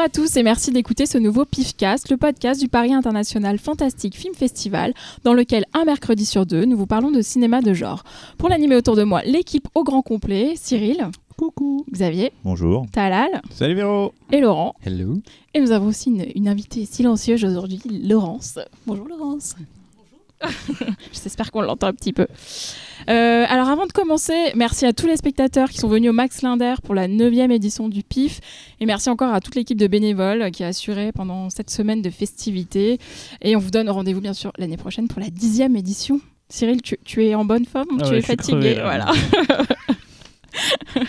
Bonjour à tous et merci d'écouter ce nouveau PIFcast, le podcast du Paris International Fantastic Film Festival, dans lequel un mercredi sur deux, nous vous parlons de cinéma de genre. Pour l'animer autour de moi, l'équipe au grand complet, Cyril. Coucou. Xavier. Bonjour. Talal. Salut Véro. Et Laurent. Hello. Et nous avons aussi une, une invitée silencieuse aujourd'hui, Laurence. Bonjour Laurence. J'espère qu'on l'entend un petit peu. Euh, alors avant de commencer, merci à tous les spectateurs qui sont venus au Max Linder pour la 9e édition du PIF. Et merci encore à toute l'équipe de bénévoles qui a assuré pendant cette semaine de festivités. Et on vous donne rendez-vous bien sûr l'année prochaine pour la 10e édition. Cyril, tu, tu es en bonne forme Ah Tu ouais, es fatigué. Voilà.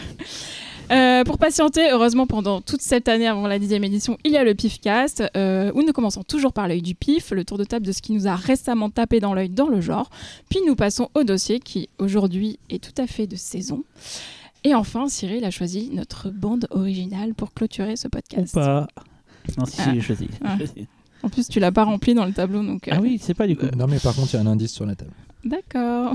Euh, pour patienter, heureusement, pendant toute cette année avant la dixième édition, il y a le PIFcast, euh, où nous commençons toujours par l'œil du PIF, le tour de table de ce qui nous a récemment tapé dans l'œil dans le genre. Puis nous passons au dossier qui, aujourd'hui, est tout à fait de saison. Et enfin, Cyril a choisi notre bande originale pour clôturer ce Ou podcast. pas. Non, si, Ah. j'ai choisi. Ah. En plus, tu l'as pas rempli dans le tableau, donc... euh, Ah oui, c'est pas du coup. Non, mais par contre, il y a un indice sur la table. D'accord.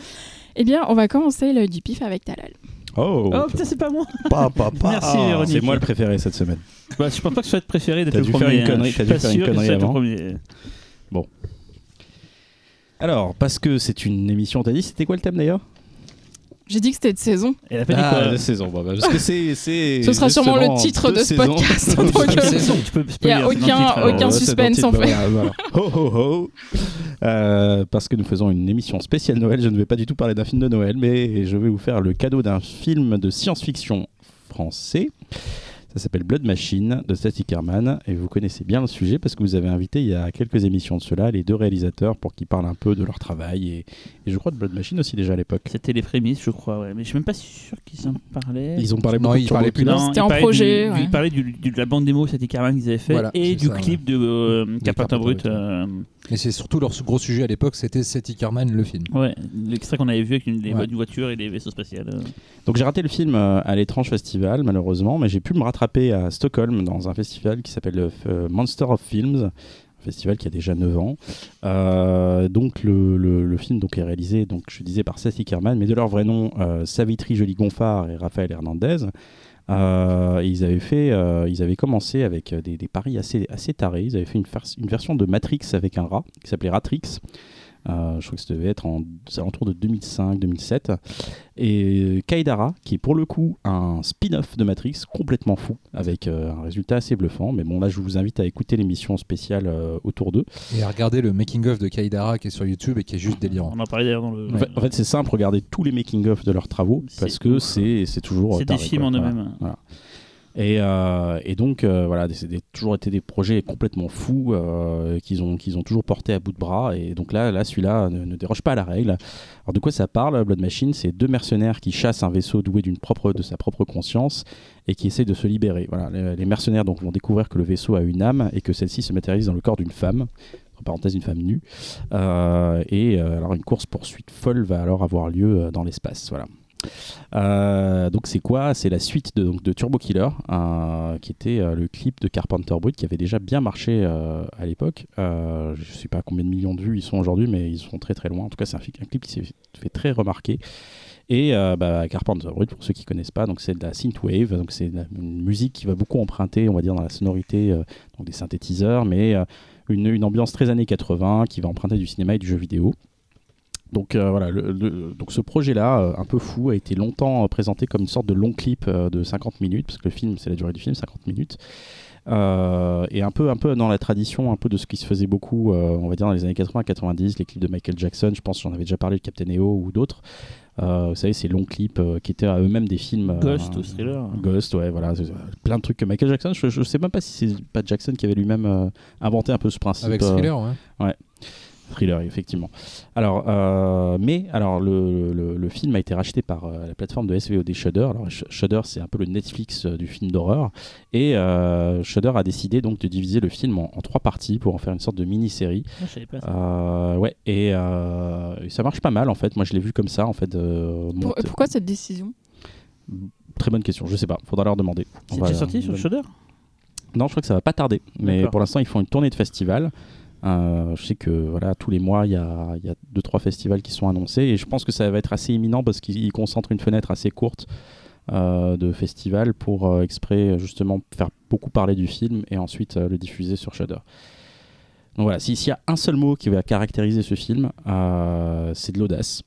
eh bien, on va commencer l'œil du PIF avec Talal. Oh, Oh putain, c'est pas moi. pas, pas, pas. Merci, Véronique. C'est moi le préféré cette semaine. Bah, je pense pas que ce soit être préféré d'être T'as le dû premier. faire une hein. connerie, Je suis t'as dû pas faire une sûr que connerie ce soit être le avant. premier. Alors, parce que c'est une émission, t'as dit, c'était quoi le thème d'ailleurs? J'ai dit que c'était de saison. Elle a pas dit Ah, de saison. Bah, bah, parce que c'est. c'est Ce sera sûrement le titre de ce podcast. donc, euh, Il y a aucun- titre, alors. aucun Ouais, c'est suspense, en fait. voilà, voilà. Ho, ho, ho. Euh, parce que nous faisons une émission spéciale Noël, je ne vais pas du tout parler d'un film de Noël, mais je vais vous faire le cadeau d'un film de science-fiction français. Ça s'appelle Blood Machine de Static Herman et vous connaissez bien le sujet parce que vous avez invité il y a quelques émissions de cela les deux réalisateurs pour qu'ils parlent un peu de leur travail et, et je crois de Blood Machine aussi déjà à l'époque. C'était les prémices, je crois, ouais. Mais je suis même pas sûr qu'ils en parlaient. Ils ont parlé Non, ils de parlaient plus c'était ils en parlaient projet, du- ouais. Ils parlaient du- du- de la bande démo Static Herman qu'ils avaient fait Voilà, et du ça, clip de euh, Brut. Brut, euh, Et c'est surtout leur gros sujet à l'époque, c'était Seth Ickerman, le film. Ouais, l'extrait qu'on avait vu avec une, les Ouais. une voiture et les vaisseaux spatials. euh. Donc j'ai raté le film euh, à l'étrange festival malheureusement, mais j'ai pu me rattraper à Stockholm dans un festival qui s'appelle le euh, Monster of Films, un festival qui a déjà 9 ans. Euh, donc le, le- le film donc est réalisé, donc je disais par Seth Ickerman, mais de leur vrai nom euh, Savitri Joly Gonfard et Raphaël Hernandez. Euh, ils avaient fait, euh, ils avaient commencé avec euh, des, paris assez assez tarés. Ils avaient fait une, une version de Matrix avec un rat qui s'appelait Ratrix. Euh, je crois que ça devait être en aux alentours de 2005-2007. Et Kaidara, qui est pour le coup un spin-off de Matrix complètement fou, avec euh, un résultat assez bluffant. Mais bon, là, je vous invite à écouter l'émission spéciale euh, autour d'eux. Et à regarder le making-of de Kaidara qui est sur YouTube et qui est juste délirant. On en parlait d'ailleurs dans le. En fait, en fait, c'est simple, regardez tous les making-of de leurs travaux, C'est parce que c'est c'est toujours. C'est des films quoi. en Voilà. eux-mêmes. Voilà. Et, euh, et donc, euh, voilà, c'est toujours été des projets complètement fous euh, qu'ils ont, qu'ils ont toujours porté à bout de bras. Et donc là, là celui-là ne, ne déroge pas à la règle. Alors, de quoi ça parle, Blood Machine? C'est deux mercenaires qui chassent un vaisseau doué d'une propre, de sa propre conscience et qui essayent de se libérer. Voilà, les, mercenaires donc, vont découvrir que le vaisseau a une âme et que celle-ci se matérialise dans le corps d'une femme. Entre parenthèses, une femme nue. Et alors, une course-poursuite folle va alors avoir lieu dans l'espace. Voilà. Euh, donc c'est quoi? C'est la suite de, Turbo Killer, qui était euh, le clip de Carpenter Brut qui avait déjà bien marché euh, à l'époque. Je sais pas combien de millions de vues ils sont aujourd'hui, mais ils sont très très loin. En tout cas, c'est un, clip qui s'est fait très remarquer. Et bah, Carpenter Brut, pour ceux qui connaissent pas, c'est de la synthwave, donc c'est une musique qui va beaucoup emprunter, on va dire, dans la sonorité des synthétiseurs, mais une ambiance très années 80 qui va emprunter du cinéma et du jeu vidéo. Donc euh, voilà, le- le- donc ce projet-là, euh, un peu fou, a été longtemps présenté comme une sorte de long clip euh, de 50 minutes, parce que le film, c'est la durée du film, 50 minutes. Euh, et un peu, un peu dans la tradition, un peu de ce qui se faisait beaucoup, euh, on va dire dans les années 80-90, les clips de Michael Jackson, je pense que j'en avais déjà parlé, de Captain EO ou d'autres. Euh, vous savez, ces longs clips euh, qui étaient à eux-mêmes des films. euh, Ghost ou Thriller. Ghost, ouais, voilà. Plein de trucs que Michael Jackson, je, je sais même pas si c'est pas Jackson qui avait lui-même euh, inventé un peu ce principe. Avec euh, Thriller, ouais. Thriller, effectivement. Alors, euh, mais alors le, le- le film a été racheté par euh, la plateforme de SVOD Shudder. Alors Sh- Shudder, c'est un peu le Netflix euh, du film d'horreur, et euh, Shudder a décidé donc de diviser le film en, en trois parties pour en faire une sorte de mini-série. Ah. Euh, ouais, et, euh, et ça marche pas mal en fait. Moi, je l'ai vu comme ça en fait. euh, Pour- pourquoi cette décision? Très bonne question. Je sais pas. Faudra leur demander. On C'est déjà sorti sur Shudder? Non, je crois que ça va pas tarder. Mais pour l'instant, ils font une tournée de festival. Euh, je sais que tous les mois, il y a, y a deux trois festivals qui sont annoncés et je pense que ça va être assez imminent parce qu'ils concentrent une fenêtre assez courte euh, de festival pour euh, exprès justement faire beaucoup parler du film et ensuite le diffuser sur Shudder. Donc voilà, si- s'il y a un seul mot qui va caractériser ce film, c'est de l'audace.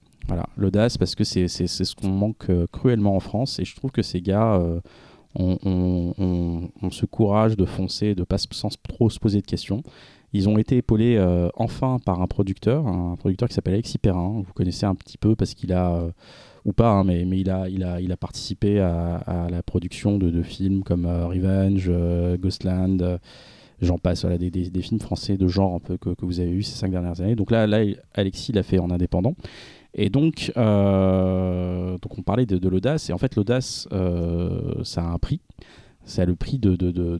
L'audace parce que c'est ce qu'on manque cruellement en France et je trouve que ces gars ont, ce courage de foncer, de pas sans trop se poser de questions. Ils ont été épaulés euh, enfin par un producteur, un producteur qui s'appelle Alexis Perrin. Vous connaissez un petit peu parce qu'il a, euh, ou pas, hein, mais, mais il, a, il, a, il a participé à, la production de, de films comme euh, Revenge, euh, Ghostland, j'en passe, des, des- films français de genre que, que vous avez eu ces cinq dernières années. Donc là, là Alexis l'a fait en indépendant. Et donc, donc on parlait de, de l'audace, et en fait l'audace, ça a un prix. C'est le prix d'une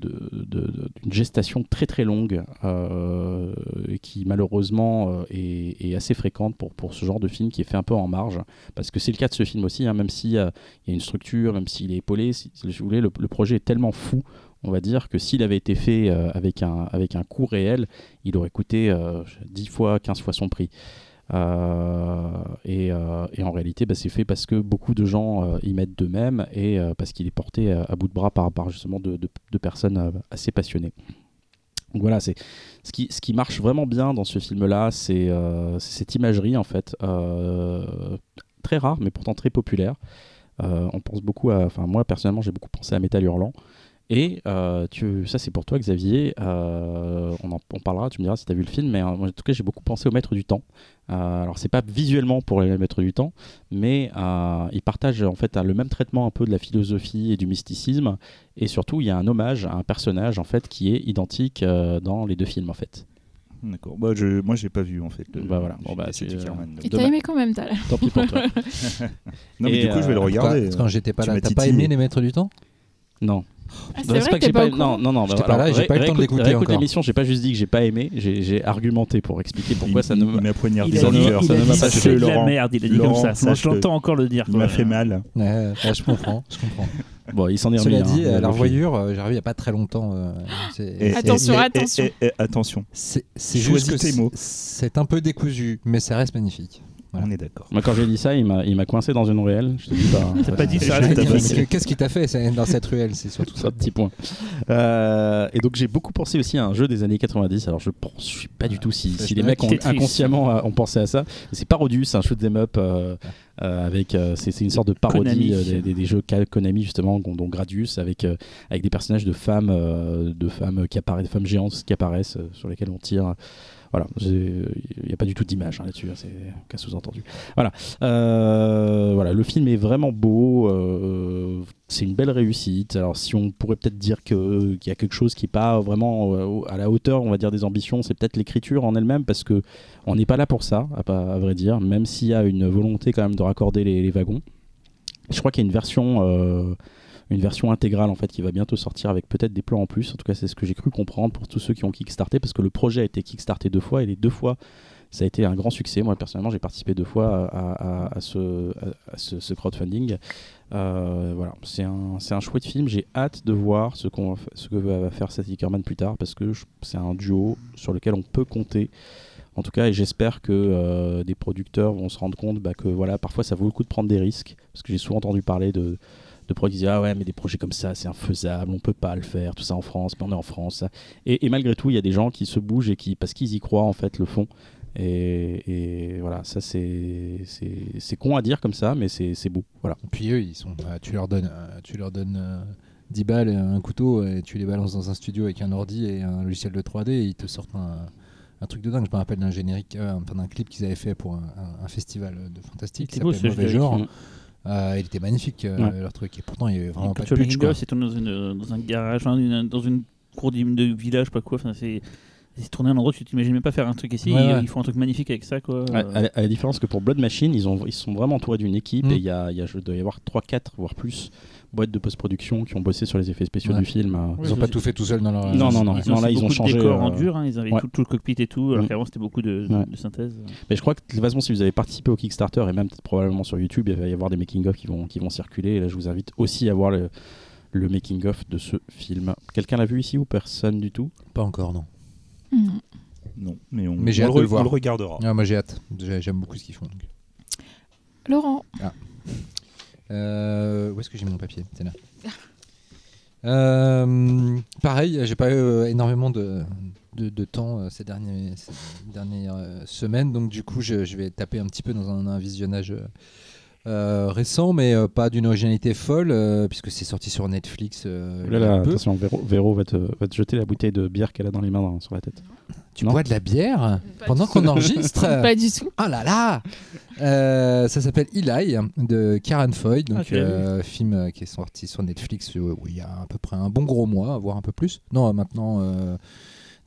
gestation très très longue euh, qui malheureusement euh, est, assez fréquente pour, pour ce genre de film qui est fait un peu en marge. Parce que c'est le cas de ce film aussi, hein, même s'il y a une structure, même s'il est épaulé, si, vous voulez, le, projet est tellement fou, on va dire, que s'il avait été fait euh, avec, un, avec un coût réel, il aurait coûté euh, 10 fois, 15 fois son prix. Euh, et, euh, et en réalité, bah, c'est fait parce que beaucoup de gens euh, y mettent d'eux-mêmes et parce qu'il est porté à, bout de bras par, justement de, personnes assez passionnées. Donc voilà, ce qui, ce qui marche vraiment bien dans ce film-là, c'est cette imagerie en fait, très rare mais pourtant très populaire. On pense beaucoup à, enfin moi personnellement j'ai beaucoup pensé à Métal Hurlant. Et euh, tu, ça c'est pour toi Xavier, Euh, on en on parlera, tu me diras si tu as vu le film, mais euh, en tout cas j'ai beaucoup pensé au Maître du Temps. Euh, alors c'est pas visuellement pour les Maîtres du Temps, mais euh, il partage en fait le même traitement un peu de la philosophie et du mysticisme, et surtout il y a un hommage à un personnage en fait qui est identique euh, dans les deux films en fait. D'accord. Bah, je, moi, j'ai pas vu en fait. le- Bah voilà. Bon, film bah, c'est, euh. Et t'as aimé quand même, t'as l'air. Tant pis pour toi. Non, mais Et, du coup, je vais le regarder. Parce quand j'étais pas Tu là, t'as pas aimé les maîtres du temps? Non. Ah, c'est vrai pas que j'ai pas pas non non non bah, J'étais pas alors, là j'ai pas eu le temps de l'écouter encore. l'émission j'ai pas juste dit que j'ai pas aimé j'ai j'ai argumenté pour expliquer pourquoi il, ça ne m'a poignardé Il dans a le dit, cœur. il Ça ne m'a pas c'est fait de la merde, il a dit Laurent, comme ça. ça je l'entends encore le dire. Il m'a fait mal. Je comprends, je comprends. bon il s'en est remis Cela dit, hein, à la revoyure, euh, j'ai revu il y a pas très longtemps. euh, c'est- Et- c'est- Attention, attention. et- et- attention. C'est juste que tes c'est- mots. c'est un peu décousu, mais ça reste magnifique. Voilà. On est d'accord. Moi, quand j'ai dit ça, il m'a, il m'a coincé dans une ruelle. Je te dis pas. T'as pas dit ça, Je t'as t'ai dit- pas dit. que- Qu'est-ce qui t'a fait dans cette ruelle C'est surtout Sur ça. un petit point. Euh, et donc j'ai beaucoup pensé aussi à un jeu des années 90. Alors je je suis pas du tout si, si les mecs ont, Tetris. inconsciemment euh, ont pensé à ça. C'est Parodius, c'est un shoot 'em up euh, euh, avec euh, c'est, c'est une sorte de parodie Konami. euh, des, des- des jeux Konami justement, dont Gradius avec euh, avec des personnages de femmes euh, de femmes qui apparaissent, de femmes géantes qui apparaissent euh, sur lesquelles on tire. Voilà, il n'y a pas du tout d'image hein, là-dessus, hein, c'est qu'un sous-entendu. Voilà, Euh, voilà, le film est vraiment beau, euh, c'est une belle réussite. Alors si on pourrait peut-être dire qu'il y a quelque chose qui n'est pas vraiment euh, à la hauteur, on va dire des ambitions, c'est peut-être l'écriture en elle-même parce que on n'est pas là pour ça, à, vrai dire, même s'il y a une volonté quand même de raccorder les, les wagons. Je crois qu'il y a une version, une version intégrale en fait qui va bientôt sortir avec peut-être des plans en plus. En tout cas, c'est ce que j'ai cru comprendre pour tous ceux qui ont kickstarté parce que le projet a été kickstarté deux fois et les deux fois ça a été un grand succès. Moi, personnellement, j'ai participé deux fois à, ce, crowdfunding. Euh, voilà, c'est un, un chouette film. J'ai hâte de voir ce, ce que va faire Seth Hickerman plus tard parce que c'est un duo sur lequel on peut compter. En tout cas, et j'espère que euh, des producteurs vont se rendre compte bah, que voilà, parfois ça vaut le coup de prendre des risques. Parce que j'ai souvent entendu parler de, de projets qui disaient Ah ouais, mais des projets comme ça, c'est infaisable, on peut pas le faire, tout ça en France, mais on est en France. ça. Et, et malgré tout, il y a des gens qui se bougent et qui, parce qu'ils y croient, en fait, le font. Et, et voilà, ça c'est c'est c'est con à dire comme ça, mais c'est c'est beau. Voilà. Et puis eux, ils sont, euh, tu leur donnes, euh, tu leur donnes euh, 10 balles, et un couteau, et tu les balances dans un studio avec un ordi et un logiciel de 3D, et ils te sortent un, un truc de dingue. Je me rappelle d'un générique, euh, d'un clip qu'ils avaient fait pour un, un- un festival de fantastique qui ce Mauvais. Genre. Euh, il était magnifique euh, Ouais. leur truc, et pourtant il y avait vraiment Quand pas de vois le pitch. quoi. c'est tourné dans, une- dans un garage, enfin, une- dans une cour de village, pas quoi. Enfin, c'est c'est tourné à un endroit où tu t'imagines même pas faire un truc ici. Ouais, ils, ouais. ils font un truc magnifique avec ça, quoi. À, à la- à la différence que pour Blood Machine, ils, ont, ils sont vraiment entourés d'une équipe Mm. et il y a, il y a, je dois y avoir 3, 4, voire plus boîtes de post-production qui ont bossé sur les effets spéciaux Ouais. du film. euh. Ils ont pas tout fait tout seuls dans leur. Non, non, non. Ils ont là, fait ils ont beaucoup changé, de décors en euh, dur, hein, ils avaient ouais. tout, tout le cockpit et tout, alors Mm. qu'avant c'était beaucoup de, Ouais. de synthèse. Mais je crois que de toute façon, si vous avez participé au Kickstarter et même peut-être probablement sur YouTube, il va y avoir des making-of qui vont, qui vont circuler. Et là, je vous invite aussi à voir le, le making-of de ce film. Quelqu'un l'a vu ici ou personne du tout? Pas encore, non. Hmm. Non, mais on, Mais j'ai on hâte le, de le voir. on le regardera. Ah, moi j'ai hâte, J'ai- j'aime beaucoup ce qu'ils font. donc. Laurent, Euh, où est-ce que j'ai mon papier C'est là. Euh, pareil, j'ai pas eu euh, énormément de, de, de temps euh, ces, derniers, ces dernières semaines, donc du coup je, je vais taper un petit peu dans un, un visionnage euh, récent, mais euh, pas d'une originalité folle, euh, puisque c'est sorti sur Netflix. Là, attention, Véro, Véro va, te, va te jeter la bouteille de bière qu'elle a dans les mains dans- sur la tête. Tu Non. bois de la bière Pas pendant qu'on enregistre Pas du tout. Ah là là Euh, Ça s'appelle Eli de Karen Foy, donc euh, film euh, qui est sorti sur Netflix euh, où il y a à peu près un bon gros mois, voire un peu plus. Non, maintenant euh,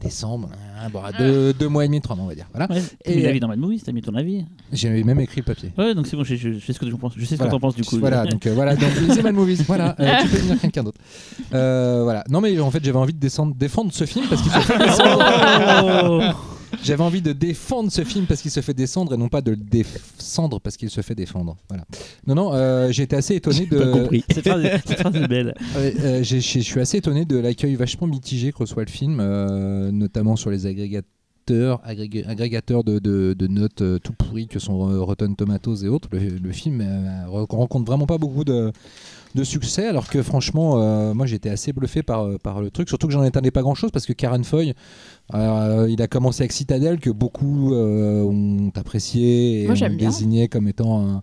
décembre, hein, bon, deux, deux mois et demi, trois mois on va dire. Voilà. Ouais, Et- mis l'avis dans Mad Movies, t'as mis ton avis. J'ai même écrit le papier. Ouais, donc c'est bon, je, je- je sais ce que je pense. Je sais ce Voilà. que t'en penses du coup. Voilà, donc euh, voilà, donc lisez Mad Movies. Voilà, euh, tu peux venir quelqu'un d'autre. Euh, voilà. Non mais en fait j'avais envie de descendre, défendre ce film parce qu'il. Oh J'avais envie de défendre ce film parce qu'il se fait descendre et non pas de le descendre parce qu'il se fait défendre. Voilà. Non non, euh, été assez étonné de. Pas compris. cette, phrase, est- cette phrase est belle. Ouais, euh, j'ai- j'ai- je suis assez étonné de l'accueil vachement mitigé que reçoit le film, euh, notamment sur les agrégateurs, agrég- agrégateurs de, de- de notes euh, tout pourris que sont euh, Rotten Tomatoes et autres. Le, le film euh, re- rencontre vraiment pas beaucoup de, de succès, alors que franchement, euh, moi j'étais assez bluffé par, euh, par le truc, surtout que j'en attendais pas grand chose parce que Karen Foy, euh, il a commencé avec Citadel que beaucoup euh, ont apprécié et Moi, ont désigné comme étant un,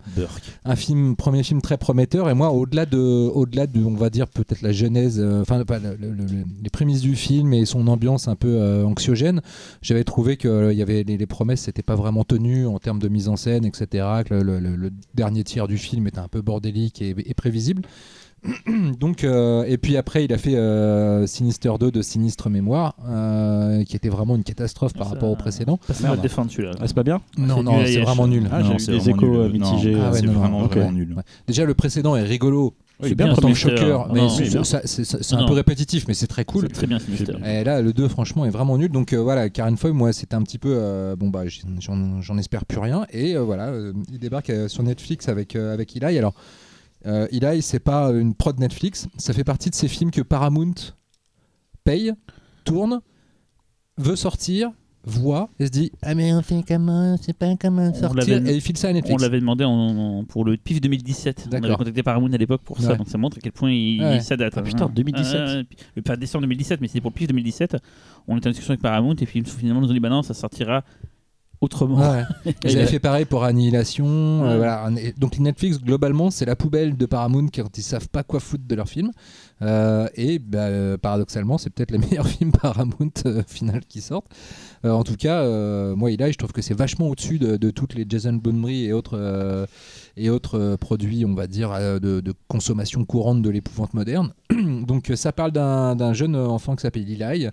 un film, premier film très prometteur. Et moi, au-delà de, au-delà de, on va dire peut-être la genèse, euh, enfin pas le- le- le- les prémices du film et son ambiance un peu euh, anxiogène, j'avais trouvé que euh, il y avait les, les promesses n'étaient pas vraiment tenues en termes de mise en scène, etc. Que le, le- le- le dernier tiers du film était un peu bordélique et, et prévisible. Donc, euh, et puis après, il a fait euh, Sinister 2 de Sinistre Mémoire, euh, qui était vraiment une catastrophe par Ça- rapport au précédent. À Merde. défendre celui-là. Ah, c'est pas bien Non, c'est non, c'est vraiment nul. Ah, j'ai c'est des échos mitigés. Ah ouais, c'est non, non, vraiment, nul. Ouais. Déjà, le précédent est rigolo. C'est C'est bien, bien en tant que Sinister. choqueur, mais non, c'est- c'est c'est c'est- c'est un peu répétitif, mais c'est très cool. C'est très bien Sinister. Et là, le 2, franchement, est vraiment nul. Donc euh, voilà, Karen Foy, moi, c'était un petit peu. euh, bon, bah, j'en j'en espère plus rien. Et euh, voilà, euh, il débarque euh, sur Netflix avec, euh, avec Eli. Alors, euh, Eli, c'est pas une prod Netflix. Ça fait partie de ces films que Paramount paye, tourne, veut sortir, voit et se dit Ah, mais on fait comment C'est pas comment On sortir. Et il file ça à On Netflix. l'avait demandé en- en- pour le PIF 2017. On avait contacté Paramount à l'époque pour ça, Ouais. donc ça montre à quel point il, Ouais. ça date. Ah, putain, hein. 2017. Euh, le pas décembre 2017, mais c'était pour le PIF 2017. On était en discussion avec Paramount et puis finalement ils nous ont dit bah non, ça sortira autrement. Ouais. Ils avaient fait pareil pour Annihilation. euh, Ouais. voilà. Et Donc Netflix, globalement, c'est la poubelle de Paramount quand ils savent pas quoi foutre de leurs films. Euh, et bah, euh, paradoxalement, c'est peut-être les meilleurs films Paramount euh, final qui sortent. Euh, en tout cas, euh, moi, Eli, je trouve que c'est vachement au-dessus de, de toutes les Jason Bourne et autres, euh, et autres euh, produits, on va dire, euh, de, de consommation courante de l'épouvante moderne. Donc euh, ça parle d'un d'un jeune enfant qui s'appelle Eli.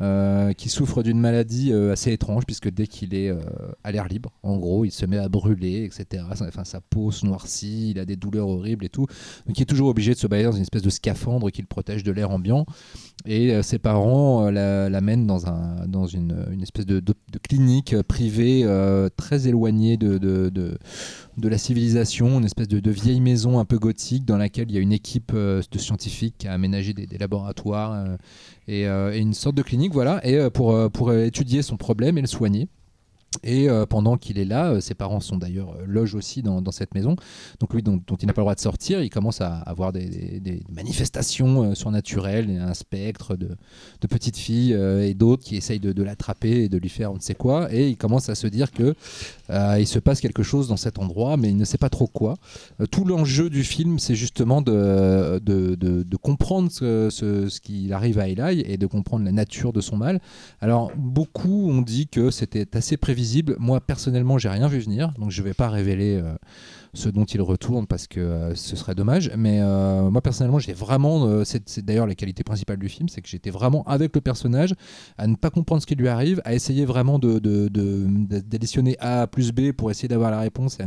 Euh, qui souffre d'une maladie euh, assez étrange puisque dès qu'il est euh, à l'air libre, en gros, il se met à brûler, etc. Enfin, sa peau se noircit, il a des douleurs horribles et tout. Donc il est toujours obligé de se balader dans une espèce de scaphandre qui le protège de l'air ambiant. Et ses parents la- l'amènent dans, un, dans une, une espèce de, clinique privée très éloignée de, de, de- la civilisation, une espèce de, vieille maison un peu gothique dans laquelle il y a une équipe de scientifiques qui a aménagé des, laboratoires et, euh, et une sorte de clinique, voilà, et euh, pour, euh, pour étudier son problème et le soigner. Et euh, pendant qu'il est là, euh, ses parents sont d'ailleurs euh, logent aussi dans, cette maison. Donc lui, dont, il n'a pas le droit de sortir, il commence à avoir des, manifestations surnaturelles, un spectre de, de petites filles et d'autres qui essayent de, l'attraper et de lui faire on ne sait quoi. Et il commence à se dire que il se passe quelque chose dans cet endroit, mais il ne sait pas trop quoi. Tout l'enjeu du film, c'est justement de, comprendre ce, ce, ce qui arrive à Eli et de comprendre la nature de son mal. Alors, beaucoup ont dit que c'était assez prévisible. Moi, personnellement, j'ai rien vu venir, donc je ne vais pas révéler euh, ce dont il retourne parce que euh, ce serait dommage. Mais euh, moi, personnellement, j'ai vraiment. c'est d'ailleurs la qualité principale du film, c'est que j'étais vraiment avec le personnage, à ne pas comprendre ce qui lui arrive, à essayer vraiment de- de- de- d'additionner A plus B pour essayer d'avoir la réponse.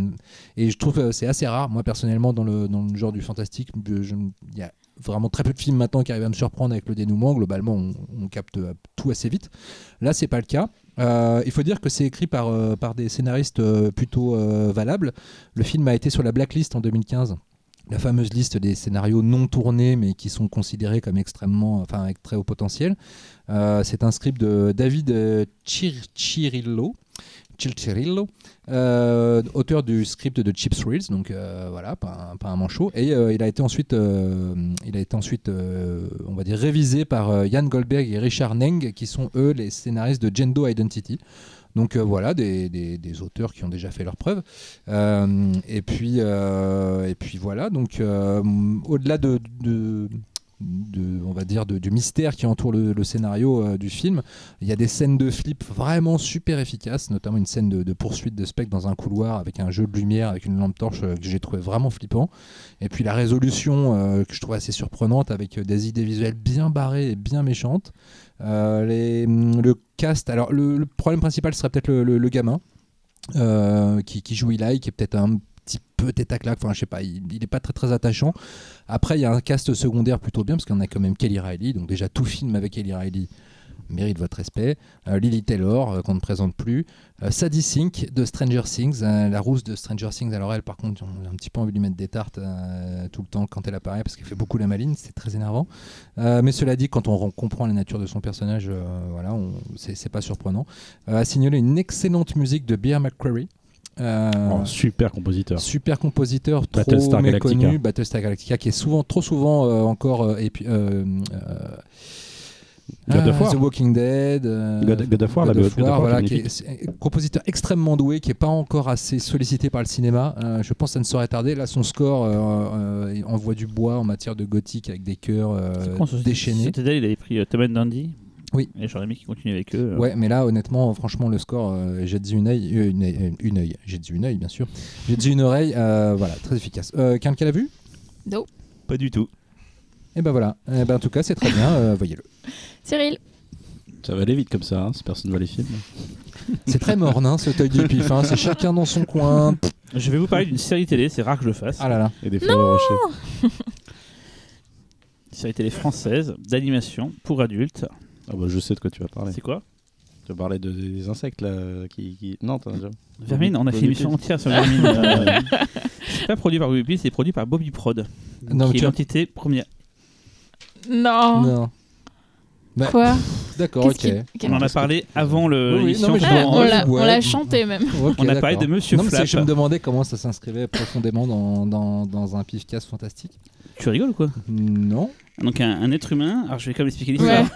Et, je trouve que c'est assez rare, moi, personnellement, dans le, dans le genre du fantastique. Il y a vraiment très peu de films maintenant qui arrivent à me surprendre avec le dénouement. Globalement, on, on capte tout assez vite. Là, c'est pas le cas. Euh, il faut dire que c'est écrit par, euh, par des scénaristes euh, plutôt valables. Le film a été sur la blacklist en 2015 la fameuse liste des scénarios non tournés mais qui sont considérés comme extrêmement, enfin avec très haut potentiel. C'est un script de David Chir- Chirillo Chilchirillo, euh, auteur du script de Chip Thrills, donc euh, voilà, pas un, manchot. Et euh, il a été ensuite, euh, il a été ensuite on va dire, révisé par Jan Goldberg et Richard Neng, qui sont eux les scénaristes de Gendo Identity. Donc voilà, des, des- auteurs qui ont déjà fait leurs preuves. Et, puis, et puis voilà, donc au-delà de, de- de- on va dire, du mystère qui entoure le, scénario euh, du film, il y a des scènes de flip vraiment super efficaces, notamment une scène de, poursuite de Spectre dans un couloir avec un jeu de lumière, avec une lampe torche euh, que j'ai trouvé vraiment flippant. Et puis la résolution euh, que je trouve assez surprenante avec des idées visuelles bien barrées et bien méchantes. Les- le cast, alors le, problème principal serait peut-être le, gamin qui, qui joue Eli, qui est peut-être un petit peu tête à enfin je sais pas, il n'est pas très très attachant. Après, il y a un cast secondaire plutôt bien, parce qu'on a quand même Kelly Riley, donc déjà tout film avec Kelly Riley mérite votre respect. Euh, Lily Taylor, euh, qu'on ne présente plus. Euh, Sadie Sink de Stranger Things, euh, la rousse de Stranger Things. Alors elle, par contre, on a un petit peu envie de lui mettre des tartes tout le temps quand elle apparaît, parce qu'elle fait beaucoup la maline, c'est très énervant. Mais cela dit, quand on ren- comprend la nature de son personnage, voilà, c'est pas surprenant. À signaler une excellente musique de Bear McCreary. Euh, Oh, super compositeur. Super compositeur, trop Battlestar méconnu, Galactica. Battlestar Galactica, qui est souvent, trop souvent euh, encore euh, et puis, euh, euh, God of War. The Walking Dead, God- God of War, la God of God of War, voilà, c'est qui est, magnifique. c'est un compositeur extrêmement doué, qui est pas encore assez sollicité par le cinéma. Je pense que ça ne saurait tarder. Là, son score envoie du bois en matière de gothique avec des chœurs déchaînés. Année, il avait pris Tom and Dandy? Oui. Et j'aurais aimé qu'il continue avec eux. euh. Ouais, mais là, honnêtement, franchement, le score, euh, j'ai dit une œil, euh, une, œil- une œil, j'ai dit une œil, bien sûr. J'ai dit une oreille, euh, voilà, très efficace. Euh, Quelqu'un l'a vu? No. Pas du tout. Et ben voilà. Eh ben, en tout cas, c'est très bien. euh, voyez-le. Cyril. Ça va aller vite comme ça, hein, si personne ne voit les films. C'est très morne, hein, ce œil du pif. hein, C'est chacun dans son coin. Je vais vous parler d'une série télé, c'est rare que je le fasse. Ah là là. Et des. Une série télé française d'animation pour adultes. Ah bah, je sais de quoi tu vas parler. C'est quoi? Tu vas parler de, des insectes là qui. qui... Non, t'en as déjà. Vermine, on a fait une émission entière sur Vermine. euh, c'est pas produit par Bobby Pills, c'est produit par Bobby Prod. Non, mais qui est l'entité première. Non. Non. Bah, Quoi? D'accord, ok. On en a parlé avant le Oui, non, Ah, on l'a- ouais. chanté même. On a parlé de Monsieur non, Flap. Je me demandais comment ça s'inscrivait profondément dans, dans, dans un pif-casse fantastique. Tu rigoles ou quoi? Non. Donc un, un être humain, alors je vais quand même expliquer Ouais. l'histoire.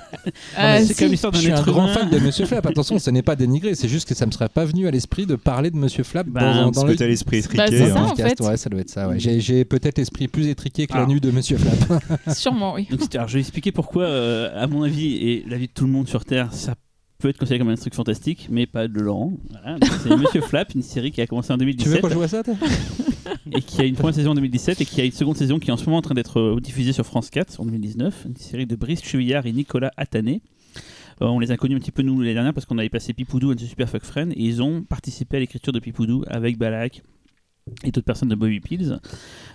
Euh, c'est si. comme l'histoire Je d'un suis un être grand humain. fan de Monsieur Flap. Attention, ce n'est pas dénigré. C'est juste que ça me serait pas venu à l'esprit de parler de Monsieur Flap Ben, dans, dans le t'as l'esprit étriqué. Bah, c'est hein. ça. en fait. Ouais, ça doit être ça. ouais. J'ai j'ai peut-être l'esprit plus étriqué que la Ah. nuit de Monsieur Flap. Sûrement, oui. Donc, alors, je vais expliquer pourquoi, euh, à mon avis, et l'avis de tout le monde sur Terre, ça peut être considéré comme un truc fantastique, mais pas de Laurent. Voilà. C'est Monsieur Flap, une série qui a commencé en tu veux 2017 qu'on joue à ça et qui a une première saison en 2017 et qui a une seconde saison qui est en ce moment en train d'être diffusée sur France 4 en 2019. Une série de Brice Chevillard et Nicolas Attané. Euh, on les a connus un petit peu nous l'année dernière parce qu'on avait passé Pipoudou and the Super Fuck Friend et ils ont participé à l'écriture de Pipoudou avec Balak et d'autres personnes de Bobby Pills.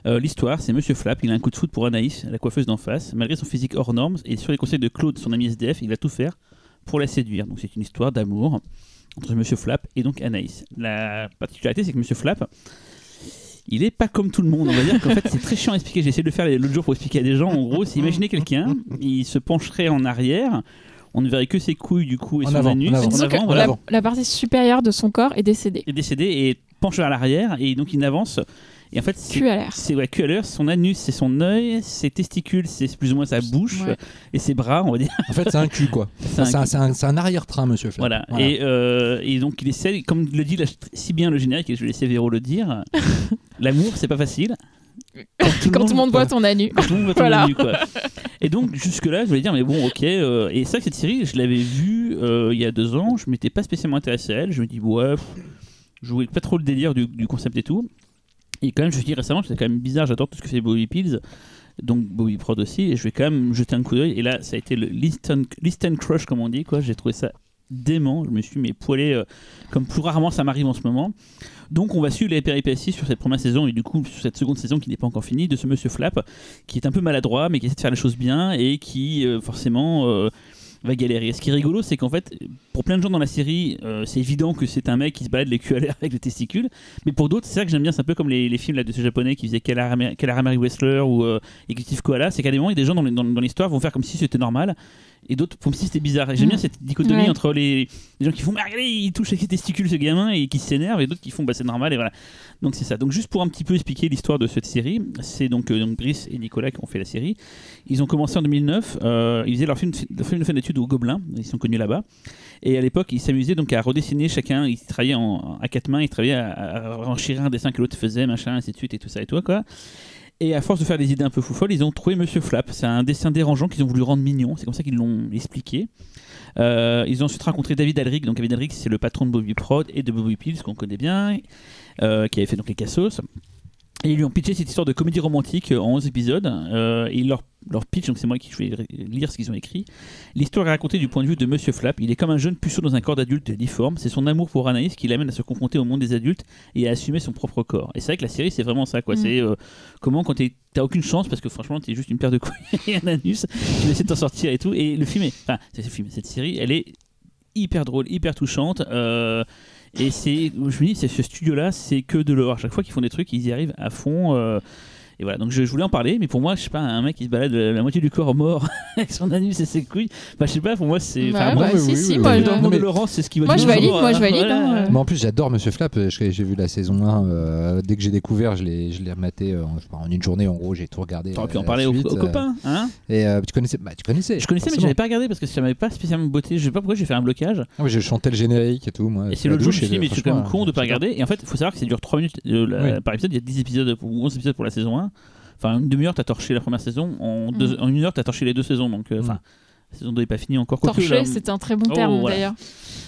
Euh, L'histoire, c'est Monsieur Flap, il a un coup de foot pour Anaïs, la coiffeuse d'en face. Malgré son physique hors norme et sur les conseils de Claude, son ami SDF, il va tout faire pour la séduire. Donc c'est une histoire d'amour entre Monsieur Flap et donc Anaïs. La particularité, c'est que Monsieur Flap, il est pas comme tout le monde. On va dire qu'en fait, c'est très chiant à expliquer. J'ai essayé de le faire l'autre jour pour expliquer à des gens. En gros, c'est imaginer quelqu'un, il se pencherait en arrière, on ne verrait que ses couilles du coup et En son avant, anus en avant. en la, voilà, avant. la partie supérieure de son corps est décédée. est décédé et penche vers l'arrière et donc il n'avance. Et en fait, c'est Cul à l'air. c'est ouais, cul à l'heure, son anus c'est son œil, ses testicules c'est plus ou moins sa bouche Ouais. et ses bras, on va dire. En fait, c'est un cul quoi. C'est un arrière-train, Monsieur. Voilà. Et, euh, et donc il essaie, comme le dit la- si bien le générique, et je vais laisser Véro le dire, l'amour c'est pas facile. Quand Quand tout le monde voit ton anus. Quand tout le monde voit ton Voilà. anus, quoi. Et donc jusque-là, je voulais dire, mais bon, ok. euh, et c'est vrai que cette série, je l'avais vue euh, il y a deux ans, je m'étais pas spécialement intéressé à elle. Je me dis, ouais, pff, je voulais pas trop le délire du, du concept et tout. Et quand même, je me suis récemment, c'est quand même bizarre, j'adore tout ce que fait Bobby Pills, donc Bobby Prod aussi, et je vais quand même jeter un coup d'œil. Et là, ça a été le l'instant crush, comme on dit, quoi. J'ai trouvé ça dément. Je me suis mais poilé euh, comme plus rarement ça m'arrive en ce moment. Donc on va suivre les péripéties sur cette première saison et du coup sur cette seconde saison qui n'est pas encore finie de ce Monsieur Flap qui est un peu maladroit mais qui essaie de faire les choses bien et qui euh, forcément euh, va galérer. Ce qui est rigolo c'est qu'en fait pour plein de gens dans la série euh, c'est évident que c'est un mec qui se balade les culs à l'air avec les testicules mais pour d'autres c'est ça que j'aime bien c'est un peu comme les, films là, de ce japonais qui faisaient Calamari Wrestler ou euh, Executive Koala c'est qu'à des moments des gens dans- dans l'histoire vont faire comme si c'était normal et d'autres pour me c'était bizarre. Et J'aime Mm. bien cette dichotomie Ouais. entre les, les gens qui font bah, regardez, il touche avec ses testicules ce gamin et qui s'énervent et d'autres qui font bah c'est normal et voilà. Donc c'est ça. Donc juste pour un petit peu expliquer l'histoire de cette série, c'est donc, euh, donc Brice et Nicolas qui ont fait la série. Ils ont commencé en 2009. euh, ils faisaient leur film, leur film de fin d'études au Gobelin. Ils sont connus là-bas. Et à l'époque, ils s'amusaient donc à redessiner chacun. Ils travaillaient en, à quatre mains. Ils travaillaient à, à renchérir un dessin que l'autre faisait, machin, ainsi de suite et tout ça et tout quoi. Et à force de faire des idées un peu foufolles, ils ont trouvé Monsieur Flap. C'est un dessin dérangeant qu'ils ont voulu rendre mignon. C'est comme ça qu'ils l'ont expliqué. Euh, ils ont ensuite rencontré David Alric. Donc David Alric, c'est le patron de Bobby Prod et de Bobby Pills qu'on connaît bien, euh, qui avait fait donc les Cassos. Et ils lui ont pitché cette histoire de comédie romantique en 11 épisodes. Euh, et leur, leur pitch, donc c'est moi qui vais lire ce qu'ils ont écrit. L'histoire est racontée du point de vue de Monsieur Flap. Il est comme un jeune puceau dans un corps d'adulte difforme. C'est son amour pour Anaïs qui l'amène à se confronter au monde des adultes et à assumer son propre corps. Et c'est vrai que la série, c'est vraiment ça. quoi. Mm. C'est euh, comment quand t'as aucune chance parce que franchement, t'es juste une paire de couilles et un anus. Tu essaies de t'en sortir et tout. Et le film est. Enfin, c'est ce film, cette série, elle est hyper drôle, hyper touchante. euh, et c'est, je me dis, c'est ce studio-là, c'est que de l'horreur. À chaque fois qu'ils font des trucs, ils y arrivent à fond. Euh, et voilà, donc je, je voulais en parler, mais pour moi, je sais pas, un mec qui se balade euh, la moitié du corps mort avec son anus et ses couilles, bah je sais pas, pour moi c'est. Bah, enfin, bah, moi, oui, si, oui, si, oui, moi, oui. je- le Non, monde de mais- Laurence, c'est ce qui va Moi, je valide, moi, je euh, valide, voilà. hein, euh. Mais en plus, j'adore Monsieur Flap. euh, J'ai j'ai vu la saison 1. euh, dès que j'ai découvert, je l'ai je l'ai rematé euh, en, je une journée. En gros, j'ai tout regardé. T'aurais pu euh, en parler la aux, euh, copains, hein Et euh, tu connaissais bah, Tu connaissais. Je connaissais, mais forcément. j'avais pas regardé parce que ça m'avait pas spécialement botté. Je sais pas pourquoi j'ai fait un blocage. Ah ouais, je chantais le générique et tout. Moi, Et c'est l'autre jour, je me suis dit, mais c'est quand même con de pas regarder. Et en fait, il faut savoir que ça dure 3 minutes euh, Oui. par épisode. Il y a 10 épisodes ou 11 épisodes pour la saison 1. Enfin, une demi-heure, t'as torché la première saison. En, deux- Mm. en une heure, t'as torché les deux saisons. Donc, euh, Mm. la saison 2 n'est pas finie encore. Torché, c'est un très bon Oh, terme voilà. d'ailleurs.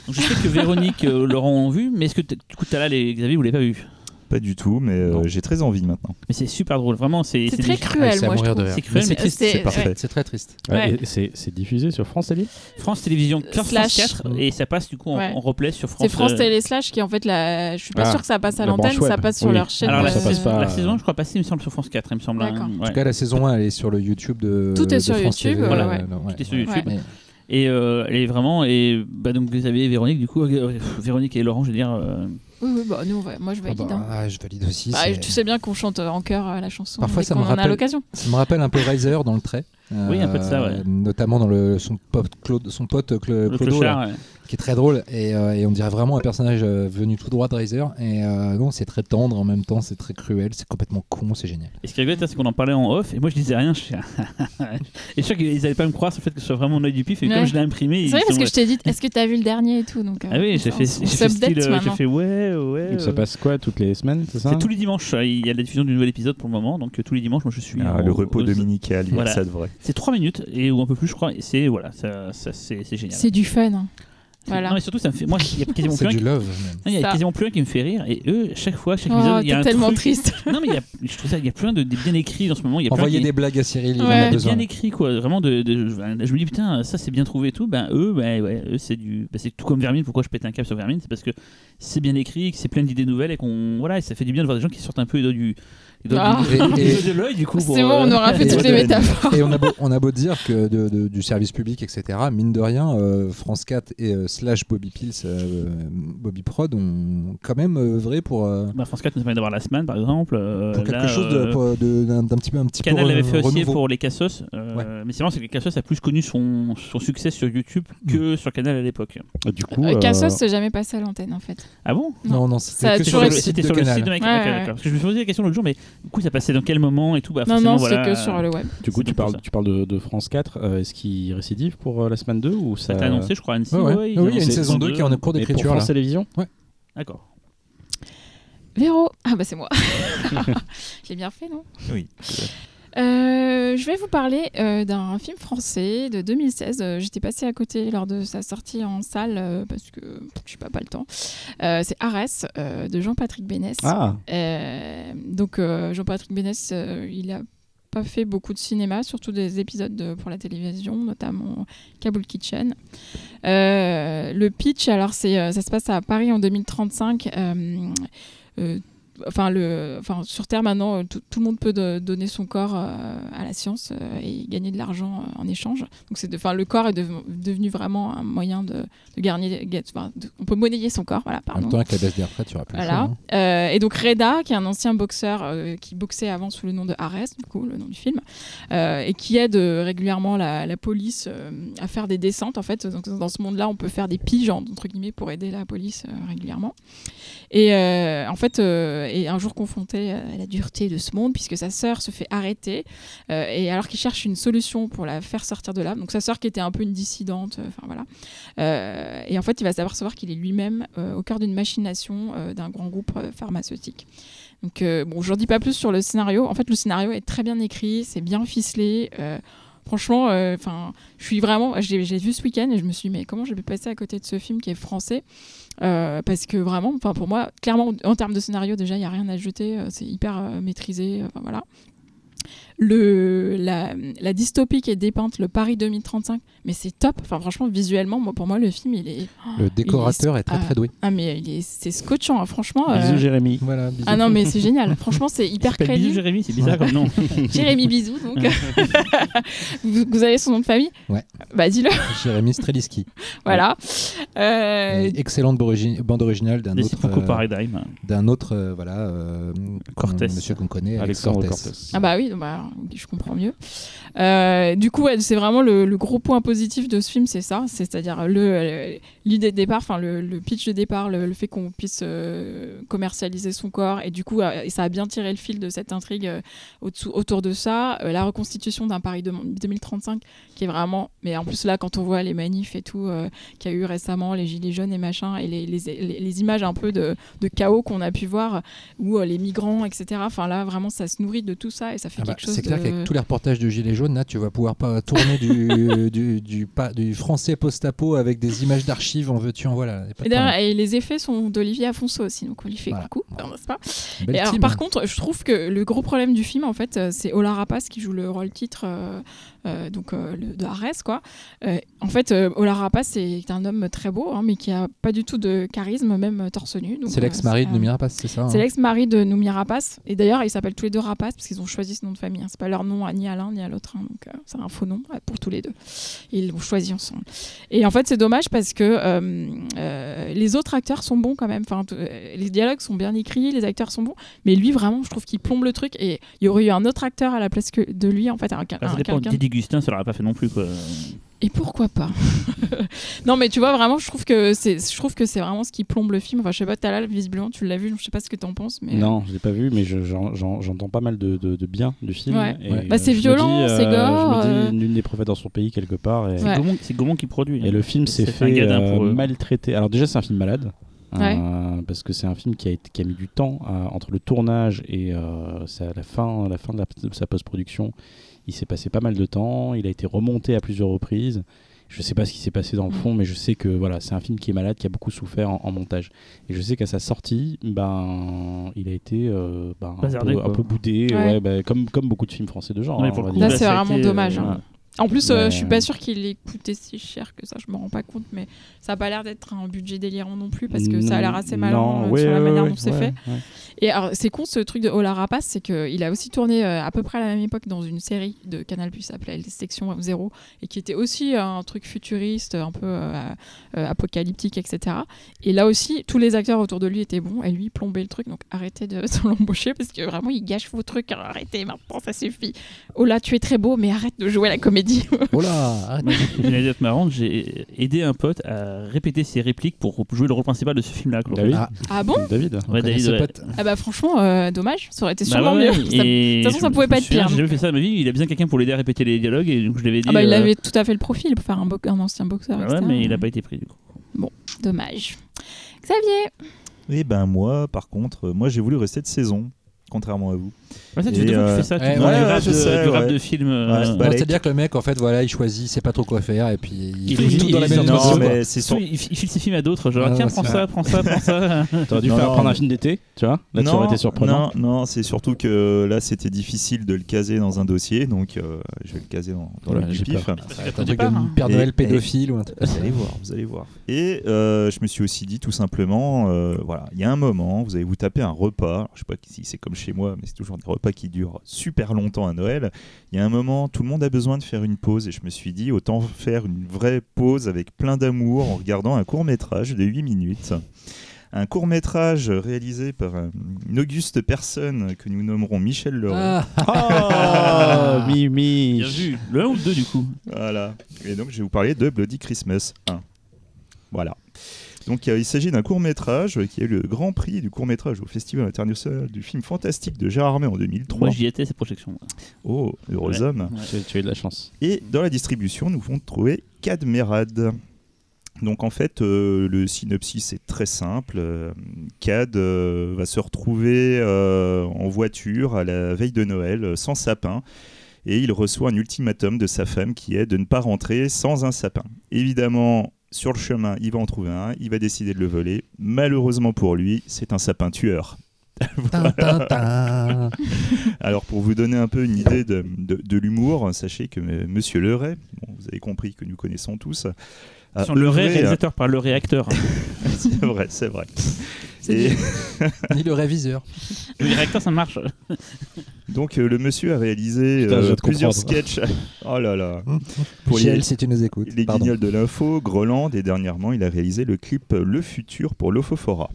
je sais que Véronique, euh, Laurent ont vu, mais est-ce que du coup, t'as là les Xavier, vous l'avez pas vu? Pas du tout, mais euh, j'ai très envie maintenant. Mais c'est super drôle, vraiment. C'est très Ah, cruel, c'est à moi je mourir de trouve. C'est cruel, Mais mais c'est triste, c'est- parfait. ouais. C'est très triste. Ouais, c'est diffusé sur France Télé? France Télévisions, 15 Slash. France 4, et ça passe du coup en, Ouais. en replay sur France. C'est France euh, Télé Slash qui en fait la. Je suis pas Ah, sûre que ça passe à la l'antenne, ça passe sur Oui. leur chaîne. Alors la, euh, passe pas- la saison, je crois passer, il me semble, sur France 4, il me semble. hein. En tout cas, la saison 1, elle est sur le YouTube de. Tout est sur France YouTube, voilà, euh, Tout est sur. YouTube. Et euh, elle est vraiment. Et bah, donc, vous avez Véronique, du coup, euh, Véronique et Laurent, je veux dire. euh, Oui, oui, bah, nous, on va- moi je Ah valide. bah, hein. ah, je valide aussi. Bah, tu sais bien qu'on chante en chœur euh, la chanson Parfois, ça me en a rappelle- l'occasion. Ça me rappelle un peu Riser dans le trait. Oui, un peu de ça, ouais. Notamment dans le, son pote Claude, son pote Cla- le Clodo, clochard. là, ouais. Qui est très drôle. Et, euh, et on dirait vraiment un personnage euh, venu tout droit de Riser. Et euh, non, c'est très tendre en même temps, c'est très cruel, c'est complètement con, c'est génial. Et ce qui est rigolo, c'est qu'on en parlait en off, et moi je disais rien. Je suis... et je sais qu'ils allaient pas me croire sur le fait que ce soit vraiment mon œil du pif, et Ouais. comme je l'ai imprimé. C'est vrai parce sont- que je t'ai dit, est-ce que t'as vu le dernier et tout donc, euh, Ah oui, j'ai fait, fait, style, fait ouais, ouais. Ça euh, passe quoi toutes les semaines, c'est ça? C'est tous les dimanches. Il y a la diffusion du nouvel épisode pour le moment, donc tous les dimanches, moi je suis. Ah, en- le repos aux- dominical, Voilà. ça de vrai. C'est 3 minutes, et, ou un peu plus, je crois, et c'est voilà, ça, ça, c'est c'est génial. C'est du fun. C'est- voilà. Non, mais surtout, ça me fait. Moi, il y a quasiment plus un du qui- love. il y a quasiment plus un qui me fait rire et eux chaque fois chaque Oh, épisode il y a un tellement truc triste. non mais il y a, je trouve ça il y a plein de, de bien écrits dans ce moment il y a Envoyer qui- des blagues à Cyril, il en Ouais. a de besoin. bien écrit quoi vraiment de, de- je me dis putain ça c'est bien trouvé et tout ben eux ben ouais, eux c'est du ben, c'est tout comme Vermine pourquoi je pète un câble sur Vermine? C'est parce que c'est bien écrit que c'est plein d'idées nouvelles et qu'on voilà et ça fait du bien de voir des gens qui sortent un peu du Ah. Et- les et- doigts de l'œil du coup C'est bon, euh, on aura fait et- toutes et- les métaphores. Et on a beau, on a beau dire que de- de- du service public, etc., mine de rien, euh, France 4 et euh, slash Bobby Pills, euh, Bobby Prod ont quand même œuvré pour, euh, bah, France 4 nous permet d'avoir la semaine par exemple euh, pour quelque là, chose de- euh, pour- de- d'un d'un petit peu un petit Canal peu l'avait fait aussi pour les Cassos, euh, mais c'est marrant, c'est que les Cassos a plus connu son, son succès sur YouTube que sur Canal à l'époque. Du coup, Euh, euh, Cassos, c'est jamais passé à l'antenne en fait. Ah bon? Non, non, a c'était sur le site C'était de sur le Canal. Parce que je me posais la question l'autre jour, mais du coup, ça passait dans quel moment et tout bah, Non, non, voilà, c'est que sur le web. du coup tu pour parles, tu parles de, de France 4. euh, Est-ce qu'il récidive pour euh, la semaine 2 ou Ça ça a été annoncé, je crois, Annecy. Ouais, ouais. ouais, Oui, il y a une saison 2 qui est en cours pour d'écriture. là. France Télévisions D'accord. Véro Ah bah c'est moi. J'ai bien fait, non? Oui. Euh, je vais vous parler euh, d'un film français de 2016. Euh, J'étais passée à côté lors de sa sortie en salle parce que je sais pas, pas le temps. C'est Arès de Jean-Patrick Bénès. Ah, donc Jean-Patrick Bénès, il a pas fait beaucoup de cinéma, surtout des épisodes de- pour la télévision, notamment Kabul Kitchen. Le pitch, alors ça se passe à Paris en 2035. Enfin le, enfin sur Terre maintenant, euh, tout, tout le monde peut de- donner son corps euh, à la science euh, et gagner de l'argent euh, en échange. Donc c'est, de- enfin le corps est dev- devenu vraiment un moyen de, de gagner, on peut monnayer son corps, voilà, En pardon. même temps, avec la baisse des retraites, tu auras plus Voilà. hein. Et donc Reda, qui est un ancien boxeur qui boxait avant sous le nom de Ares, du coup, le nom du film, et qui aide régulièrement la, la police à faire des descentes. En fait, donc, dans ce monde-là, on peut faire des piges entre guillemets pour aider la police régulièrement. Et en fait, est un jour confronté à la dureté de ce monde, puisque sa sœur se fait arrêter, euh, et alors qu'il cherche une solution pour la faire sortir de là. Donc sa sœur qui était un peu une dissidente, euh, enfin voilà. Euh, et en fait, il va s'apercevoir qu'il est lui-même euh, au cœur d'une machination euh, d'un grand groupe euh, pharmaceutique. Donc, euh, bon, je n'en dis pas plus sur le scénario. En fait, le scénario est très bien écrit, c'est bien ficelé. euh, franchement, je suis vraiment. J'ai vu ce week-end et je me suis dit, mais comment j'ai pu passer à côté de ce film qui est français? Euh, Parce que vraiment, pour moi, clairement, en termes de scénario, déjà, il n'y a rien à jeter. euh, C'est hyper euh, maîtrisé. Voilà. Le, la, la dystopie qui est dépeinte, le Paris 2035, mais c'est top. Enfin, franchement, visuellement, moi, pour moi, le film, il est. Le décorateur est, très ah, très doué. Ah, mais il est- c'est scotchant, hein, franchement. euh, Bisous Jérémy. Voilà, bisous. Ah non, mais c'est génial. Franchement, c'est hyper s'appelle Bisous crédible. Jérémy, c'est bizarre comme nom. Jérémy Bisou, donc. vous, vous avez son nom de famille? Ouais. Bah, dis-le. Jérémy Streliski. voilà. Euh, Et excellente bande originale d'un Des autre, euh, Paradigm. d'un autre, euh, voilà, euh, Cortés. monsieur qu'on connaît, Alex Alexandre. Cortés. Ah bah oui, bah, je comprends mieux. Euh, du coup, ouais, c'est vraiment le, le gros point positif de ce film, c'est ça, c'est-à-dire le euh, l'idée de départ, enfin le, le pitch de départ, le, le fait qu'on puisse euh, commercialiser son corps, et du coup, euh, et ça a bien tiré le fil de cette intrigue autour de ça, la reconstitution d'un Paris de- 2035 qui est vraiment, mais en plus là, quand on voit les manifs et tout qu'il y a eu récemment, les gilets jaunes et machin, et les, les, les- les images un peu de, de chaos qu'on a pu voir, où les migrants, etc. Enfin là, vraiment, ça se nourrit de tout ça et ça fait Ah bah, quelque chose c'est clair qu'avec tous les reportages de Gilets jaunes, là, tu vas pouvoir pas tourner du, du, du, pas- du français post-apo avec des images d'archives, en veux-tu, en voilà. Et, les effets sont d'Olivier Afonso aussi, donc on lui fait Voilà. coucou, Voilà. n'est-ce pas Belle Et alors, par contre, je trouve que le gros problème du film, en fait, euh, c'est Ola Rapace qui joue le rôle titre euh, donc, euh, le- de Arès, quoi. Euh, en fait, euh, Ola Rapace c'est un homme très beau, hein, mais qui a pas du tout de charisme, même euh, torse nu. donc, c'est euh, l'ex-mari de euh, Noumi Rapace, c'est ça hein C'est l'ex-mari de Noumi Rapace. Et d'ailleurs, ils s'appellent tous les deux Rapace parce qu'ils ont choisi ce nom de famille. hein. C'est pas leur nom ni à l'un ni à l'autre. hein. Donc, euh, c'est un faux nom euh, pour tous les deux. Ils l'ont choisi ensemble. Et en fait, c'est dommage parce que euh, euh, les autres acteurs sont bons quand même. Enfin, euh, les dialogues sont bien écrits, les acteurs sont bons. Mais lui, vraiment, je trouve qu'il plombe le truc. Et il y aurait eu un autre acteur à la place que de lui, en fait. Un, un- Ah, ça dépend. quelqu'un- Didier Gustin, ça l'aurait pas fait non plus. Quoi. et pourquoi pas Non, mais tu vois, vraiment, je trouve que c'est, je trouve que c'est vraiment ce qui plombe le film. Enfin, je sais pas, Talal, visiblement, tu l'as vu, je sais pas ce que t'en penses. Mais... Non, je l'ai pas vu, mais je- j'en- j'en- j'entends pas mal de, de, de bien du film. Ouais. Et, Ouais. Bah, c'est violent, dis, c'est euh, gore, Je me euh. dis, nul n'est prophète dans son pays quelque part. Et, Ouais. C'est Gaumont- C'est Gaumont qui produit. et le film s'est C'est fait euh, maltraiter. Alors déjà, c'est un film malade. Ouais. euh, parce que c'est un film qui a, été- qui a mis du temps euh, entre le tournage et euh, la fin, la fin de, la- de sa post-production. Il s'est passé pas mal de temps. Il a été remonté à plusieurs reprises. Je sais pas ce qui s'est passé dans le fond, mais je sais que voilà, c'est un film qui est malade, qui a beaucoup souffert en, en montage. Et je sais qu'à sa sortie, ben, il a été euh, ben, un, Bazardé, peu, un quoi. peu boudé, Ouais. ouais, ben, comme, comme beaucoup de films français de genre. Hein. Là, c'est vraiment été, dommage, euh, hein. En plus, euh, je suis pas sûre qu'il ait coûté si cher que ça, je me rends pas compte, mais ça a pas l'air d'être un budget délirant non plus parce que ça a l'air assez malin euh, ouais, sur la ouais, manière ouais, dont c'est fait. Et alors, c'est con ce truc de Ola Rapace, c'est qu'il a aussi tourné euh, à peu près à la même époque dans une série de Canal Plus appelée Section Zéro et qui était aussi un truc futuriste, un peu euh, euh, apocalyptique, etc. Et là aussi, tous les acteurs autour de lui étaient bons et lui plombait le truc, donc arrêtez de, de l'embaucher parce que vraiment il gâche vos trucs. Alors, arrêtez maintenant, ça suffit. Ola, tu es très beau, mais arrête de jouer à la comédie. Oh là une anecdote marrante. J'ai aidé un pote à répéter ses répliques pour jouer le rôle principal de ce film-là. David Ah, ah bon? David Ouais, David, ouais. Ah bah franchement, euh, dommage, ça aurait été Bah sûrement ouais, mieux. ouais, de toute façon, ça pouvait pas être pire. J'ai jamais fait ça de ma vie. Il a besoin de quelqu'un pour l'aider à répéter les dialogues et donc je l'avais dit. Ah bah il euh, avait tout à fait le profil pour faire un, bo- un ancien boxeur. ouais, etc. mais il a pas été pris du coup. Dommage. Xavier? Et ben moi, par contre, euh, moi j'ai voulu rester de saison. Contrairement à vous. Ouais, ça, tu fais euh, fais ça, tu ouais, ouais, rap de- sais, du rap ouais. de film. euh, C'est-à-dire que le mec, en fait, voilà, il choisit, sait pas trop quoi faire, et puis il, Il fait- tout dans la il- même il- Non, mais il, il file ses films à d'autres, genre Ah, tiens, prends ça, prends ça, prends ça. T'aurais dû Non, faire non, prendre un film d'été, tu vois Là, tu aurais été surprenant. Non, non, c'est surtout que là, c'était difficile de le caser dans un dossier, donc euh, je vais le caser dans, dans le pif. un truc de hein. Père Et- Noël pédophile ou un truc. Vous allez voir, vous allez voir. Et je me suis aussi dit tout simplement, voilà, il y a un moment, vous allez vous taper un repas. Je sais pas si c'est comme chez moi, mais c'est toujours des repas qui durent super longtemps à Noël. Il y a un moment, tout le monde a besoin de faire une pause, et je me suis dit, autant faire une vraie pause avec plein d'amour en regardant un court métrage de 8 minutes. Un court métrage réalisé par un- une auguste personne que nous nommerons Michel Leray. Ah, Oh, Mimi Bien vu. Le 1 ou le 2 du coup Voilà. Et donc, je vais vous parler de Bloody Christmas 1. Voilà. Donc, il s'agit d'un court-métrage qui a eu le grand prix du court-métrage au Festival international du film fantastique de Gérard Armé en 2003. Moi j'y étais, cette projection. Oh, heureux Ouais. homme. Ouais. tu, tu as eu de la chance. Et dans la distribution, nous pouvons trouver Cadmerad. Donc en fait, euh, le synopsis est très simple. Euh, Cad euh, va se retrouver euh, en voiture à la veille de Noël sans sapin. Et il reçoit un ultimatum de sa femme qui est de ne pas rentrer sans un sapin. Évidemment, sur le chemin, il va en trouver un, il va décider de le voler. Malheureusement pour lui, c'est un sapin tueur. Alors pour vous donner un peu une idée de, de- de l'humour, sachez que euh, Monsieur Leray, bon, vous avez compris que nous connaissons tous, a Sur le à- réalisateur par le réacteur. c'est vrai, c'est vrai. Et Ni le réviseur. le réacteur ça marche. donc euh, le monsieur a réalisé Putain, euh, plusieurs sketchs. oh là là. Pour Michel, les- si tu nous écoutes. Les Pardon. guignols de l'info, Groland, et dernièrement, il a réalisé le clip Le Futur pour l'Ophofora.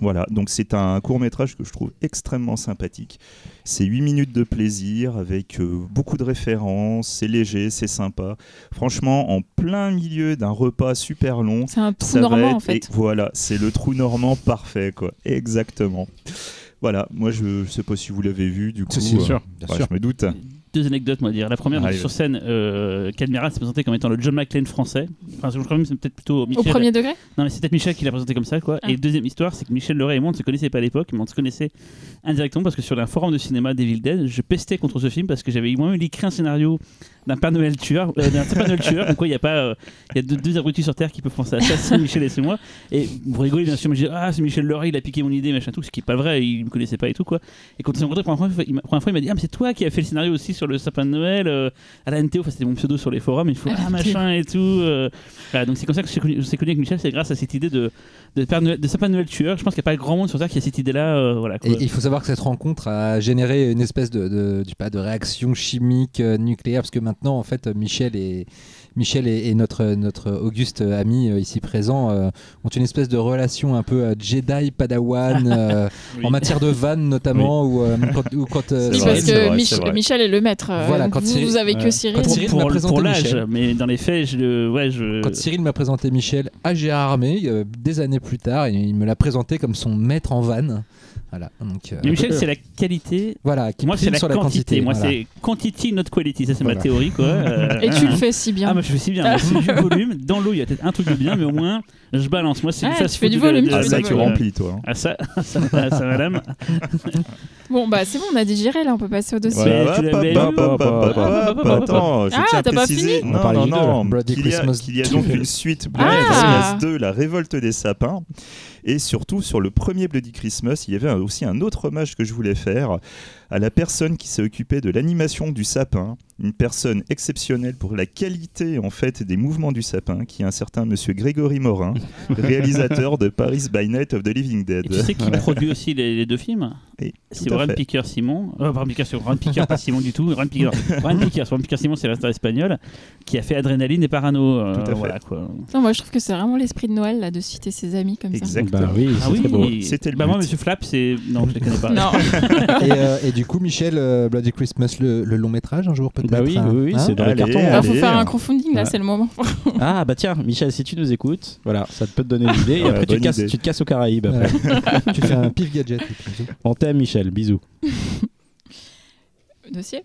Voilà, donc c'est un court métrage que je trouve extrêmement sympathique. C'est 8 minutes de plaisir avec euh, beaucoup de références, c'est léger, c'est sympa. Franchement, en plein milieu d'un repas super long, C'est un trou normand être- en fait. et voilà, c'est le trou normand parfait, quoi. Exactement. Voilà, moi je sais pas si vous l'avez vu, du coup. Euh, sûr, bien ouais, sûr. Je me doute. Deux anecdotes, moi, à dire. La première, donc, sur scène, euh, Cadmerat s'est présenté comme étant le John McClane français. Enfin, je crois même que c'est peut-être plutôt Au Michel. premier degré? Non, mais c'est peut-être Michel qui l'a présenté comme ça, quoi. Ah. Et deuxième histoire, c'est que Michel Leray et moi, on ne se connaissait pas à l'époque, mais on se connaissait indirectement parce que sur un forum de cinéma Devil Dead, je pestais contre ce film parce que j'avais moi-même écrit un scénario d'un Père Noël tueur, euh, d'un Père Noël tueur. Donc, quoi, il y a pas, euh, il y a deux, deux abrutis sur Terre qui peuvent penser à ça, c'est Michel et c'est moi. Et vous rigolez, bien sûr, mais je dis, ah, c'est Michel Leray, il a piqué mon idée, machin, tout, ce qui est pas vrai, il me connaissait pas et tout, quoi. Et quand on s'est rencontrés pour la première fois, il m'a- première fois, il m'a dit, ah, mais c'est toi qui as fait le scénario aussi sur le sapin de Noël, euh, à la NTO, enfin, c'était mon pseudo sur les forums, il faut, ah, machin et tout. euh. Voilà, donc c'est comme ça que je suis connu, je suis connu avec Michel, c'est grâce à cette idée de, de, Père Noël- de sapin de Noël tueur. Je pense qu'il n'y a pas grand monde sur Terre qui a cette idée-là, euh, voilà, quoi. Et il faut savoir que cette rencontre a généré une espèce de, de, pas, réaction chimique euh, nucléaire, parce que maintenant, en fait, Michel et, Michel et, et notre, notre auguste ami euh, ici présent euh, ont une espèce de relation un peu euh, Jedi-Padawan euh, Oui. en matière de vannes notamment, ou quand, ou quand, C'est Oui, vrai, parce que vrai, Mich-. Michel est le maître. Voilà, quand vous, Cyril- vous avez que. Cyril. Quand Cyril pour, pour- l'âge, Michel. mais dans les faits, je, le- ouais, je. Quand Cyril m'a présenté Michel à Gérard Armé, euh, des années plus tard, il me l'a présenté comme son maître en vanne. Voilà. Donc, euh, Mais Michel, c'est la qualité. voilà, qui Moi, c'est la la quantité. Moi, voilà. c'est quantity, not quality. Ça, c'est Voilà. ma théorie, quoi. Euh, Et tu le fais si bien. Ah, moi, je fais si bien. C'est du volume. Dans l'eau, il y a peut-être un truc de bien, mais au moins, je balance. Moi, c'est Ah, du tu fais du de- volume, de- tu Ah, ça tu volume. remplis, toi. hein. Ah, ça, ça, ça, madame. Bon, bah c'est bon, on a digéré là, on peut passer au dossier. Ouais. Hop, hop, Ah, Attends, je Ah, tiens à t'as pas préciser. fini Non, non, non. Bloody Qu'il y a, Christmas qu'il y a 2. donc une suite Bloody Ah. Christmas 2, la révolte des sapins. Et surtout, sur le premier Bloody Christmas, il y avait un- aussi un autre hommage que je voulais faire à la personne qui s'est occupée de l'animation du sapin. Une personne exceptionnelle pour la qualité en fait des mouvements du sapin, qui est un certain monsieur Grégory Morin, réalisateur de Paris by Night of the Living Dead. Et tu sais qui produit aussi les, les deux films? Et C'est fait. Picker Simon. Euh, Warren Picker, pas Simon du tout. Warren Picker, Warren Picker, Simon, c'est l'instant espagnol qui a fait Adrénaline et Parano. euh, Tout à fait. Voilà, quoi. Non, moi je trouve que c'est vraiment l'esprit de Noël là de citer ses amis comme ça. Exactement. Bah oui, Ah c'est oui, très beau. C'était le bah moi. Monsieur Flap, c'est. Non, je les connais pas. Non, et, euh, et du coup, Michel, euh, Bloody Christmas, le, le long métrage un jour peut-être Bah oui, hein oui, oui, Hein c'est dans les Allez, cartons. il hein. faut allez. faire un crowdfunding là, Ouais. c'est le moment. Ah bah tiens, Michel, si tu nous écoutes, voilà, ça peut te donner une idée. Et Ouais, après, tu te, casses, idée. tu te casses aux Caraïbes. après. Tu fais un pif gadget. et Michel. Bisous. Dossier?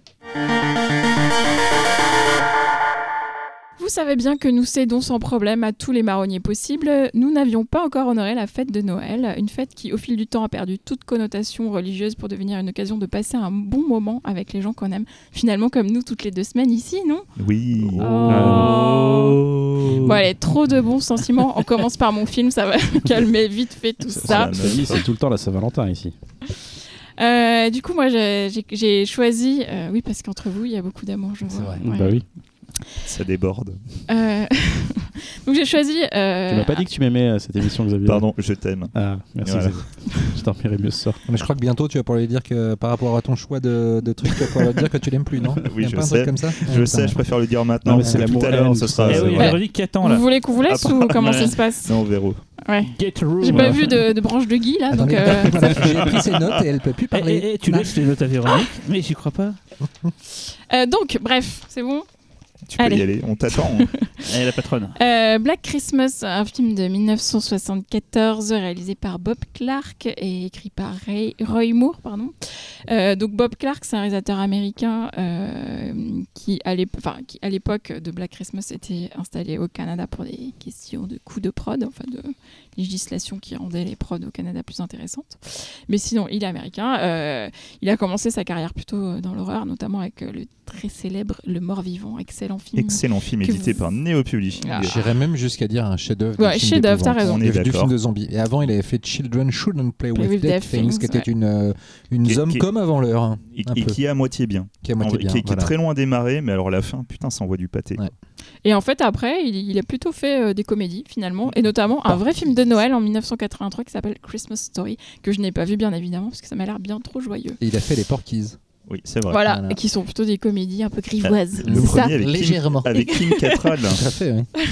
Vous savez bien que nous cédons sans problème à tous les marronniers possibles. Nous n'avions pas encore honoré la fête de Noël, une fête qui, au fil du temps, a perdu toute connotation religieuse pour devenir une occasion de passer un bon moment avec les gens qu'on aime. Finalement, comme nous, toutes les deux semaines ici, non? Oui. Oh. Bon, allez, trop de bons sentiments. On commence par mon film, ça va calmer vite fait tout ça. C'est tout le temps la Saint-Valentin ici. Euh, du coup, moi, j'ai- choisi. euh, oui, parce qu'entre vous, il y a beaucoup d'amour, je C'est vois. vrai. Ouais. Bah oui. Ça déborde. Euh, Donc, j'ai choisi. euh, Tu m'as pas dit que tu m'aimais euh, cette émission, Xavier Pardon, je t'aime. Ah, merci Voilà. Xavier. Je dormirai mieux ce soir. Mais je crois que bientôt tu vas pouvoir lui dire que par rapport à ton choix de, de trucs, tu vas pouvoir lui dire que tu l'aimes plus, non? Oui, je pas un sais. truc comme ça? Je Ouais, sais, je préfère le dire maintenant. Non, mais c'est que tout l'amour à l'heure, ce sera. ça. Eh oui, c'est il vrai. a redit qu'attends là? Vous voulez qu'on vous laisse ou comment ouais. ça se passe? Non, on verra. Ouais. Get room. J'ai pas vu de, de branche de Guy là, donc. Euh, j'ai pris ses notes et elle peut plus Eh, parler. eh, eh, tu laisses les notes à Véronique Mais j'y crois pas. euh, donc, bref, c'est bon. Tu peux Allez. y aller, on t'attend. Elle la patronne. Euh, Black Christmas, un film de 1974 réalisé par Bob Clark et écrit par Ray- Roy Moore. Pardon. Euh, donc Bob Clark, c'est un réalisateur américain euh, qui, à l'époque de Black Christmas, était installé au Canada pour des questions de coûts de prod, enfin de législation qui rendait les prods au Canada plus intéressantes. Mais sinon, il est américain. Euh, il a commencé sa carrière plutôt dans l'horreur, notamment avec euh, le très célèbre Le Mort-Vivant, excellent film. Excellent film édité vous- par Neo Publishing. Ah. J'irais même jusqu'à dire un chef-d'œuvre. Ouais, chef-d'œuvre, t'as raison. On Du- est du film de zombies. Et avant, il avait fait Children Shouldn't Play with, with Dead, Things, Things, qui était une, euh, une Qui- zombie qui- comme avant l'heure. Et, un et peu. qui est à moitié bien. Qui est à moitié bien. qui, est- qui est voilà. très loin à démarrer, mais alors la fin, putain, ça envoie du pâté. Ouais. Et en fait, après, il, il a plutôt fait euh, des comédies, finalement, et notamment un vrai film de Noël en 1983 qui s'appelle Christmas Story, que je n'ai pas vu, bien évidemment, parce que ça m'a l'air bien trop joyeux. Et il a fait les Porkies. Oui, c'est vrai. Voilà, Voilà. et qui sont plutôt des comédies un peu grivoises. Le c'est ça premier avec Kim, Légèrement. avec Kim Cattrall. Tout à fait, oui.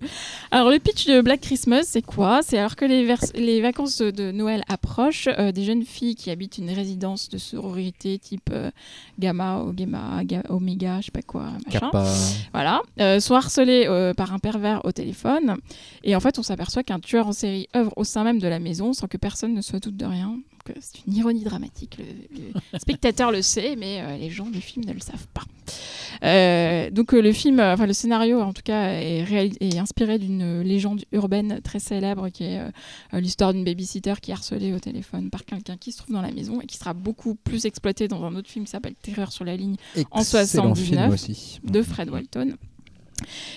Alors, le pitch de Black Christmas, c'est quoi? C'est alors que les, vacances de, Noël approchent, euh, des jeunes filles qui habitent une résidence de sororité type euh, Gamma, Gamma, Ga- Oméga, je sais pas quoi, machin. Kappa. Voilà, euh, sont harcelés euh, par un pervers au téléphone. Et en fait, on s'aperçoit qu'un tueur en série œuvre au sein même de la maison sans que personne ne se doute de rien. C'est une ironie dramatique. Le, le spectateur le sait, mais euh, les gens du film ne le savent pas. Euh, donc euh, le film, enfin le scénario en tout cas, est, inspiré d'une légende urbaine très célèbre qui est l'histoire d'une babysitter qui est harcelée au téléphone par quelqu'un qui se trouve dans la maison et qui sera beaucoup plus exploité dans un autre film qui s'appelle Terreur sur la ligne En Excellent 79, film aussi. de Fred Walton.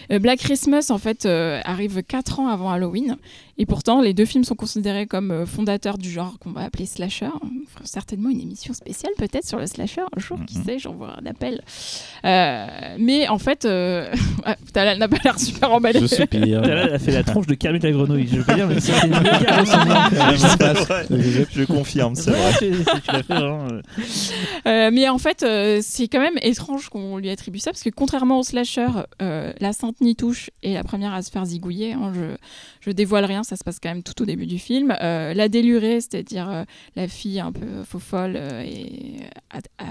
Black Christmas, en fait, euh, arrive 4 ans avant Halloween. Et pourtant, les deux films sont considérés comme euh, fondateurs du genre qu'on va appeler slasher. On fera certainement une émission spéciale, peut-être, sur le slasher un jour, qui Mhm. sait, j'envoie un appel. Euh, mais en fait, euh... putain, elle n'a pas l'air super emballée. Je soupire. Elle a fait la tronche de Kermit la grenouille. Je veux dire, mais c'est une. Je confirme, c'est vrai. tu fait vraiment. euh. Mais en fait, euh, c'est quand même étrange qu'on lui attribue ça, parce que contrairement au slasher, euh, la Sainte Nitouche est la première à se faire zigouiller. hein, je, je dévoile rien, ça se passe quand même tout au début du film. Euh, la délurée, c'est-à-dire euh, la fille un peu faux folle euh, et à- à-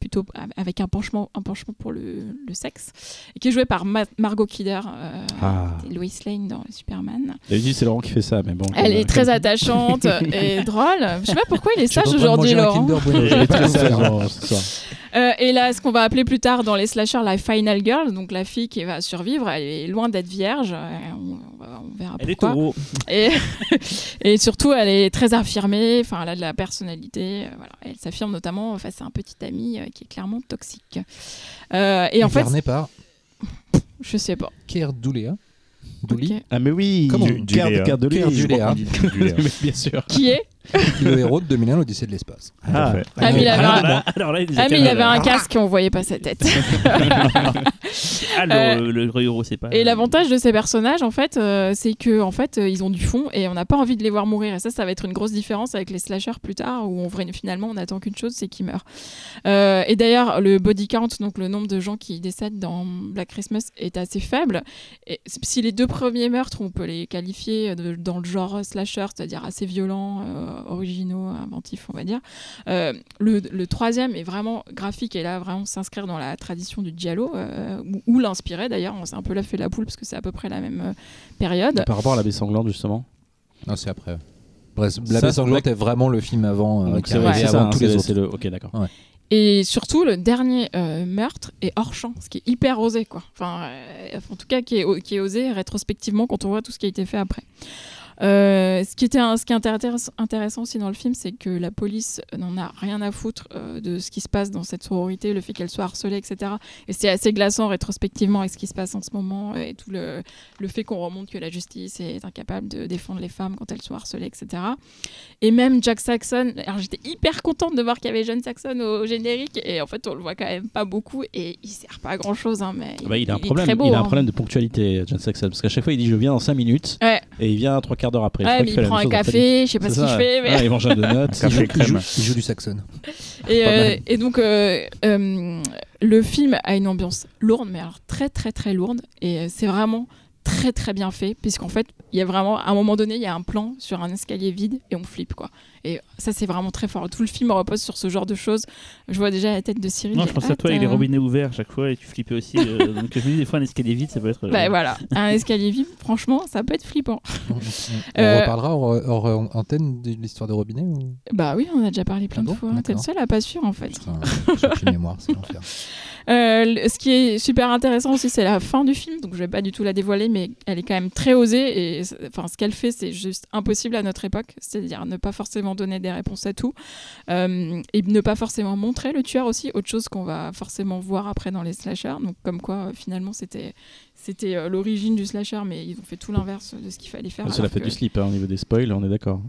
plutôt avec un penchement, un penchement pour le, le sexe, et qui est jouée par Ma- Margot Kidder, euh, Ah. Lois Lane dans Superman. Dit c'est Laurent qui fait ça, mais bon. Elle comme- est très attachante et drôle. Je sais pas pourquoi il est sage aujourd'hui, Laurent. Soir. Euh, et là, ce qu'on va appeler plus tard dans les slashers la final girl, donc la fille qui va survivre, elle est loin d'être vierge. euh, On, on verra Elle est pourquoi. taureau. Et, et surtout, elle est très affirmée. Enfin, elle a de la personnalité. euh, voilà. Elle s'affirme notamment face à un petit ami euh, qui est clairement toxique. Euh, et en fait, Incarné par je sais pas. Keir Doulea. Douli, Ok. Ah, mais oui Comment du- Du- Léa. Léa. Léa. Bien sûr. Qui est le héros de 2001, l'Odyssée de l'espace. Ah, Parfait. Ah, mais il avait Alors un- nous a Ah, mais il avait un casque et on voyait pas sa tête. Ah, le, le héros, c'est pas. Et l'avantage de ces personnages, en fait, euh, c'est que en fait, euh, ils ont du fond et on n'a pas envie de les voir mourir. Et ça, ça va être une grosse différence avec les slashers plus tard, où on vrai, finalement, on attend qu'une chose, c'est qu'ils meurent. Euh, et d'ailleurs, le body count, donc le nombre de gens qui décèdent dans Black Christmas, est assez faible. Et si les deux premiers meurtres, on peut les qualifier de- dans le genre slasher, c'est-à-dire assez violents, euh, originaux, inventifs, on va dire. Euh, le, le troisième est vraiment graphique et là, vraiment s'inscrire dans la tradition du giallo, euh, ou, ou l'inspirer d'ailleurs. On s'est un peu la fait la poule parce que c'est à peu près la même euh, période. Par rapport à la baie sanglante, justement? Non, c'est après. Bref, La Ça, Baie sanglante est vraiment le film avant, euh, qui est ouais, ça, avant hein, tous les autres. c'est le. Ok, d'accord. Et surtout, le dernier euh, meurtre est hors champ, ce qui est hyper osé, quoi. Enfin, euh, en tout cas, qui est, o- qui est osé rétrospectivement quand on voit tout ce qui a été fait après. Euh, ce qui était ce qui est intéressant aussi dans le film, c'est que la police n'en a rien à foutre euh, de ce qui se passe dans cette sororité, le fait qu'elle soit harcelée, etc. Et c'est assez glaçant rétrospectivement avec ce qui se passe en ce moment et tout le, fait qu'on remonte que la justice est incapable de défendre les femmes quand elles sont harcelées, etc. Et même Jack Saxon, alors j'étais hyper contente de voir qu'il y avait John Saxon au, générique et en fait on le voit quand même pas beaucoup et il sert pas à grand chose, hein, mais il, il, a un problème, beau, il a un hein. de ponctualité John Saxon parce qu'à chaque fois il dit je viens dans 5 minutes et il vient à 3 d'heure après. Il, prend un café, je sais pas ce qu'il fait. Mais... Il mange un donut, il, joue, il, joue, du saxon. Et, euh, donc, euh, euh, le film a une ambiance lourde, mais alors très très très lourde. Et c'est vraiment très très bien fait, puisqu'en fait, il y a vraiment, à un moment donné, il y a un plan sur un escalier vide et on flippe, quoi. Et ça, c'est vraiment très fort. Tout le film repose sur ce genre de choses. Je vois déjà la tête de Cyril. Non, je pense à toi, il est robinets ouverts à chaque fois et tu flippais aussi. euh, donc je me dis, des fois, un escalier vide, ça peut être. euh, Bah voilà, un escalier vide, franchement, ça peut être flippant. On, Euh, reparlera hors, hors antenne de l'histoire de robinet ou... Bah oui, on a déjà parlé plein Ah bon de fois. T'es le seul à pas sûr, en fait. Putain, mémoire, c'est l'enfer. Euh, ce qui est super intéressant aussi, c'est la fin du film. Donc, je vais pas du tout la dévoiler, mais elle est quand même très osée. Et enfin, ce qu'elle fait, c'est juste impossible à notre époque. C'est-à-dire ne pas forcément donner des réponses à tout Euh, et ne pas forcément montrer le tueur aussi. Autre chose qu'on va forcément voir après dans les slashers. Donc, comme quoi, euh, finalement, c'était c'était l'origine du slasher, mais ils ont fait tout l'inverse de ce qu'il fallait faire. C'est la fête que du slip hein, au niveau des spoils, on est d'accord.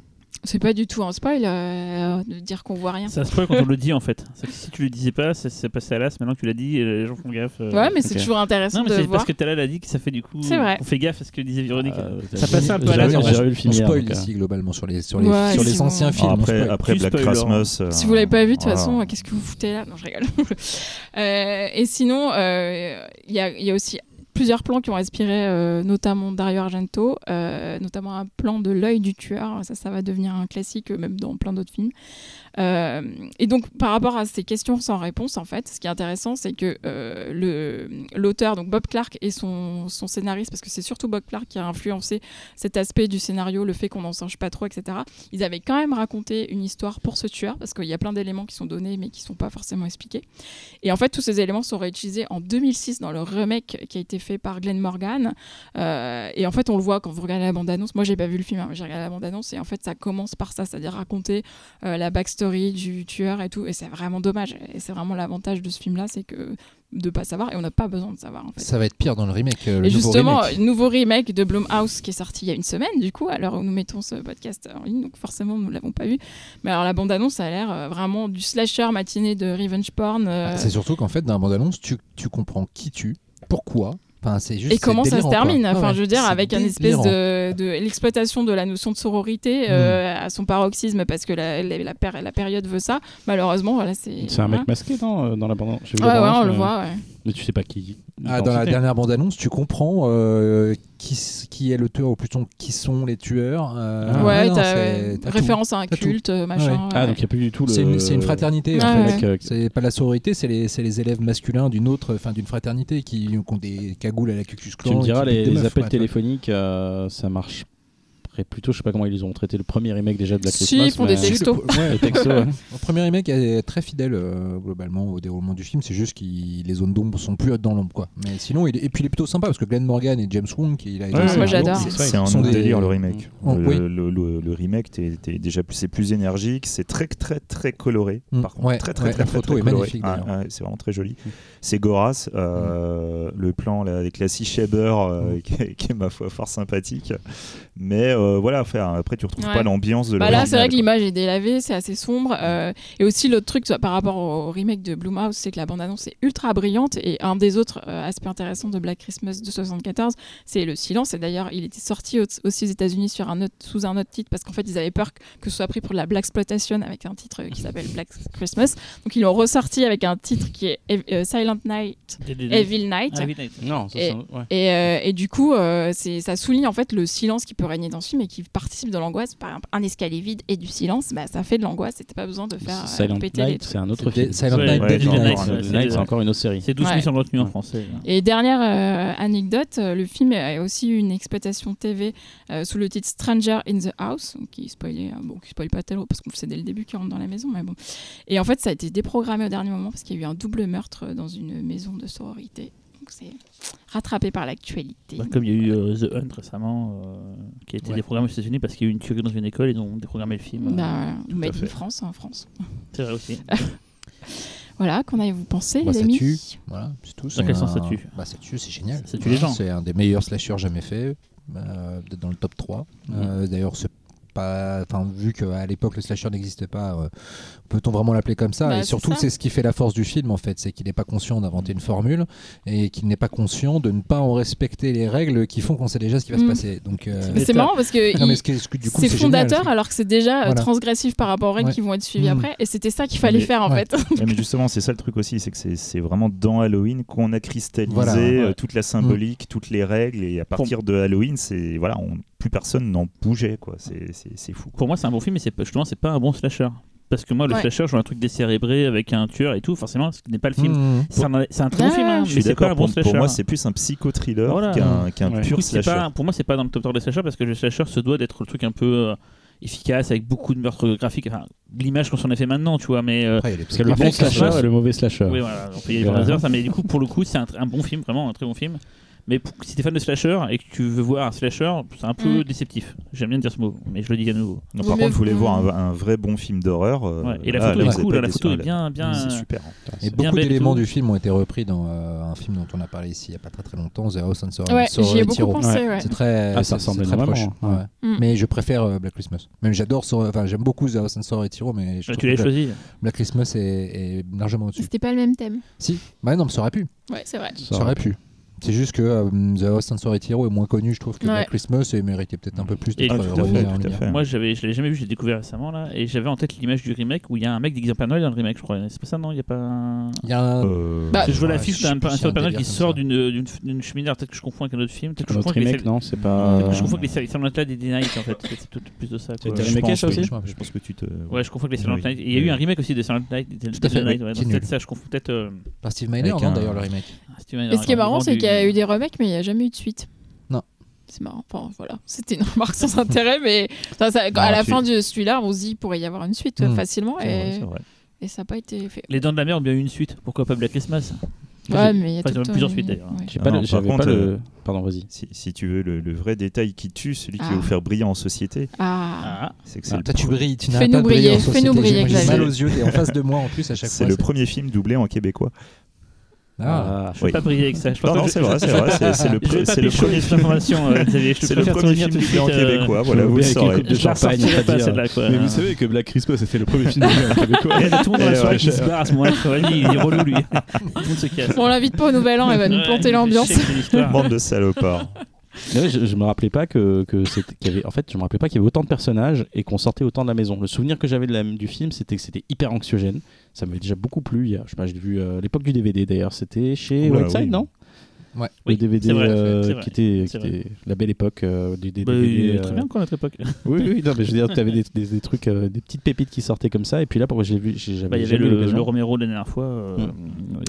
C'est pas du tout un spoil euh, de dire qu'on voit rien. Ça spoil quand on le dit en fait. C'est que si tu le disais pas, ça s'est passé à l'as. Maintenant que tu l'as dit, euh, les gens font gaffe. euh, Ouais, mais c'est toujours intéressant Non, mais de c'est voir. parce que Talal a dit que ça fait du coup. C'est vrai. On fait gaffe à ce que disait Véronique. Euh, ça passait un peu à j'ai la revu- sur- j'ai revu le On spoil ici globalement sur les, sur les, Ouais, sur si les anciens films. on après, après Black spoiler, Christmas. euh, Si vous l'avez pas vu, de toute voilà. façon, qu'est-ce que vous foutez là? Non, je rigole. Euh, et sinon, euh, il y, a, il y a aussi plusieurs plans qui ont inspiré euh, notamment Dario Argento, euh, notamment un plan de l'œil du tueur. Ça, ça va devenir un classique, euh, même dans plein d'autres films. Euh, et donc, par rapport à ces questions sans réponse, en fait, ce qui est intéressant, c'est que euh, l'auteur, donc Bob Clark, et son, son scénariste, parce que c'est surtout Bob Clark qui a influencé cet aspect du scénario, le fait qu'on n'en sache pas trop, etc. Ils avaient quand même raconté une histoire pour ce tueur, parce qu'il y a plein d'éléments qui sont donnés, mais qui sont pas forcément expliqués. Et en fait, tous ces éléments sont réutilisés en 2006 dans le remake qui a été fait par Glenn Morgan. Euh, et en fait, on le voit quand vous regardez la bande-annonce. Moi, j'ai pas vu le film, hein, mais j'ai regardé la bande-annonce, et en fait, ça commence par ça, c'est-à-dire raconter euh, la backstory du tueur et tout. Et c'est vraiment dommage. Et c'est vraiment l'avantage de ce film-là, c'est que de pas savoir, et on n'a pas besoin de savoir, en fait. Ça va être pire dans le remake. euh, le Et nouveau justement, remake. nouveau remake de Blumhouse qui est sorti il y a une semaine, du coup, à l'heure où nous mettons ce podcast en ligne, donc forcément, nous l'avons pas vu. Mais alors, la bande-annonce, a l'air euh, vraiment du slasher matinée de revenge porn. euh, Ah, C'est surtout qu'en fait, dans la bande-annonce, tu, tu comprends qui tue, pourquoi. Enfin, c'est juste, et comment ça se quoi. termine Enfin, ouais, je veux dire, avec un espèce de, de l'exploitation de la notion de sororité euh, à son paroxysme parce que la, la, la péri- la période veut ça. Malheureusement, voilà, c'est. C'est un mec masqué non, euh, dans la bande J'ai vu Ouais, bande-annonce, on le mais- voit, ouais. Mais tu sais pas qui. Ah, dans la dernière bande-annonce, tu comprends euh, qui, s- qui est le tueur, ou plutôt qui sont les tueurs. euh, Ah, ouais, non, t'as tout. référence à un T'as culte, euh, machin. Ah, ouais. donc il n'y a plus du tout le. C'est une, c'est une fraternité. en Ouais, fait. ouais. C'est pas la sororité, c'est les, c'est les élèves masculins d'une autre, enfin d'une fraternité qui, qui ont des cagoules à la cucus clan. Tu me diras, les, des les meufs, appels ouais, téléphoniques, euh, ça marche plutôt. Je sais pas comment ils ont traité le premier remake déjà de la Si, Christmas. ils font des textos. le- ouais, Le texto, ouais. Le premier remake est très fidèle euh, globalement au déroulement du film, c'est juste que les zones d'ombre sont plus dans l'ombre quoi. Mais sinon, il est, et puis il est plutôt sympa parce que Glenn Morgan et James Wong, qui il a Ouais, moi, j'adore. c'est- un sont autre des- délire le remake. Oh, le, oui. le- le- le remake, t'es- t'es déjà plus, c'est plus énergique, c'est très très très coloré. Mm, Par contre, ouais, très très ouais, très, la photo très est coloré. magnifique, Ah, c'est vraiment très joli. C'est Goras, euh, le plan là, avec la Sea Shaber euh, qui, est, qui est, ma foi fort sympathique. Mais euh, voilà, faire. après tu retrouves Ouais. pas l'ambiance de Bah là, c'est vrai que l'image est délavée, c'est assez sombre. euh, et aussi, l'autre truc par rapport au remake de Blumhouse, c'est que la bande-annonce est ultra brillante. Et un des autres euh, aspects intéressants de Black Christmas de 74, c'est le silence. Et d'ailleurs, il était sorti au- aussi aux États-Unis sur un autre, sous un autre titre parce qu'en fait, ils avaient peur que ce soit pris pour de la Black Exploitation avec un titre qui s'appelle Black Christmas. Donc, ils l'ont ressorti avec un titre qui est euh, Silent Night, Evil Night. Ah, Evil Night. Non, ça, Et- c'est- ouais. Et, et du coup, c'est- ça souligne en fait le silence qui peut régner dans ce film. Film et qui participe de l'angoisse, par exemple un escalier vide et du silence, bah, ça fait de l'angoisse et t'as pas besoin de faire euh, Silent répéter les Night, c'est un autre film. Silent Ouais, Night, ouais, c'est- c'est encore une autre série. C'est 12 Ouais. missions de retenue en Ouais. français. Et dernière euh, anecdote, euh, le film a aussi eu une exploitation TV euh, sous le titre Stranger in the House, qui spoilait, euh, bon, qui spoil pas tellement parce qu'on sait dès le début qu'il rentre dans la maison, mais bon. Et en fait, ça a été déprogrammé au dernier moment parce qu'il y a eu un double meurtre dans une maison de sororité. Donc c'est rattrapé par l'actualité. Bah, comme il y a eu euh, The Hunt récemment, euh, qui a été Ouais. déprogrammé aux États-Unis parce qu'il y a eu une tuerie dans une école et ils ont déprogrammé le film. Bah, tout Made in. France, en France. C'est vrai aussi. Voilà, qu'en avez-vous pensé, Bah, les ça amis tue. Voilà, c'est tout. Dans quel sens ça tue Bah, ça tue, c'est génial. Ça tue les gens. C'est un des meilleurs slashers jamais fait, euh, dans le top 3. Mhm. Euh, D'ailleurs, c'est pas. Enfin, vu qu'à l'époque le slasher n'existait pas, euh, peut-on vraiment l'appeler comme ça? Bah, Et surtout, c'est ce qui fait la force du film en fait, c'est qu'il n'est pas conscient d'inventer une formule et qu'il n'est pas conscient de ne pas en respecter les règles qui font qu'on sait déjà ce qui va se Mhm. passer. Donc, euh, Mais c'est marrant parce que coup, c'est génial, fondateur alors que c'est déjà euh, Voilà. transgressif par rapport aux règles Ouais. qui vont être suivies Mhm. après. Et c'était ça qu'il fallait Mais- faire en ouais. fait. Ouais, mais justement, c'est ça le truc aussi, c'est que c'est- vraiment dans Halloween qu'on a cristallisé Voilà, ouais. toute la symbolique, toutes les règles, et à partir de Halloween, c'est voilà, on- plus personne n'en bougeait, quoi. C'est- C'est fou. Pour moi, c'est un bon film, mais justement, c'est pas un bon slasher. Parce que moi, le Ouais. slasher, je vois un truc décérébré avec un tueur et tout. Forcément, ce n'est pas le film. C'est un, c'est un très bon film, hein, Je mais suis c'est pas d'accord. un bon Pour, slasher. pour moi, c'est plus un psycho-thriller Voilà. qu'un qu'un Ouais. Du pur coup, slasher. pas, pour moi, c'est pas dans le top 3 des slashers parce que le slasher se doit d'être le truc un peu euh, efficace avec beaucoup de meurtres graphiques. Enfin, l'image qu'on s'en a fait maintenant, tu vois. Mais euh, Après, il y a les Parce que le bon slasher et le mauvais slasher. oui, voilà, on peut y heures, ça, mais du coup, pour le coup, c'est un bon film, vraiment un très bon film. Mais pour- si t'es fan de slasher et que tu veux voir un slasher, c'est un peu Mm. déceptif. J'aime bien dire ce mot, mais je le dis à nouveau. Non, par contre, vous voulez voir un, un vrai bon film d'horreur. euh, Ouais, Et la là, photo là, est cool, la photo est bien, bien. C'est super. Et bien beaucoup d'éléments du film ont été repris dans euh, un film dont on a parlé ici il n'y a pas très très longtemps, The House and Sorrow. Ouais, j'y ai et beaucoup Tiro. pensé. Ouais. C'est très, Ah, ça ressemble très proche. ouais. Ouais. Mm. Mais je préfère euh, Black Christmas. Même j'adore, enfin j'aime beaucoup The House Sorrow et Tiro, mais je Ah, trouve Tu l'as choisi Black Christmas est, est largement au-dessus. C'était pas le même thème. Si, bah non, mais ça aurait pu. Ouais, c'est vrai. Ça aurait pu. C'est juste que euh, The House and Sorrow et Tiro est moins connu, je trouve, que Ouais. Christmas et méritait peut-être un peu plus d'être Ah, euh. Moi, j'avais, je l'avais jamais vu, j'ai découvert récemment là, et j'avais en tête l'image du remake où il y a un mec déguisé en Père Noël dans le remake, je crois. C'est pas ça, non? Il y a pas. un- Il y a un... Euh, Bah, je vois l'affiche d'un un un Père Noël qui sort d'une, cheminée. Alors, Peut-être que je confonds avec un autre film. Peut-être que je confonds avec remake, les- non C'est pas. je confonds avec les séries Silent Night et Dead Night en fait. C'est tout- plus de ça. Je remaké, pense ça aussi Je pense que tu te. Ouais, je confonds avec les Silent. Night. Et il y a eu un remake aussi de Silent Night. de peut-être ça, je confonds peut-être. euh, Par Steve Miner, un- d'ailleurs, le remake. Et ce qui est marrant, c'est qu'il y a eu des remakes, mais il n'y a jamais eu de suite. Non. C'est marrant. Enfin, voilà. C'était une remarque sans intérêt, mais ça- ça- à la tu- fin de celui-là, on se dit qu'il pourrait y avoir une suite Mm. facilement C'est vrai, et, c'est vrai. et ça n'a pas été fait. Les Dents de la Mer ont bien eu une suite. Pourquoi pas Black Christmas? Ouais, mais il y a Enfin, il plusieurs suites, d'ailleurs. ouais. J'ai pas non, le- par pas contre, le. euh, Pardon, vas-y. Si, si tu veux le, le vrai détail qui tue, celui qui Ah. va vous faire briller en société, Ah. Ah, c'est que c'est Ah, Toi, tu brilles, tu Fais-nous n'arrêtes pas briller briller, en fais-nous société. briller, J'ai- mal aux yeux, t'es en face de moi en plus à chaque c'est fois. le premier film doublé en québécois. Ah. je vais Oui. pas briller avec ça. Je pense Non, non, c'est vrai, c'est vrai, c'est le, c'est le premier C'est le premier film tout en euh, québécois. Voilà, vous le saurez. de champagne. Mais vous savez que Black Christmas, c'était le premier film québécois. Il y a tout le monde dans la soirée qui se barre à ce moment-là. il est relou, lui. On l'invite pas au nouvel an, elle va nous planter il l'ambiance. Bande de salopards. Ouais, je, je me rappelais pas que, que c'était qu'il y avait en fait je me rappelais pas qu'il y avait autant de personnages et qu'on sortait autant de la maison. Le souvenir que j'avais du film c'était que c'était hyper anxiogène. Ça m'avait déjà beaucoup plu. Il y a, je sais pas, j'ai vu euh, l'époque du DVD d'ailleurs. C'était chez Oula, Whiteside oui. non? Ouais. Le Oui, DVD vrai, euh, vrai, qui était, qui la belle époque euh, du Bah, DVD. euh, Très bien, quoi, notre époque. Oui, oui, non, mais je veux dire, tu avais des, des, des trucs, euh, des petites pépites qui sortaient comme ça. Et puis là, pourquoi j'ai vu, j'avais Bah, il y avait le, le Romero la dernière fois. euh, Mm.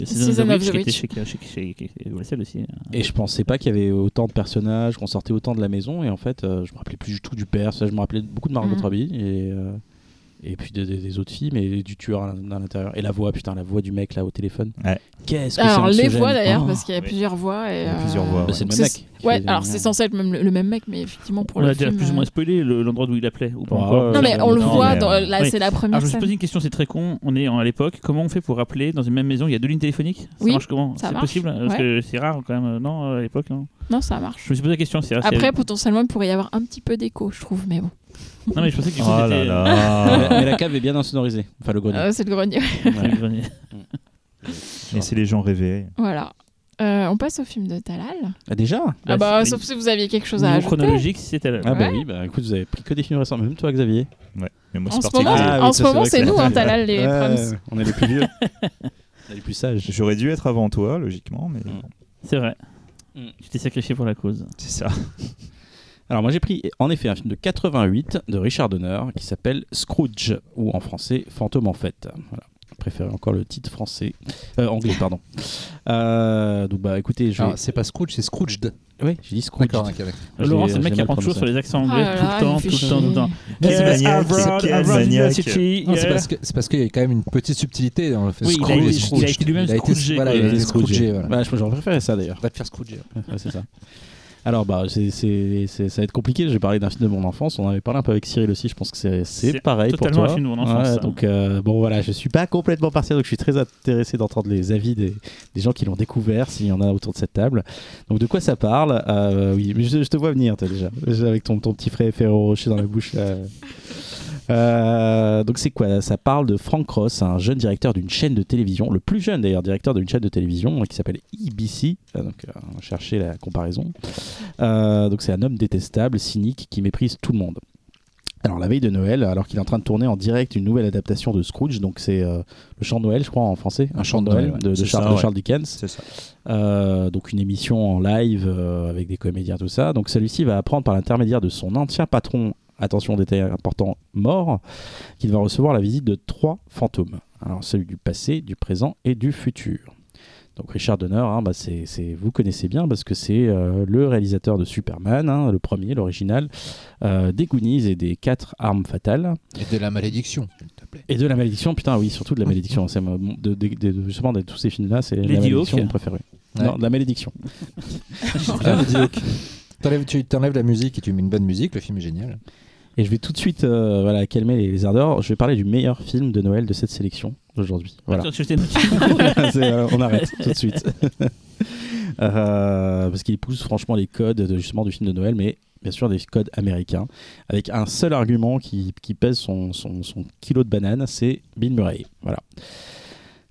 euh, Season of the Witch, qui était chez- chez- chez- aussi. Et je pensais pas qu'il y avait autant de personnages, qu'on sortait autant de la maison. Et en fait, euh, je me rappelais plus du tout du père. Ça, je me rappelais beaucoup de Margot Mhm. Robbie et, euh, et puis des, des- des autres filles, mais du tueur à, à l'intérieur. Et la voix, putain, la voix du mec là au téléphone. Ouais. Qu'est-ce que Alors, les voix d'ailleurs, Oh. parce qu'il y a Oui. plusieurs voix. Et, Il y a euh, plusieurs voix, Bah, c'est le même mec. Ouais, alors c'est censé être même le, le même mec, mais effectivement pour On le a déjà plus ou euh, moins spoilé le- l'endroit d'où il appelait. Ou pas ouais, Non, mais on le voit, mais, dans, euh, là oui. c'est la première Alors, je me suis posé une question, c'est très con. On est en- à l'époque. Comment on fait pour rappeler dans une même maison? Il y a deux lignes téléphoniques? Ça Oui, marche comment? ça C'est possible? Parce Ouais. que c'est rare quand même. euh, Non, à l'époque, non? Non, ça marche. Je me suis posé la question. Après, potentiellement, il pourrait y avoir un petit peu d'écho, je trouve, mais bon. Non, mais je pensais que du coup, Oh c'était. là mais, là. mais la cave est bien insonorisée. Enfin, le grenier. Euh, c'est le grenier. Ouais, le grenier. Laissez les gens rêver. voilà. Euh, on passe au film de Talal. Ah, déjà Ah bah, c'est- sauf si vous aviez quelque chose à Niveau ajouter. chronologique, c'était là. Ah, bah Ouais. oui, bah écoute, vous avez pris que des films récents. Même toi, Xavier. Ouais. Mais moi, En c'est ce moment, particulier. Ah, en ce c'est moment, vrai que c'est c'est nous, hein, Talal, les Ouais, Prams. on est les plus vieux. on est les plus sages. J'aurais dû être avant toi, logiquement, mais Mm. bon, C'est vrai. Mm. Tu t'es sacrifié pour la cause. c'est ça. Alors moi j'ai pris en effet un film de 88 de Richard Donner qui s'appelle Scrooge ou en français Fantôme en fête. Voilà. Je préfère encore le titre français, euh, anglais pardon. Euh, donc bah écoutez, je vais... Alors, c'est pas Scrooge, c'est Scrooged. oui, j'ai dit Scrooge. D'accord, ok, d'accord. J'ai- Laurent, c'est le mec qui apprend toujours sur les accents Ah anglais tout là, le temps, tout le temps, tout le temps. C'est parce que c'est parce qu'il y a quand même une petite subtilité dans le fait. Oui, il a Scrooge, été- Scrooge. il a été lui-même Scroogé, Voilà, il a été. Scroogé, voilà. Bah, j'aurais préféré ça d'ailleurs. Va te faire Scrooger. Ouais, c'est ça. Alors, bah, c'est, c'est- c'est- ça va être compliqué. J'ai parlé d'un film de mon enfance. On avait parlé un peu avec Cyril aussi. Je pense que c'est, pareil pour totalement toi. un film de mon enfance, Ouais, donc, euh, bon, voilà, je suis pas complètement partiel. Donc, je suis très intéressé d'entendre les avis des, des gens qui l'ont découvert, s'il y en a autour de cette table. Donc, de quoi ça parle? Euh, Oui, je, je te vois venir, toi, déjà. Déjà, avec ton, ton petit frère Ferro Rocher dans la bouche. là. Euh, donc c'est quoi? Ça parle de Frank Ross, un jeune directeur d'une chaîne de télévision, le plus jeune d'ailleurs directeur d'une chaîne de télévision qui s'appelle EBC. Euh, Donc euh, on cherchait la comparaison. Euh, donc c'est un homme détestable, cynique, qui méprise tout le monde. Alors la veille de Noël, alors qu'il est en train de tourner en direct une nouvelle adaptation de Scrooge, donc c'est euh, le chant de Noël, je crois en français, un, chant de Noël, de, Charles, ça, de ouais. Charles Dickens. C'est ça. Euh, donc une émission en live euh, avec des comédiens, tout ça. Donc celui-ci va apprendre par l'intermédiaire de son ancien patron, attention détail important, mort, qu'il va recevoir la visite de trois fantômes. Alors celui du passé, du présent et du futur. Donc Richard Donner, hein, bah, c'est, c'est- vous connaissez bien parce que c'est euh, le réalisateur de Superman, hein, le premier, l'original, euh, des Goonies et des quatre armes fatales. Et de la malédiction, s'il te plaît. Et de la malédiction, putain, oui, surtout de la malédiction. C'est mon- de, de- de- justement, de tous ces films-là, c'est la malédiction mon préféré. Ouais. Non, de la malédiction. Tu t'enlèves la musique et tu mets une bonne musique, le film est génial. Et je vais tout de suite euh, voilà, calmer les, les ardeurs. Je vais parler du meilleur film de Noël de cette sélection. Voilà. C'est, euh, on arrête tout de suite. Euh, parce qu'il épouse franchement les codes de, justement du film de Noël, mais bien sûr des codes américains, avec un seul argument qui, qui pèse son, son- son kilo de banane, c'est Bill Murray. Voilà.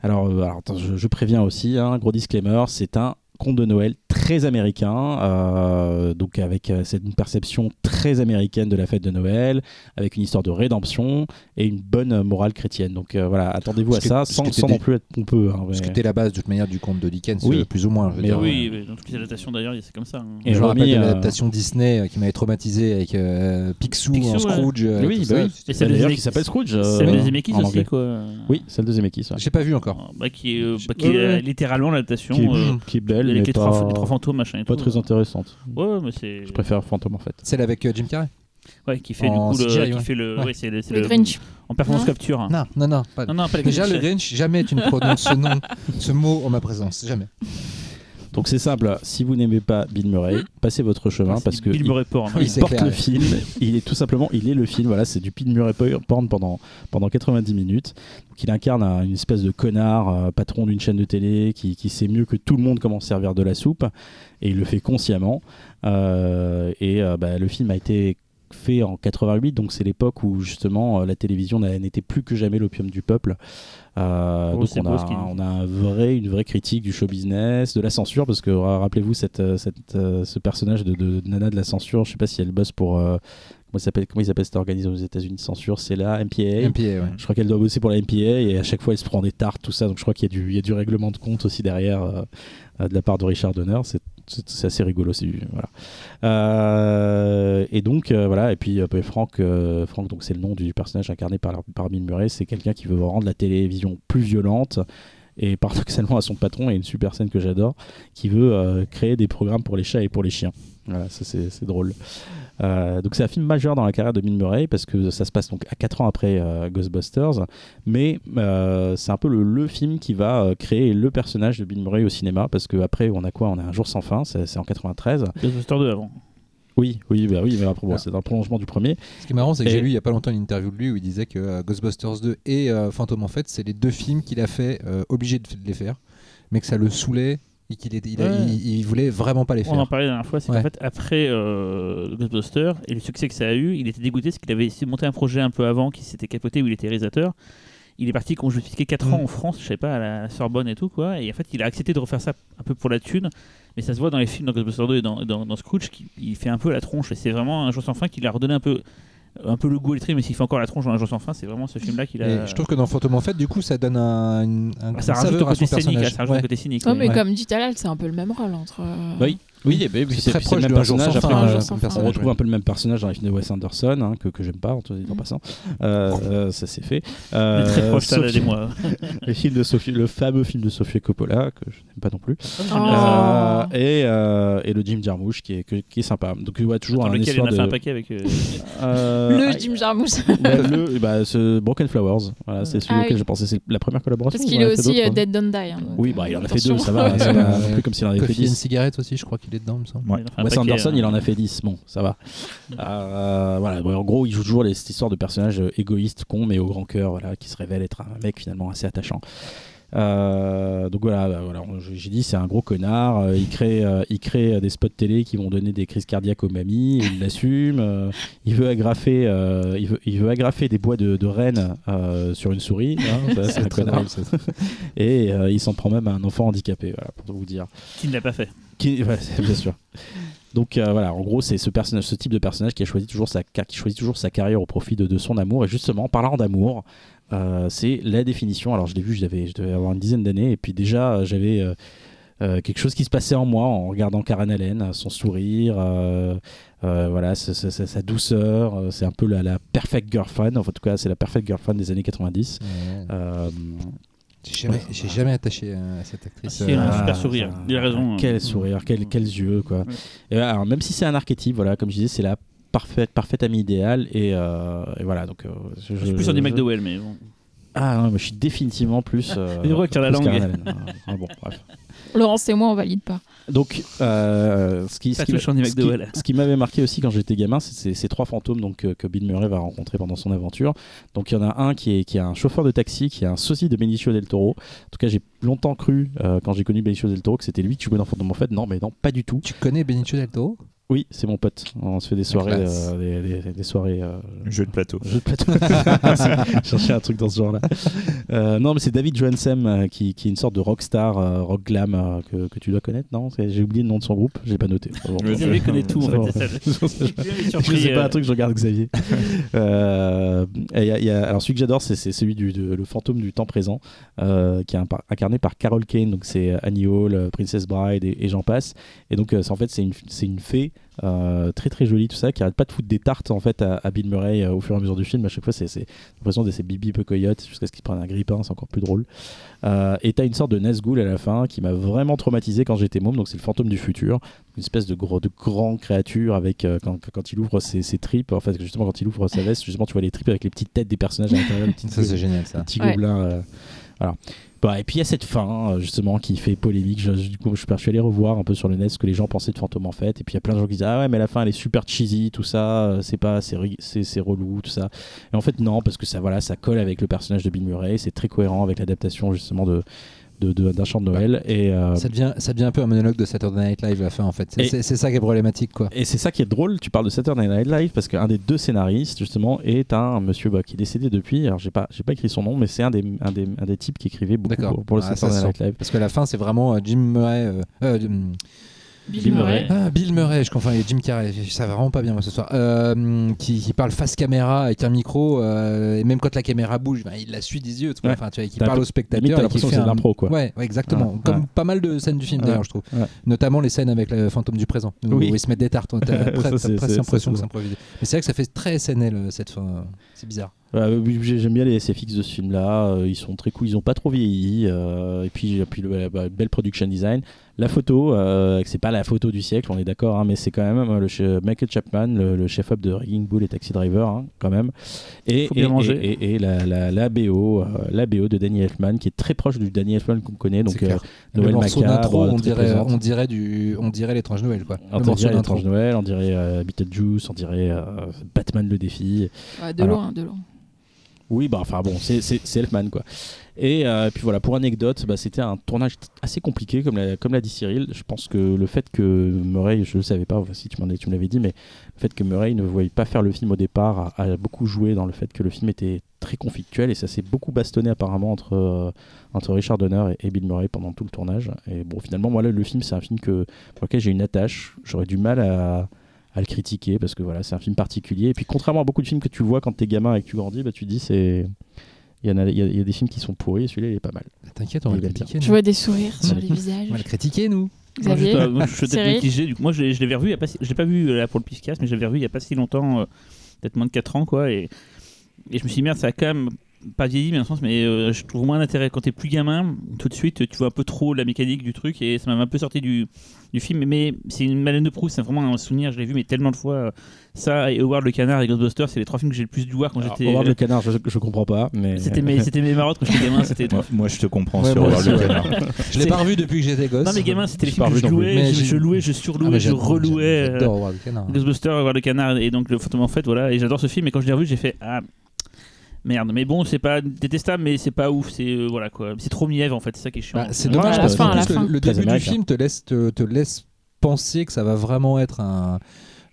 Alors, euh, alors, attends, je, je préviens aussi, hein, gros disclaimer, c'est un conte de Noël très américain, euh, donc avec euh, cette- une perception très américaine de la fête de Noël, avec une histoire de rédemption et une bonne euh, morale chrétienne. Donc euh, voilà, attendez-vous à ça, sans, sans des- non plus être pompeux. hein, Ce qui mais- était la base de toute manière du conte de Dickens, Oui. euh, plus ou moins. je veux Mais dire. Oui, mais dans toutes les adaptations d'ailleurs, c'est comme ça. hein. Et je me rappelle de euh, l'adaptation Disney euh, qui m'avait traumatisé avec euh, Picsou, Picsou, en ouais. Scrooge. euh, Oui, bah oui. Et celle de D'ailleurs, Zemeckis- qui s'appelle Scrooge. euh, Celle de Zemeckis aussi, quoi. Oui, celle de Zemeckis. ouais. J'ai pas vu encore. Bah, qui est, euh, bah, Ouais, euh, ouais. littéralement l'adaptation. Qui est, euh, avec les, pas, trois, les trois fantômes, machin et pas tout. très intéressante. Ouais, mais c'est. Je préfère Fantôme en fait. Celle avec euh, Jim Carrey Ouais, qui fait En du coup le. Qui fait le. Ouais. Ouais, c'est le. c'est Le le- Grinch. En performance Non capture. hein. Non, non, non. Pas... Non, non, pas le Déjà, le Grinch. Grinch, jamais tu ne prononces ce nom, ce mot en ma présence. Jamais. Donc c'est simple, si vous n'aimez pas Bill Murray, passez votre chemin Ah, c'est parce que Bill il, Murray Porn. Oui, il porte clair, le ouais. film, il est tout simplement, il est le film, voilà, c'est du Bill Murray porn pendant, pendant 90 minutes. Donc il incarne un- une espèce de connard, euh, patron d'une chaîne de télé qui, qui sait mieux que tout le monde comment se servir de la soupe et il le fait consciemment. Euh, et euh, bah, le film a été fait en 88, donc c'est l'époque où justement euh, la télévision n'était plus que jamais l'opium du peuple. Euh, Oh, donc on a, on a un vrai, une vraie critique du show business, de la censure, parce que euh, rappelez-vous cette, cette, ce personnage de, de Nana de la censure, je sais pas si elle bosse pour... euh, comment, il s'appelle, comment ils appellent cette organisation aux États-Unis de censure C'est la MPA. MPA, ouais. Je crois qu'elle doit bosser pour la MPA et à chaque fois elle se prend des tartes, tout ça. Donc je crois qu'il y, a du- il y a du règlement de compte aussi derrière euh, de la part de Richard Donner. C'est- C'est assez rigolo. Voilà. Euh, et donc euh, voilà. Et puis euh, Franck, euh, Franck donc c'est le nom du personnage incarné par, par Bill Murray. C'est quelqu'un qui veut rendre la télévision plus violente. Et paradoxalement à son patron, a une super scène que j'adore, qui veut créer des programmes pour les chats et pour les chiens. Voilà, c'est drôle. Euh, donc c'est un film majeur dans la carrière de Bill Murray parce que ça se passe donc à 4 ans après euh, Ghostbusters, mais euh, c'est un peu le, le film qui va euh, créer le personnage de Bill Murray au cinéma parce que après on a quoi? On a Un jour sans fin, c'est en 93. Ghostbusters 2 avant. Oui, oui, bah oui, mais après, bon, Ah. c'est un prolongement du premier. Ce qui est marrant, c'est que Et- j'ai lu il y a pas longtemps une interview de lui où il disait que euh, Ghostbusters 2 et euh, Phantom en fait, c'est les deux films qu'il a fait euh, obligé de les faire, mais que ça le saoulait et qu'il il, a- Ouais. il- il voulait vraiment pas les On en faire. parlait la dernière fois, c'est Ouais. qu'en fait, après euh, Ghostbusters et le succès que ça a eu, il était dégoûté parce qu'il avait essayé de monter un projet un peu avant qui s'était capoté où il était réalisateur. Il est parti quand je expliquais 4 ans Mm. en France, je sais pas, à la Sorbonne et tout, quoi. Et en fait, il a accepté de refaire ça un peu pour la thune. Mais ça se voit dans les films, dans Ghostbusters 2 et dans, dans, dans Scrooge, qu'il il fait un peu la tronche. Et c'est vraiment un jour sans fin qui l'a redonné un peu, un peu le goût l'étrier, mais s'il fait encore la tronche dans un jour sans fin, c'est vraiment ce film-là qu'il a. Et je trouve que dans Phantom en fait, du coup, ça donne un, une, un Ah, ça rajoute son côté cynique, ça rajoute Ouais. côté cynique. Ouais, oui. mais Ouais. comme dit Talal, c'est un peu le même rôle entre. euh, Oui. Oui, et ben, puis C'est très proche le de même Un personnage. après, Un euh, jour sans comme fin. on personnage. retrouve un peu le même personnage dans les films de Wes Anderson, hein, que, que j'aime pas, en tout en passant. Euh, euh, ça c'est fait. On Euh, très proche, ça, Sophie- les films de Sophie, le fameux film de Sofia Coppola, que je n'aime pas non plus. Oh. Euh, et, euh, et le Jim Jarmusch qui est, que- qui est sympa. Donc tu vois toujours Dans un lequel il en a fait un de. paquet avec. euh, Euh, Le ah, Jim Jarmusch. bah, le, bah, ce Broken Flowers, voilà, c'est celui Ah auquel oui. je pensais. C'est la première collaboration. Parce qu'il est aussi euh, hein Dead Don't Die. hein, Oui, bah, il en a fait deux, ça va, ça Ouais, va. ouais. plus comme s'il en avait fait and 10. Cigarette aussi, je crois qu'il est dedans, il me semble. Ouais. il Wes Anderson, hein. il en a fait 10. Bon, ça va. Euh, voilà, bon, en gros, il joue toujours les, cette histoire de personnages euh, égoïstes, cons, mais au grand cœur, voilà, qui se révèle être un mec finalement assez attachant. Euh, donc voilà, bah, voilà j'ai dit c'est un gros connard. euh, il crée, euh, il crée euh, des spots télé qui vont donner des crises cardiaques aux mamies. et il l'assume. euh, il veut agrafer, euh, il veut, il veut agrafer des bois de, de rennes euh, sur une souris. hein, c'est un connard. drôle, ça. Et euh, il s'en prend même à un enfant handicapé. Voilà, pour vous dire. Qui ne l'a pas fait Qui, ouais, c'est- bien sûr. Donc euh, voilà, en gros, c'est ce personnage, ce type de personnage qui a choisi toujours sa, ca- qui choisit toujours sa carrière au profit de, de son amour. Et justement, en parlant d'amour, euh, c'est la définition. Alors je l'ai vu, je devais, avoir une dizaine d'années, et puis déjà euh, j'avais euh, quelque chose qui se passait en moi en regardant Karen Allen, son sourire, voilà, sa, sa- douceur. c'est un peu la, la perfect girlfriend. Enfin, en tout cas, c'est la perfect girlfriend des années 90. Ouais. Euh, J'ai jamais, j'ai jamais attaché à cette actrice. Il a un euh, super sourire. ça- Il a raison. Quel euh, sourire, quel- quels yeux, quoi. Ouais. Et voilà, alors, même si c'est un archétype, voilà, comme je disais, c'est la parfaite, parfaite amie idéale. Et, euh, et voilà, donc. euh, je, Je suis plus sur des McDowell, mais bon. Ah non, mais je suis définitivement plus. Euh, t'as la langue. Ah, ah, bon, bref. Laurence et moi, on valide pas. Donc, euh, ce qui, ce ce m'avait marqué aussi quand j'étais gamin, c'est ces- trois fantômes donc, euh, que Bill Murray va rencontrer pendant son aventure. Donc, il y en a un qui est, qui est un chauffeur de taxi, qui est un sosie de Benicio del Toro. En tout cas, j'ai longtemps cru, euh, quand j'ai connu Benicio del Toro, que c'était lui qui jouait dans Fantôme. En fait, non, mais non, pas du tout. Tu connais Benicio del Toro? Oui, c'est mon pote. On se fait des soirées, classe. euh, des, des- des soirées euh, Jeu de plateau. jeux de plateau. Chercher un truc dans ce genre-là. Euh, non, mais c'est David Johansson euh, qui, qui est une sorte de rockstar, euh, rock glam euh, que, que tu dois connaître, non? J'ai oublié le nom de son groupe, j'ai pas noté. Xavier connaît tout, en fait. Je sais pas un truc, je regarde Xavier. Euh, et il y a- il y a- alors celui que j'adore, c'est celui du de- le fantôme du temps présent, euh, qui est incarné par Carol Kane. Donc c'est Annie Hall, euh, Princess Bride et, et j'en passe. Et donc euh, en fait c'est une c'est une fée euh, très très jolie tout ça qui arrête pas de foutre des tartes en fait à, à Bill Murray euh, au fur et à mesure du film. À chaque fois c'est l'impression de ces bibi peu coyotes jusqu'à ce qu'ils prennent un grippin, c'est encore plus drôle. Euh, et t'as une sorte de Nazgûl à la fin qui m'a vraiment traumatisé quand j'étais môme. Donc c'est le fantôme du futur, une espèce de gros de grand créature avec quand, quand il ouvre ses, ses tripes. En fait justement quand il ouvre sa veste, justement tu vois les tripes avec les petites têtes des personnages à l'intérieur, Ça, c'est génial, ça. les petits Ouais. gobelins. voilà. Et puis il y a cette fin euh, justement qui fait polémique. Je, du coup, je, suis- allé revoir un peu sur le net ce que les gens pensaient de Fantôme en fait. Et puis il y a plein de gens qui disent ah ouais mais la fin elle est super cheesy tout ça, euh, c'est pas c'est relou tout ça. Et en fait non parce que ça voilà ça colle avec le personnage de Bill Murray, c'est très cohérent avec l'adaptation justement de de- de- d'un chant de Noël et euh, Ça devient, ça devient un peu un monologue de Saturday Night Live à la fin en fait. C'est ça qui est problématique quoi. Et c'est ça qui est drôle, tu parles de Saturday Night Live parce qu'un des deux scénaristes justement est un monsieur bah, qui est décédé depuis, alors j'ai pas, j'ai pas écrit son nom, mais c'est un des, un, des, un des types qui écrivait beaucoup pour, pour le Ah, Saturday Night Live. Parce que la fin c'est vraiment euh, Jim Murray. euh, Bill, Bill Murray. Murray. Ah, Bill Murray, je confonds avec Jim Carrey, ça va vraiment pas bien moi ce soir. Euh, qui, qui parle face caméra avec un micro, euh, et même quand la caméra bouge, ben, il la suit des yeux. Ouais. Enfin, tu vois, qui parle au spectateur. limite, t'as l'impression que c'est de un- l'impro, quoi. Ouais, ouais, exactement. Comme pas mal de scènes du film d'ailleurs, je trouve. Ouais. Notamment les scènes avec le fantôme du présent, où Oui. ils se mettent des tartes. T'as Ça, presque l'impression que c'est improvisé. Mais c'est vrai que ça fait très SNL euh, cette fin. C'est bizarre. J'aime bien les SFX de ce film-là. euh, ils sont très cool. Ils ont pas trop vieilli. euh, et puis, puis le, belle production design. La photo, euh, c'est pas la photo du siècle, on est d'accord, hein, mais c'est quand même euh, le Michael Chapman, le, le chef-op de Rigging Bull et Taxi Driver, hein, quand même. Et, Faut bien et, manger. et, et- et la, la, la BO, euh, la BO de Danny Elfman, qui est très proche du Danny Elfman qu'on connaît. Donc, C'est clair. euh, Noël le morceau macabre, d'intro, on dirait, présente. on dirait du, on dirait l'étrange Noël quoi. on le morceau l'étrange Noël, on dirait euh, Beetlejuice, on dirait euh, Batman le défi. Ouais, de Alors. loin, de loin. Oui, bah enfin bon, c'est- Elfman quoi. Et euh, puis voilà, pour anecdote, bah, c'était un tournage assez compliqué, comme l'a comme dit Cyril. Je pense que le fait que Murray, je ne savais pas, si tu m'en tu me l'avais dit, mais le fait que Murray ne voyait pas faire le film au départ a, beaucoup joué dans le fait que le film était très conflictuel et ça s'est beaucoup bastonné apparemment entre, euh, entre Richard Donner et, Bill Murray pendant tout le tournage. Et bon, finalement, moi le film, c'est un film que, pour lequel j'ai une attache. J'aurais du mal à à le critiquer parce que voilà c'est un film particulier et puis contrairement à beaucoup de films que tu vois quand t'es gamin et que tu grandis bah tu te dis c'est Il y, en a, il, y a, il y a des films qui sont pourris, et celui-là il est pas mal. T'inquiète, on va le bien. critiquer. Je vois des sourires sur les visages. On va le critiquer, nous. Moi, je, sais Xavier moi, je suis peut-être Cyril mitigé. Du coup, moi, je l'ai je l'avais revu il y a pas si- je l'ai pas vu euh, là pour le Piscas, mais je l'avais revu il y a pas si longtemps, euh, peut-être moins de 4 ans, quoi. Et, et je me suis dit, merde, ça a quand même pas vieilli, mais dans le sens, mais euh, je trouve moins d'intérêt. Quand t'es plus gamin, tout de suite, tu vois un peu trop la mécanique du truc, et ça m'a un peu sorti du, du film. Mais, c'est une Madeleine de Proust, c'est vraiment un souvenir, je l'ai vu, mais tellement de fois. euh, Ça, et Howard le Canard et Ghostbusters, c'est les trois films que j'ai le plus dû voir quand j'étais. Howard le canard, je, je comprends pas, mais. C'était mes, c'était mes marottes quand j'étais gamin, c'était Moi, moi, je te comprends Ouais, sur Howard le canard. Je l'ai pas revu depuis que j'étais gosse. Non mais gamin c'était les films que je louais, je, louais, je Ah, surlouais, mais je relouais euh, J'adore Howard le Canard. Ghostbusters, voir le canard et donc le photo en fait voilà et j'adore ce film et quand je l'ai revu j'ai fait ah merde mais bon c'est pas détestable mais c'est pas ouf c'est euh, voilà quoi c'est trop mièvre en fait c'est ça qui est chiant. Bah, c'est dommage parce fin, fin. le, début du film te laisse, te, te laisse penser que ça va vraiment être un,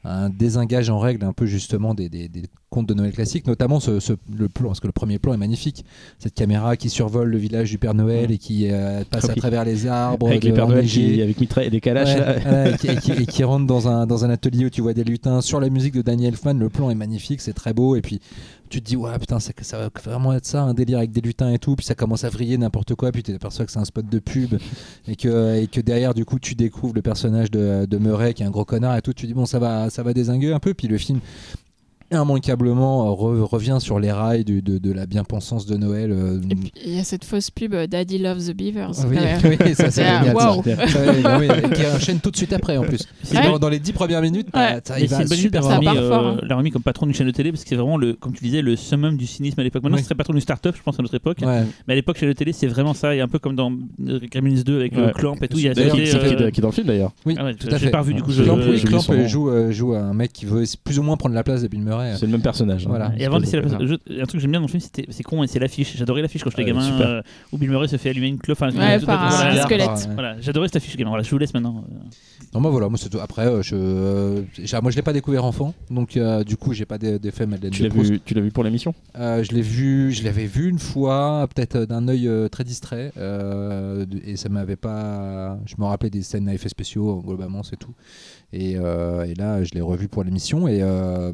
un désengage en règle un peu justement des, des, des contes de Noël classiques, notamment ce, ce- le plan, parce que le premier plan est magnifique. Cette caméra qui survole le village du Père Noël et qui euh, passe à travers les arbres, Avec les Pères Noël qui, avec mitraille et des calaches. Ouais, là. voilà, et, qui, et qui- et qui rentre dans un, dans un atelier où tu vois des lutins sur la musique de Danny Elfman. Le plan est magnifique, c'est très beau. Et puis tu te dis, ouais, putain, ça, ça va vraiment être ça, un délire avec des lutins et tout. Puis ça commence à vriller n'importe quoi. Puis tu t'aperçois que c'est un spot de pub. et, que, et que derrière, du coup, tu découvres le personnage de, de Murray qui est un gros connard et tout. Tu dis, bon, ça va, ça va désinguer un peu. Puis le film. Immanquablement euh, re- revient sur les rails du- de, de la bien-pensance de Noël. euh, Et puis il y a cette fausse pub euh, Daddy Loves the Beavers. oui, oui, ça c'est euh, génial. ça. waouh. Ouais, bah oui, qui enchaîne tout de suite après en plus. Ouais. Dans, dans les dix premières minutes, bah, Ouais. ça, il va super Ça mis, part euh, fort, hein. l'avoir mis comme patron d'une chaîne de télé parce que c'est vraiment le comme tu disais le summum du cynisme à l'époque maintenant Oui. ce serait patron d'une start-up je pense à notre époque Ouais. mais à l'époque chaîne de télé c'est vraiment ça et un peu comme dans Gremlins 2 avec le clamp et tout il y a qui, euh, est- qui est dans le film d'ailleurs. Oui, ah tout à j'ai fait. pas revu du coup Clamp, joue, un mec qui veut plus ou moins prendre la place de Bill C'est le même personnage. hein. Voilà. Et avant de laisser la Espèce place, je- un truc que j'aime bien dans le film, c'était- c'est con, et c'est l'affiche. J'adorais l'affiche quand j'étais Ouais, gamin, super. euh, où Bill Murray se fait allumer une clope. Enfin, Ouais, tout- par tout- un voilà. squelette. ouais. Voilà, j'adorais cette affiche gamin. Voilà, je vous laisse maintenant. Non, moi voilà, moi c'est tout. Après, euh, je, euh, j'ai- moi je l'ai pas découvert enfant, donc euh, du coup j'ai pas d'e- d'effet Madeleine Tu l'as vu, tu l'as vu pour l'émission? Euh, je l'ai vu, je l'avais vu une fois, peut-être euh, d'un œil euh, très distrait, euh, et ça m'avait pas. Je me rappelais des scènes à effets spéciaux, globalement c'est tout. Et, euh, et là, je l'ai revu pour l'émission et euh,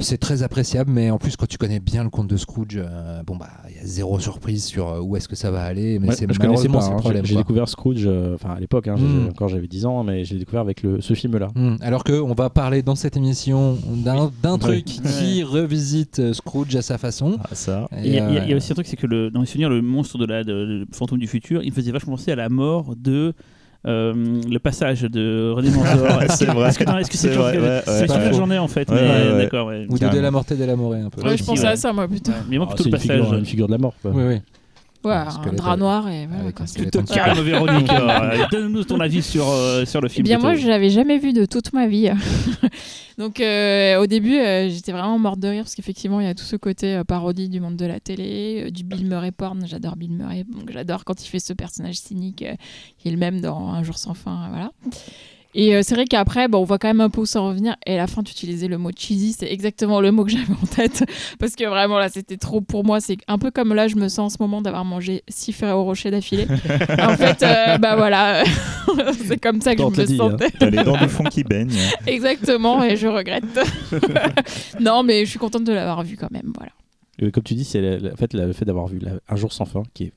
c'est très appréciable, mais en plus quand tu connais bien le conte de Scrooge, euh, bon bah il y a zéro surprise sur euh, où est-ce que ça va aller, mais Ouais, c'est je connaissais malheureusement pas. c'est hein. le problème. J'ai découvert Scrooge, euh, enfin à l'époque, hein, Mm. encore j'avais 10 ans, mais j'ai découvert avec le, ce film-là. Hmm, Alors que on va parler dans cette émission d'un truc qui revisite Scrooge à sa façon. Ah, ça. Il y, a- aussi un truc, c'est que le, dans les souvenirs, le monstre de la de, le fantôme du futur, il me faisait vachement penser à la mort de. Euh, le passage de René Manzor. C'est vrai. Est-ce que, non, est-ce que c'est C'est toujours vrai, que- ouais, c'est ouais. j'en ai en fait. Ouais, mais ouais, ouais. d'accord, ouais. Ou de. De la Morte et de la Morée un peu. Ouais, je pensais ouais. à ça, moi, plutôt. Mais moi, Ah, plutôt c'est le une passage. figure, une figure de la mort. Oui, oui. Ouais, un drap noir et voilà. quoi. Tu te calmes, Véronique. euh, Donne-nous ton avis sur, euh, sur le Eh film. bien, moi, je l'avais jamais vu de toute ma vie. Donc, euh, au début, euh, j'étais vraiment morte de rire parce qu'effectivement, il y a tout ce côté euh, parodie du monde de la télé, euh, du Bill Murray porn. J'adore Bill Murray. Donc, j'adore quand il fait ce personnage cynique euh, qui est le même dans Un jour sans fin. Voilà. Et euh, c'est vrai qu'après, bon, on voit quand même un peu où ça revenir. Et à la fin, tu utilisais le mot cheesy. C'est exactement le mot que j'avais en tête. Parce que vraiment, là, c'était trop pour moi. C'est un peu comme là, je me sens en ce moment d'avoir mangé six Ferrero Rocher d'affilée. en fait, euh, bah voilà. c'est comme ça que On je me dit, hein. sentais. T'as les dents du fond qui baignent. Exactement, et je regrette. non, mais je suis contente de l'avoir vu quand même. Voilà. Euh, Comme tu dis, c'est en fait, le fait d'avoir vu la- Un jour sans fin, qui est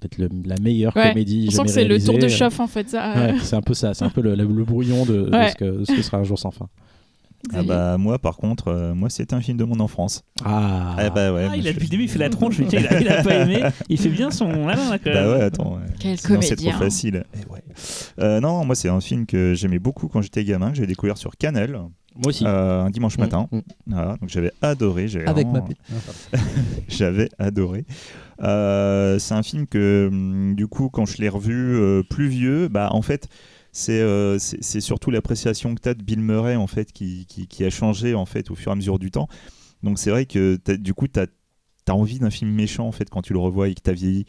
peut-être la meilleure Ouais, comédie On sent jamais que c'est le tour de réalisée. chauffe en fait. Ça. Ouais, c'est un peu ça, c'est un peu le, le- le brouillon de, ce, que, de ce que sera Un jour sans fin. Ah bah moi par contre, euh, moi c'était un film de mon enfance. Ah, Ah bah ouais. Ah, il a je- depuis le début, il fait la tronche. Je me dis, tiens, il, a, il a pas aimé. Il fait bien son. Ah, non, là, quand Bah même. ouais, attends. ouais. Quel Sinon, c'est trop facile. Eh ouais. Euh, non, moi c'est un film que j'aimais beaucoup quand j'étais gamin, que j'ai découvert sur Canal moi aussi. euh, un dimanche Mm, matin. mm. Voilà, donc j'avais adoré. Avec ma vraiment- pute. Pardon. J'avais adoré. Euh, c'est un film que, hum, du coup, quand je l'ai revu euh, plus vieux, bah, en fait, c'est euh, surtout l'appréciation que tu as de Bill Murray, en fait, qui, qui, a changé, en fait, au fur et à mesure du temps. Donc, c'est vrai que, du coup, tu as, envie d'un film méchant, en fait, quand tu le revois et que tu as vieilli.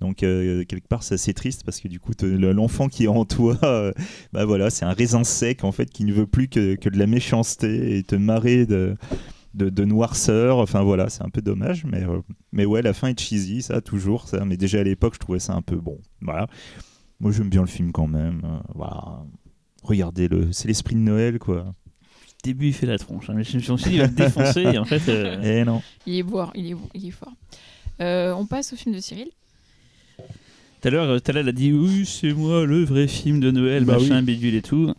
Donc, quelque part, c'est assez triste parce que, du coup, l'enfant qui est en toi, bah voilà, c'est un raisin sec, en fait, qui ne veut plus que, que de la méchanceté et te marrer de. De, de noirceur, enfin voilà, c'est un peu dommage, mais euh, mais ouais, la fin est cheesy, ça, toujours, ça. Mais déjà à l'époque, je trouvais ça un peu bon. Voilà. Moi, j'aime bien le film quand même. euh, voilà. Regardez-le, c'est l'esprit de Noël, quoi. début, il fait la tronche. hein. Mais Je me suis dit, il va me défoncer. Et en fait, euh, Eh non. Il est beau, il est, beau, il est fort. Euh, on passe au film de Cyril. Tout à l'heure, Talal a dit oui, c'est moi le vrai film de Noël, Bah machin, bidule et tout.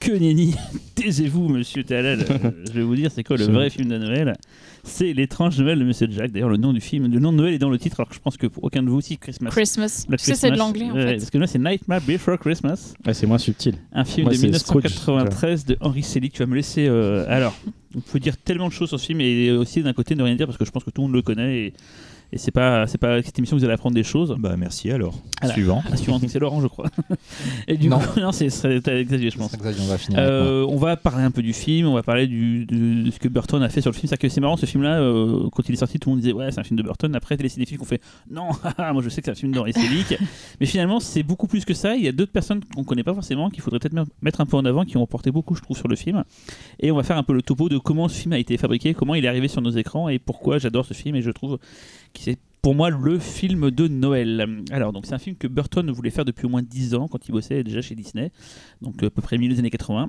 Que nenni Taisez-vous, monsieur Talal. Euh, je vais vous dire, c'est quoi le vrai film de Noël? C'est l'étrange Noël de Monsieur Jack. D'ailleurs, le nom du film, le nom de Noël est dans le titre, alors que je pense que pour aucun de vous aussi, Christmas. Christmas. Black Tu sais, c'est de l'anglais en fait. Parce que là, c'est Nightmare Before Christmas, Ouais, c'est moins subtil. un film Moi, de c'est 1993 de Henry Selick. Tu vas me laisser. euh, alors, on peut dire tellement de choses sur ce film et aussi d'un côté ne rien dire parce que je pense que tout le monde le connaît et, et c'est pas c'est pas avec cette émission que vous allez apprendre des choses. Bah merci alors. Suivant. La suivante, c'est Laurent, je crois. Et du Non. coup, non, c'est Xavier, je pense. Xavier, on va finir. Euh, on va parler un peu du film, on va parler du, de ce que Burton a fait sur le film. C'est que c'est marrant ce film-là, euh, quand il est sorti, tout le monde disait ouais c'est un film de Burton. Après, les cinéphiles ont fait non, haha, moi je sais que c'est un film d'Henry Selick. Mais finalement, c'est beaucoup plus que ça. Il y a d'autres personnes qu'on connaît pas forcément, qu'il faudrait peut-être me- mettre un peu en avant, qui ont apporté beaucoup, je trouve, sur le film. Et on va faire un peu le topo de comment ce film a été fabriqué, comment il est arrivé sur nos écrans et pourquoi j'adore ce film. Et je trouve que c'est pour moi le film de Noël. Alors, donc c'est un film que Burton voulait faire depuis au moins 10 ans quand il bossait déjà chez Disney, donc à peu près milieu des années 80.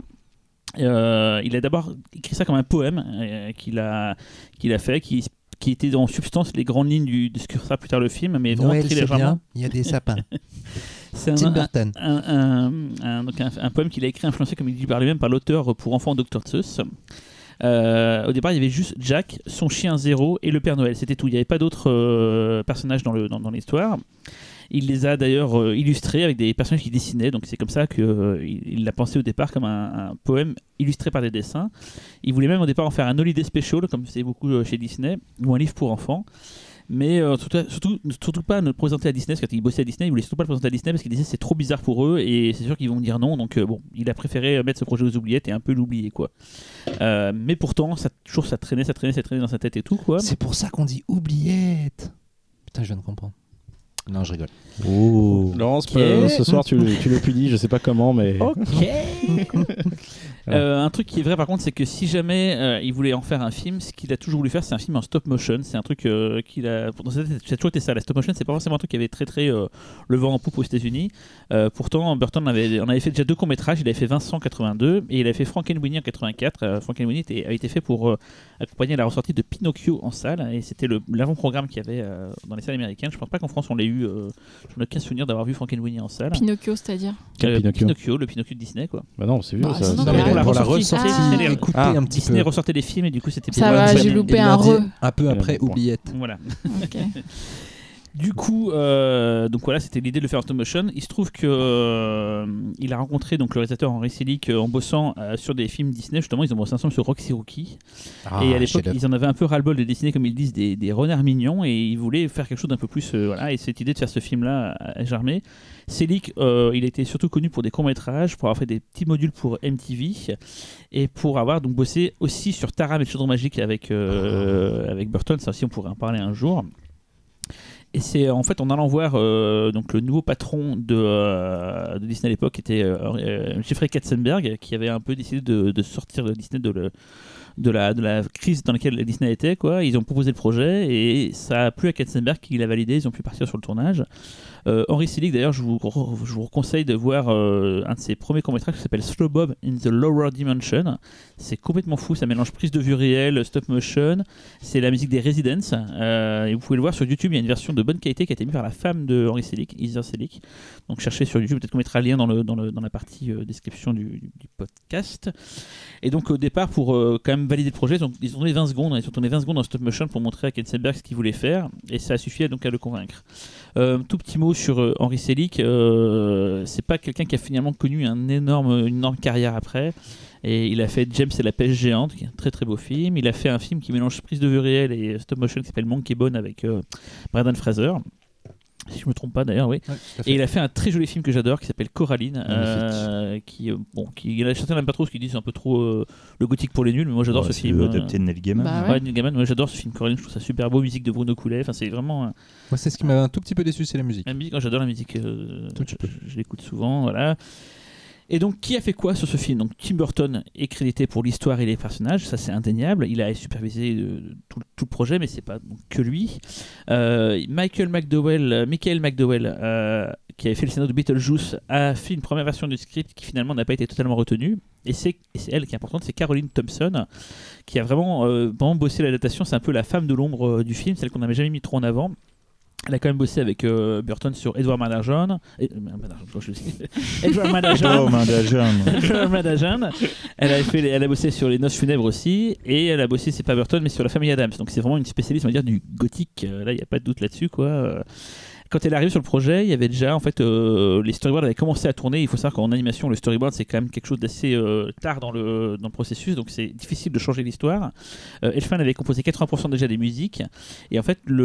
Euh, il a d'abord écrit ça comme un poème euh, qu'il a, qu'il a fait, qui, qui était en substance les grandes lignes du, de ce que sera plus tard le film, mais vraiment très légèrement. il y a des sapins. C'est un, Tim un, Burton. un- un- un- donc un- un poème qu'il a écrit influencé, comme il dit par lui-même, par l'auteur pour enfants Dr. Seuss. Euh, au départ, il y avait juste Jack, son chien Zéro et le Père Noël. C'était tout. Il n'y avait pas d'autres euh, personnages dans l'histoire. il les a d'ailleurs euh, illustrés avec des personnages qui dessinaient. Donc c'est comme ça qu'il il l'a pensé au départ comme un, un poème illustré par des dessins. Il voulait même au départ en faire un holiday special, comme c'est beaucoup chez Disney, ou un livre pour enfants. Mais euh, surtout, surtout, surtout pas ne le présenter à Disney, parce que quand il bossait à Disney, il voulait surtout pas le présenter à Disney parce qu'il disait c'est trop bizarre pour eux et c'est sûr qu'ils vont dire non. Donc euh, bon, il a préféré mettre ce projet aux oubliettes et un peu l'oublier quoi. Euh, mais pourtant, ça, toujours ça traînait, ça traînait, ça traînait dans sa tête et tout quoi. C'est pour ça qu'on dit oubliette. Putain, je viens de comprendre. Non, je rigole. Oh. Laurence, euh, ce soir tu, le- tu le punis, je sais pas comment, mais. Ok. Euh, un truc qui est vrai par contre, c'est que si jamais euh, il voulait en faire un film, ce qu'il a toujours voulu faire, c'est un film en stop motion. C'est un truc euh, qu'il a. Dans tête, ça a toujours été ça. La stop motion, c'est pas forcément un truc qui avait très très euh, le vent en poupe aux États-Unis. Euh, pourtant, Burton avait, on avait fait déjà deux courts métrages. Il avait fait Vincent en 82 et il avait fait Frankenweenie en 84. Euh, Frankenweenie était, avait été fait pour euh, accompagner la ressortie de Pinocchio en salle et c'était l'avant-programme qu'il y avait euh, dans les salles américaines. Je pense pas qu'en France on l'ait eu. Euh, J'en ai aucun souvenir d'avoir vu Frankenweenie en salle. Pinocchio, c'est-à-dire? Quel Euh, Pinocchio? Le Pinocchio de Disney quoi. Bah non, c'est vieux Bah, ça. Pour la pour la ressortie, c'est- c'est- écoutez Ah, un petit Disney peu. ressortait des films et du coup c'était Ça va, j'ai loupé un re. Un peu après, oubliette. Voilà. Du coup, euh, donc voilà, c'était l'idée de le faire en stop motion. Il se trouve que euh, il a rencontré donc le réalisateur Henry Selick euh, en bossant euh, sur des films Disney. Justement, ils ont bossé ensemble sur Roxy Rookie. Ah, et à l'époque, ils en avaient un peu ras-le-bol de dessiner, comme ils disent, des, des renards mignons. Et ils voulaient faire quelque chose d'un peu plus. voilà. Et cette idée de faire ce film-là a germé. Selick, il était surtout connu pour des courts-métrages, pour avoir fait des petits modules pour MTV et pour avoir donc bossé aussi sur Taram et le chaudron magique avec, euh, avec Burton. Ça aussi, on pourrait en parler un jour. Et c'est en fait en allant voir euh, donc le nouveau patron de, euh, Disney à l'époque, était euh, Jeffrey Katzenberg, qui avait un peu décidé de, sortir de Disney la crise dans laquelle Disney était. Quoi. Ils ont proposé le projet et ça a plu à Katzenberg qui l'a validé. Ils ont pu partir sur le tournage. Euh, Henry Selick, d'ailleurs, je vous, je conseille de voir euh, un de ses premiers courts-métrages qui s'appelle Slow Bob in the Lower Dimension. C'est complètement fou, ça mélange prise de vue réelle, stop motion. C'est la musique des Residents. euh, et vous pouvez le voir sur YouTube. Il y a une version de bonne qualité qui a été mise par la femme de Henry Selick, Heather Selick. Donc cherchez sur YouTube, peut-être qu'on mettra le lien dans, la partie description du, podcast. Et donc au départ, pour quand même valider le projet, ils ont tourné 20 secondes. Ils ont tourné 20 secondes en stop motion pour montrer à Katzenberg ce qu'ils voulaient faire. Et ça a suffi donc à le convaincre. Euh, tout petit mot sur euh, Henry Selick. euh, c'est pas quelqu'un qui a finalement connu un énorme, une énorme carrière après. Et il a fait James et la pêche géante, qui est un très très beau film. Il a fait un film qui mélange prise de vue réelle et stop motion qui s'appelle Monkey Bone avec euh, Brendan Fraser. Si je me trompe pas d'ailleurs, oui. Ouais. Et il a fait un très joli film que j'adore qui s'appelle Coraline, euh, qui euh, bon, qui il y en a certains n'aiment pas trop, ce qu'ils disent c'est un peu trop euh, le gothique pour les nuls, mais moi j'adore Ouais, ce c'est film. euh, adapté de Neil Gaiman. Bah ouais, ouais. Neil Gaiman, moi j'adore ce film Coraline, je trouve ça super beau, musique de Bruno Coulet, enfin c'est vraiment euh, Moi, c'est ce qui m'a un tout petit peu déçu, c'est la musique. la musique, moi, j'adore la musique, euh, Tout petit peu. je, je l'écoute souvent, voilà. Et donc, qui a fait quoi sur ce film? Donc, Tim Burton est crédité pour l'histoire et les personnages, ça c'est indéniable. Il a supervisé euh, tout, le projet, mais c'est pas que lui. Euh, Michael McDowell, euh, Michael McDowell, qui avait fait le scénario de Beetlejuice, a fait une première version du script qui finalement n'a pas été totalement retenue. Et c'est elle qui est importante, c'est Caroline Thompson, qui a vraiment, vraiment bossé l'adaptation. C'est un peu la femme de l'ombre du film, celle qu'on n'avait jamais mis trop en avant. Elle a quand même bossé avec euh, Burton sur Edward Madajon. Et- euh. Edward Madajon. Edward Madajon. Elle a, fait elle a bossé sur Les Noces Funèbres aussi. Et elle a bossé, c'est pas Burton, mais sur La Famille Adams. Donc c'est vraiment une spécialiste, on va dire, du gothique. Euh, Là, il n'y a pas de doute là-dessus, quoi. Quand elle est arrivée sur le projet, il y avait déjà, en fait, euh, les storyboards avaient commencé à tourner. Il faut savoir qu'en animation, le storyboard, c'est quand même quelque chose d'assez euh, tard dans le, processus. Donc c'est difficile de changer l'histoire. Euh, Elfman avait composé 80% déjà des musiques. Et en fait, il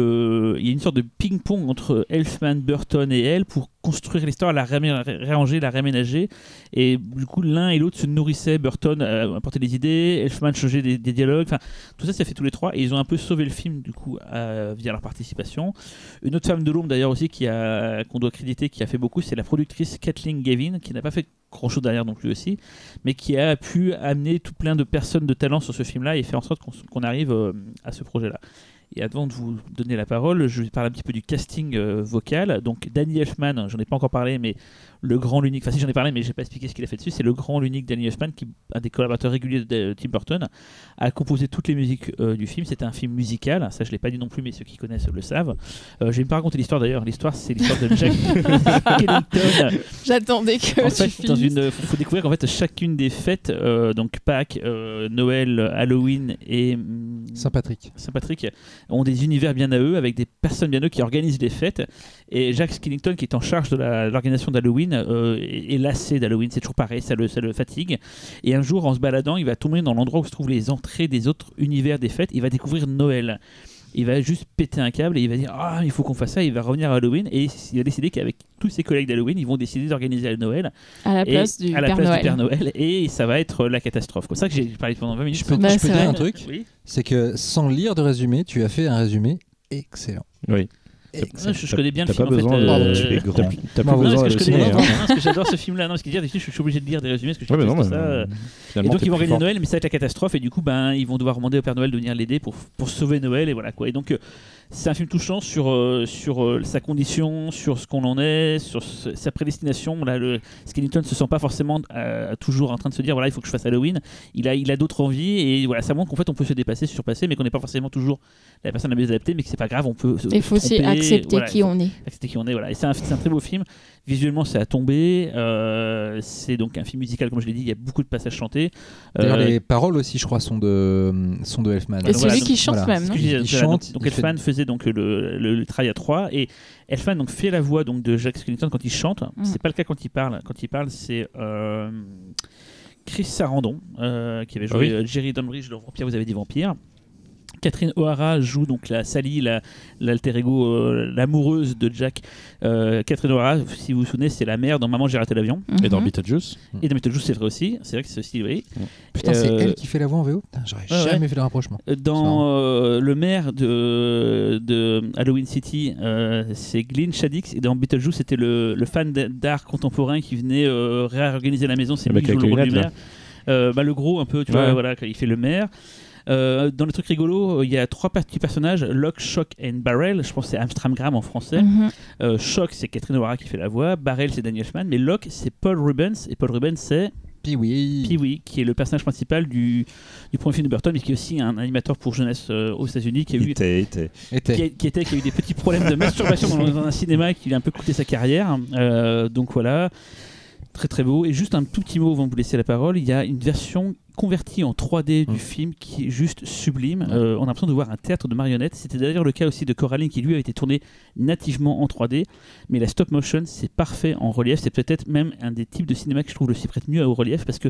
y a une sorte de ping-pong entre Elfman, Burton et elle pour construire l'histoire, la réarranger, la réaménager. Et du coup, l'un et l'autre se nourrissaient. Burton euh, apportait des idées, Elfman changeait des, dialogues. Tout ça, ça fait tous les trois. Et ils ont un peu sauvé le film, du coup, euh, via leur participation. Une autre femme de l'ombre, d'ailleurs, aussi, qu'on doit créditer, qui a fait beaucoup, c'est la productrice Kathleen Gavin, qui n'a pas fait grand chose derrière non plus aussi, mais qui a pu amener tout plein de personnes de talent sur ce film-là et faire en sorte qu'on qu'on arrive euh, à ce projet-là. Et avant de vous donner la parole, je vais parler un petit peu du casting euh, vocal. Donc Danny Elfman, j'en ai pas encore parlé, mais le grand, l'unique, enfin si j'en ai parlé, mais j'ai pas expliqué ce qu'il a fait dessus, c'est le grand, l'unique Danny Elfman, qui un des collaborateurs réguliers de Tim Burton, a composé toutes les musiques euh, du film. C'était un film musical, ça je l'ai pas dit non plus, mais ceux qui connaissent le savent. Euh, je vais pas raconter l'histoire d'ailleurs. L'histoire, c'est l'histoire de Jack Skellington. J'attendais que En tu fait, dans une, faut, faut découvrir qu'en fait chacune des fêtes, euh, donc Pâques, euh, Noël, Halloween et hum, Saint-Patrick. Saint-Patrick ont des univers bien à eux, avec des personnes bien à eux qui organisent les fêtes. Et Jack Skellington, qui est en charge de l'organisation d'Halloween, euh, est, est lassé d'Halloween. C'est toujours pareil, ça le, ça le fatigue. Et un jour, en se baladant, il va tomber dans l'endroit où se trouvent les entrées des autres univers des fêtes. Il va découvrir Noël. Il va juste péter un câble et il va dire Ah, il faut qu'on fasse ça. Il va revenir à Halloween et il va décider qu'avec tous ses collègues d'Halloween, ils vont décider d'organiser le Noël À la place du à la Père place Noël. du Père Noël. Et ça va être la catastrophe. C'est ça que j'ai parlé pendant 20 minutes. Je peux, Bah, je peux c'est dire un truc Oui. C'est que sans lire de résumé, tu as fait un résumé excellent. Oui. Je, connais bien le T'as film. pas en fait, besoin de. euh, t'as-. T'as Non, besoin de parce que j'adore ce film-là. Non, parce que dire, je suis obligé de lire des résumés parce que je ça. euh, Et donc ils vont fort. Noël, mais ça va être la catastrophe et du coup ben ils vont devoir demander au Père Noël de venir l'aider pour pour sauver Noël et voilà quoi. Et donc euh, c'est un film touchant sur euh, sur euh, sa condition, sur ce qu'on en est, sur ce- sa prédestination. Là, le Skellington se sent pas forcément euh, toujours en train de se dire voilà il faut que je fasse Halloween. Il a il a d'autres envies et voilà ça montre qu'en fait on peut se dépasser, se surpasser, mais qu'on n'est pas forcément toujours la personne la mieux adaptée, mais que c'est pas grave, on peut. se- Il se faut aussi tromper, accepter voilà, qui on est. accepter qui on est voilà et c'est un, c'est un très beau film visuellement c'est à tomber euh, c'est donc un film musical comme je l'ai dit il y a beaucoup de passages chantés D'ailleurs, Euh, les paroles aussi, je crois, sont de, sont de Elfman. Et voilà, c'est lui donc- qui chante voilà. même, non Il donc- chante, donc, il fait- Elfman faisait donc le, le- le travail à trois et Elfman donc fait la voix donc de Jack Skellington quand il chante Mm. c'est pas le cas quand il parle quand il parle c'est euh, Chris Sarandon euh, qui avait joué Ah oui. euh, Jerry Dunbridge dans Vampire vous avez dit Vampire Catherine O'Hara joue donc la Sally, la- l'alter ego, euh, l'amoureuse de Jack. Euh, Catherine O'Hara, si vous vous souvenez, c'est la mère dans Maman j'ai raté l'avion. Et dans Mhm. Beetlejuice Et dans Beetlejuice, c'est vrai aussi. C'est vrai que c'est aussi, oui. Putain, c'est Euh, elle qui fait la voix en VO Putain, J'aurais ouais, jamais fait le rapprochement. Dans euh, le maire de, de Halloween City, euh, c'est Glyn Shaddix. Et dans Beetlejuice, c'était le, le fan d'art contemporain qui venait euh, réorganiser la maison. C'est Le lui qui joue le rôle du maire. Euh, bah, le gros, un peu, tu Ouais. vois, voilà, il fait le maire. Euh, dans les trucs rigolos, il y a trois petits personnages Locke, Shock et Barrel. Je pense que c'est Amstramgram en français. Mhm. Euh, Shock, c'est Catherine O'Hara qui fait la voix. Barrel, c'est Daniel Elfman. Mais Locke, c'est Paul Rubens. Et Paul Rubens, c'est. Pee-wee, qui est le personnage principal du, du premier film de Burton, mais qui est aussi un animateur pour jeunesse euh, aux États-Unis, qui a eu Il était, était. Était. qui, a- qui était qui a eu des petits problèmes de masturbation dans, dans un cinéma qui lui a un peu coûté sa carrière. Euh, donc voilà, très très beau. Et juste un tout petit mot avant de vous laisser la parole, il y a une version convertie en 3D du Mm. film qui est juste sublime. Euh, on a l'impression de voir un théâtre de marionnettes. C'était d'ailleurs le cas aussi de Coraline qui lui a été tourné nativement en 3D. Mais la stop motion, c'est parfait en relief. C'est peut-être même un des types de cinéma que je trouve le s'y prête mieux au relief parce que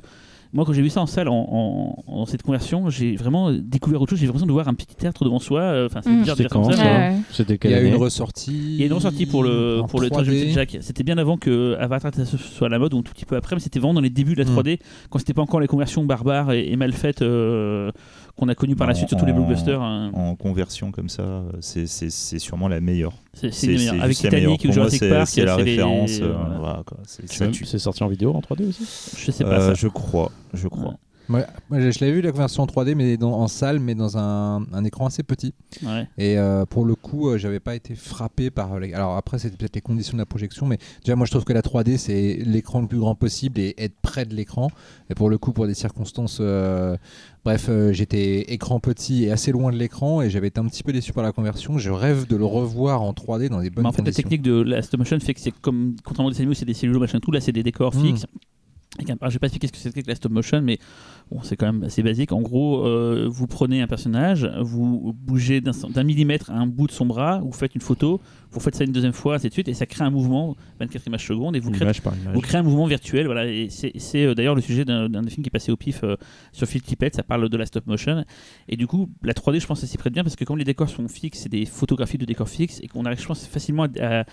moi, quand j'ai vu ça en salle, en, en- en cette conversion, j'ai vraiment découvert autre chose. J'ai l'impression de voir un petit théâtre devant soi. Euh, Enfin, c'est Mm. bizarre de comme quand, ça, Ouais. C'était Il y a une ressortie. il y a une ressortie pour le, pour le 3D. Tragedy de Jack. C'était bien avant que Avatar soit à la mode ou un tout petit peu après, mais c'était vraiment dans les débuts de la Mm. 3D, quand c'était pas encore les conversions barbares barre et, et mal faite euh, qu'on a connue par la En- suite sur tous les blockbusters. hein. En conversion comme ça, c'est- c'est c'est sûrement la meilleure. C'est Avec. Titanic ou Jurassic Park, c'est la c'est les- référence. euh, voilà. voilà. C'est- sorti en vidéo en 3D aussi Je sais pas Euh, ça. je crois, je crois. Ouais. Ouais, je, l'avais vu la conversion en 3D, mais dans- en salle, mais dans un, un écran assez petit. Ouais. Et euh, pour le coup, euh, j'avais pas été frappé par. les- Alors après, c'était peut-être les conditions de la projection, mais déjà, moi, je trouve que la 3D, c'est l'écran le plus grand possible et être près de l'écran. Et pour le coup, pour des circonstances. euh, Bref, euh, j'étais écran petit et assez loin de l'écran et j'avais été un petit peu déçu par la conversion. Je rêve de le revoir en 3D dans des bonnes Mais en fait, la technique de la stop motion fait que c'est comme, contrairement aux dessins animés c'est des cellules, machin, tout, là, c'est des décors Mm. fixes. Alors, je vais pas expliquer ce que c'est que la stop motion, mais bon, c'est quand même assez basique. En gros, euh, vous prenez un personnage, vous bougez d'un millimètre un bout de son bras, vous faites une photo, vous faites ça une deuxième fois, ainsi de suite, et ça crée un mouvement, 24 images secondes, et vous créez, Image par image. vous créez un mouvement virtuel. Voilà, et c'est euh, d'ailleurs le sujet d'un films qui est passé au pif euh, sur Phil Tippett, ça parle de la stop motion. Et du coup, la 3D, je pense, ça s'y prête bien parce que comme les décors sont fixes, c'est des photographies de décors fixes, et qu'on arrive, je pense, facilement à,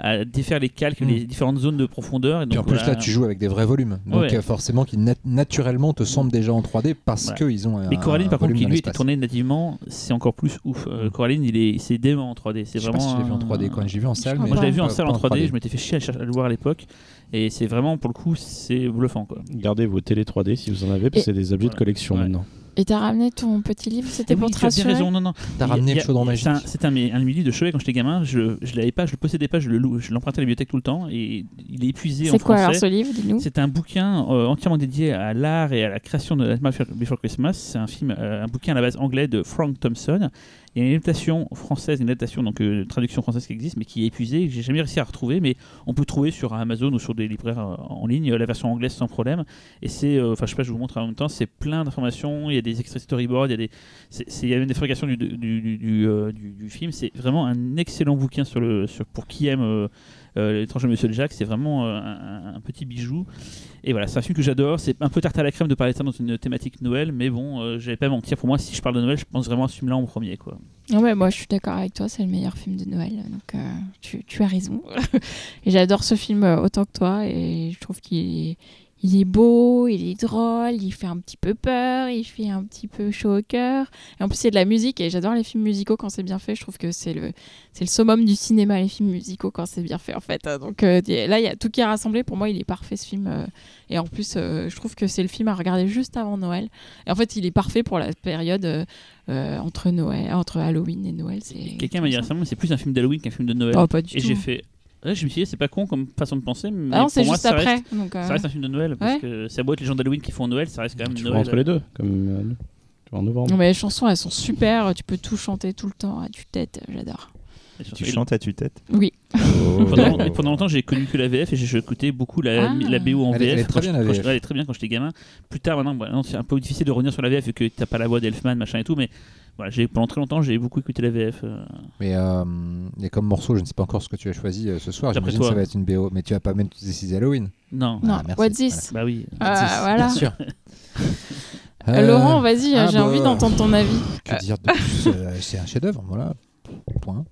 à défaire les calques, les différentes zones de profondeur. Et Puis en plus, voilà. là, tu joues avec des vrais volumes. Donc, Ouais. euh, forcément, qui nat- naturellement te semblent déjà en 3D parce Voilà. qu'ils ont un. Mais Coraline, par contre, qui lui était tourné nativement, c'est encore plus ouf. Euh, Coraline, il est, c'est dément en 3D. C'est sais pas vraiment. si je l'ai vu en un- 3D quand j'ai vu en salle. mais Moi, je l'avais vu en salle en 3D, je m'étais fait chier à, le voir à l'époque. Et c'est vraiment, pour le coup, c'est bluffant. Quoi. Gardez vos télé 3D si vous en avez, parce que c'est des objets de collection Ouais. maintenant. Et t'as ramené ton petit livre, c'était pour te tu as bien rassurer raison, non, non. T'as ramené le chaudron c'est magique. un- C'est un, un de mes livres de chevet quand j'étais gamin. Je, je l'avais pas, je le possédais pas, je le lou- je l'empruntais à la bibliothèque tout le temps. Et il est épuisé en C'est quoi français. alors ce livre, dis-nous? C'est un bouquin euh, entièrement dédié à l'art et à la création de Nightmare Before Christmas. C'est un film, euh, un bouquin à la base anglais de Frank Thompson. Il y a une adaptation française, une adaptation donc euh, traduction française qui existe, mais qui est épuisée, que j'ai jamais réussi à retrouver, mais on peut trouver sur Amazon ou sur des libraires euh, en ligne euh, la version anglaise sans problème. Et c'est, enfin je sais pas, je vous montre en même temps, c'est plein d'informations. Il y a des extraits storyboard, il y a des, il y a une défragation du, du, du- du film. C'est vraiment un excellent bouquin sur le, sur, pour qui aime. Euh, L'étrange Monsieur Jack, c'est vraiment euh, un, petit bijou. Et voilà, c'est un film que j'adore. C'est un peu tarte à la crème de parler de ça dans une thématique Noël, mais bon, euh, j'allais pas mentir. Pour moi, si je parle de Noël, je pense vraiment à ce film-là en premier. Quoi. Non, mais moi je suis d'accord avec toi, c'est le meilleur film de Noël, donc tu, tu as raison. j'adore ce film autant que toi, et je trouve qu'il il est beau, il est drôle, il fait un petit peu peur, il fait un petit peu chaud au cœur. Et en plus, c'est de la musique, et j'adore les films musicaux quand c'est bien fait. Je trouve que c'est le, c'est le summum du cinéma, les films musicaux, quand c'est bien fait en fait. Donc euh, là, il y a tout qui est rassemblé. Pour moi, il est parfait ce film. euh, et en plus, euh, je trouve que c'est le film à regarder juste avant Noël. Et en fait, il est parfait pour la période euh, entre Noël, entre Halloween et Noël. C'est Quelqu'un m'a dit récemment, c'est plus un film d'Halloween qu'un film de Noël. Oh, pas du et tout. j'ai fait. Ouais, je me suis dit, c'est pas con comme façon de penser, mais Ah non, pour c'est moi, juste ça après. Reste, donc, euh, ça reste un film de Noël, parce Ouais. que ça beau être les gens d'Halloween qui font Noël, ça reste quand même Tu Noël. vois entre les deux, comme euh, tu vois, en novembre. Non, mais les chansons, elles sont super. Tu peux tout chanter tout le temps à tue-tête. J'adore. Tu et- chantes à tue-tête Oui. Oh. Pendant, longtemps, j'ai connu que la VF et j'ai écouté beaucoup la, Ah. la BO en Elle est- VF. elle est très bien, je- la je- elle est très bien quand j'étais gamin. Plus tard, maintenant, c'est un peu difficile de revenir sur la VF vu que t'as pas la voix d'Elfman, machin et tout, mais voilà, j'ai- pendant très longtemps, j'ai beaucoup écouté la VF. euh. Mais euh, comme morceau, je ne sais pas encore ce que tu as choisi euh, ce soir. J'imagine que ça va être une BO. Mais tu vas pas même décider Halloween. Non. Non, Ah, merci. What's this? Bah oui. Ah, voilà. Bien sûr. Euh, Laurent, vas-y, ah, j'ai bah, envie d'entendre ton avis. Que dire de plus euh, C'est un chef-d'œuvre, voilà. Point.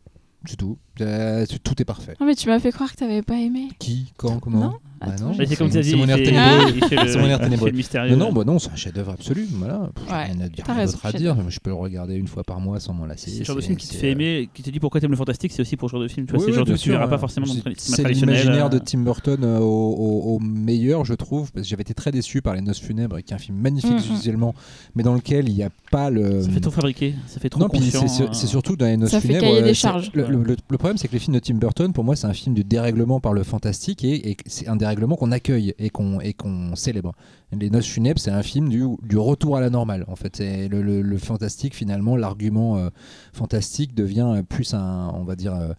C'est tout. Euh, tout est parfait. Non, mais tu m'as fait croire que t'avais pas aimé. Qui, quand, comment Non Bah non, c'est comme c'est tu as dit, c'est mon air fait- ténébreux. fait C'est mon air fait ténébreux. Non, non, bah non, c'est un chef-d'œuvre absolu. Voilà. Ouais, rien à dire, rien raison, à dire. Je peux le regarder une fois par mois sans m'en lasser. C'est le genre de film qui te fait aimer, qui te dit pourquoi t'aimes le fantastique, c'est aussi pour ce genre de film. Tu vois, Oui, c'est le genre de film que tu verras pas forcément dans le C'est- l'imaginaire de Tim Burton euh, au, au- au meilleur, je trouve. Parce que j'avais été très déçu par Les Noces Funèbres, qui est un film magnifique visuellement, mais dans lequel il n'y a pas le. Ça fait trop fabriqué, ça fait trop Non, puis c'est c'est surtout dans les Noces Ça fait Funèbres. cahier des c'est- charges. Le, problème, c'est que les films de Tim Burton, pour moi, c'est un film du dérèglement par le fantastique et, c'est un dérèglement qu'on accueille et qu'on qu'on célèbre. Les Noces Funèbres, c'est un film du, retour à la normale. En fait, le, fantastique, finalement, l'argument euh, fantastique devient plus un, on va dire. euh,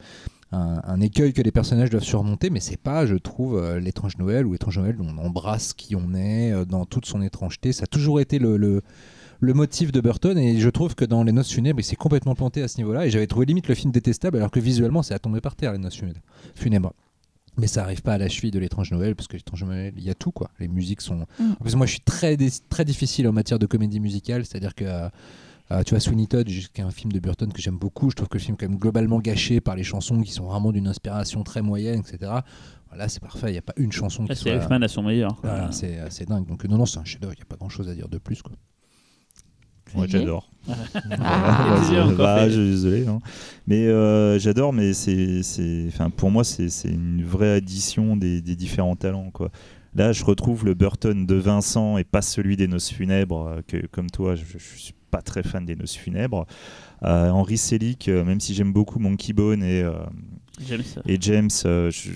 un, écueil que les personnages doivent surmonter, mais c'est pas, je trouve, euh, l'étrange Noël ou l'étrange Noël, on embrasse qui on est dans toute son étrangeté. Ça a toujours été le, le motif de Burton et je trouve que dans Les Noces funèbres, il s'est complètement planté à ce niveau-là et j'avais trouvé limite le film détestable alors que visuellement, c'est à tomber par terre, Les Noces funèbres. Mais ça arrive pas à la cheville de l'étrange Noël parce que l'étrange Noël, il y a tout quoi. Les musiques sont. Mm. Parce que moi, je suis très, très difficile en matière de comédie musicale, c'est-à-dire que. euh, Euh, tu vois, Sweeney Todd, qui est un film de Burton que j'aime beaucoup. Je trouve que le film est quand même globalement gâché par les chansons qui sont vraiment d'une inspiration très moyenne, etc. Voilà, c'est parfait. Il n'y a pas une chanson qui Là, c'est. Elfman à son meilleur. Voilà, c'est c'est dingue. Donc, non, non, c'est un chef-d'œuvre. Il n'y a pas grand-chose à dire de plus. Quoi. Moi, j'adore. Ah. Encore Bah, je suis désolé. hein. Mais euh, j'adore, mais c'est, enfin, pour moi, c'est, une vraie addition des, des différents talents. Quoi. Là, je retrouve le Burton de Vincent et pas celui des Noces funèbres, euh, que comme toi, je, je suis pas très fan des Noces funèbres. Euh, Henri Selick, euh, même si j'aime beaucoup Monkey Bone et, euh, ça. et James, je-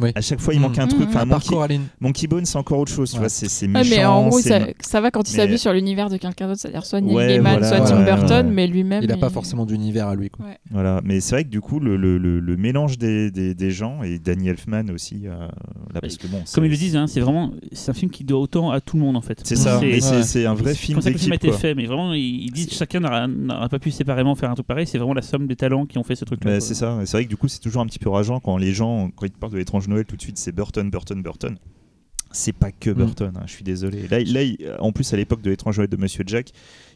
Oui. à chaque fois, il manque un Mm. truc. Mm. Enfin, Monkey, Bone, c'est encore autre chose. Tu Ouais. vois, c'est, c'est Ouais, méchant. mais en gros, ça, ça va quand il mais- s'abuse sur l'univers de quelqu'un d'autre, c'est-à-dire soit Neil Ouais, Gaiman, voilà, soit Tim Burton, ouais. mais lui-même. Il n'a pas forcément d'univers à lui. Quoi. Voilà, mais c'est vrai que du coup, le, le- le- le mélange des, des- des gens et Danny Elfman aussi, euh, là, parce que bon, Comme ils le disent, hein, c'est vraiment c'est un film qui doit autant à tout le monde en fait. c'est ça, C'est- un vrai c'est film comme ça que le film a été fait, mais vraiment ils, disent que C'est- chacun n'aura pas pu séparément faire un truc pareil. C'est vraiment la somme des talents qui ont fait ce truc. Bah, c'est ça, c'est vrai que du coup, c'est toujours un petit peu rageant quand les gens, quand ils parlent de l'étrange Noël, tout de suite, c'est Burton, Burton, Burton. C'est pas que Burton, hein, je suis désolé. Là, là il- en plus, à l'époque de l'étrange Noël de Monsieur Jack,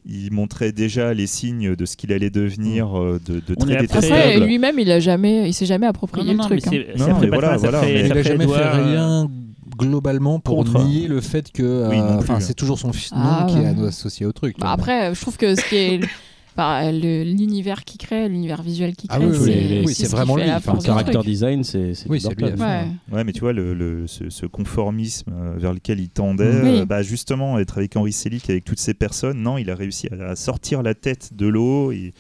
il montrait déjà les signes de ce qu'il allait devenir euh, de, de très détestable. Après, lui-même, il a jamais, il s'est jamais approprié Non, non, le truc. hein. Non, mais voilà, mais il n'a ferait jamais fait euh, rien globalement pour contre. nier le fait que euh, Oui, non plus. enfin, c'est toujours son fils nom Ah, qui ouais. est associé au truc. Bah, après, je trouve que ce qui est bah, le- l'univers qu'il crée, l'univers visuel qu'il Ah crée, oui, c'est oui, ce vraiment lui, enfin, Le du truc. design, c'est c'est Oui, lui, Ouais. Ouais, mais tu vois, le, le- ce, ce conformisme euh, vers lequel il tendait, Oui. euh, bah, justement, être avec Henri Selick, avec toutes ces personnes, non, il a réussi à, à sortir la tête de l'eau. et-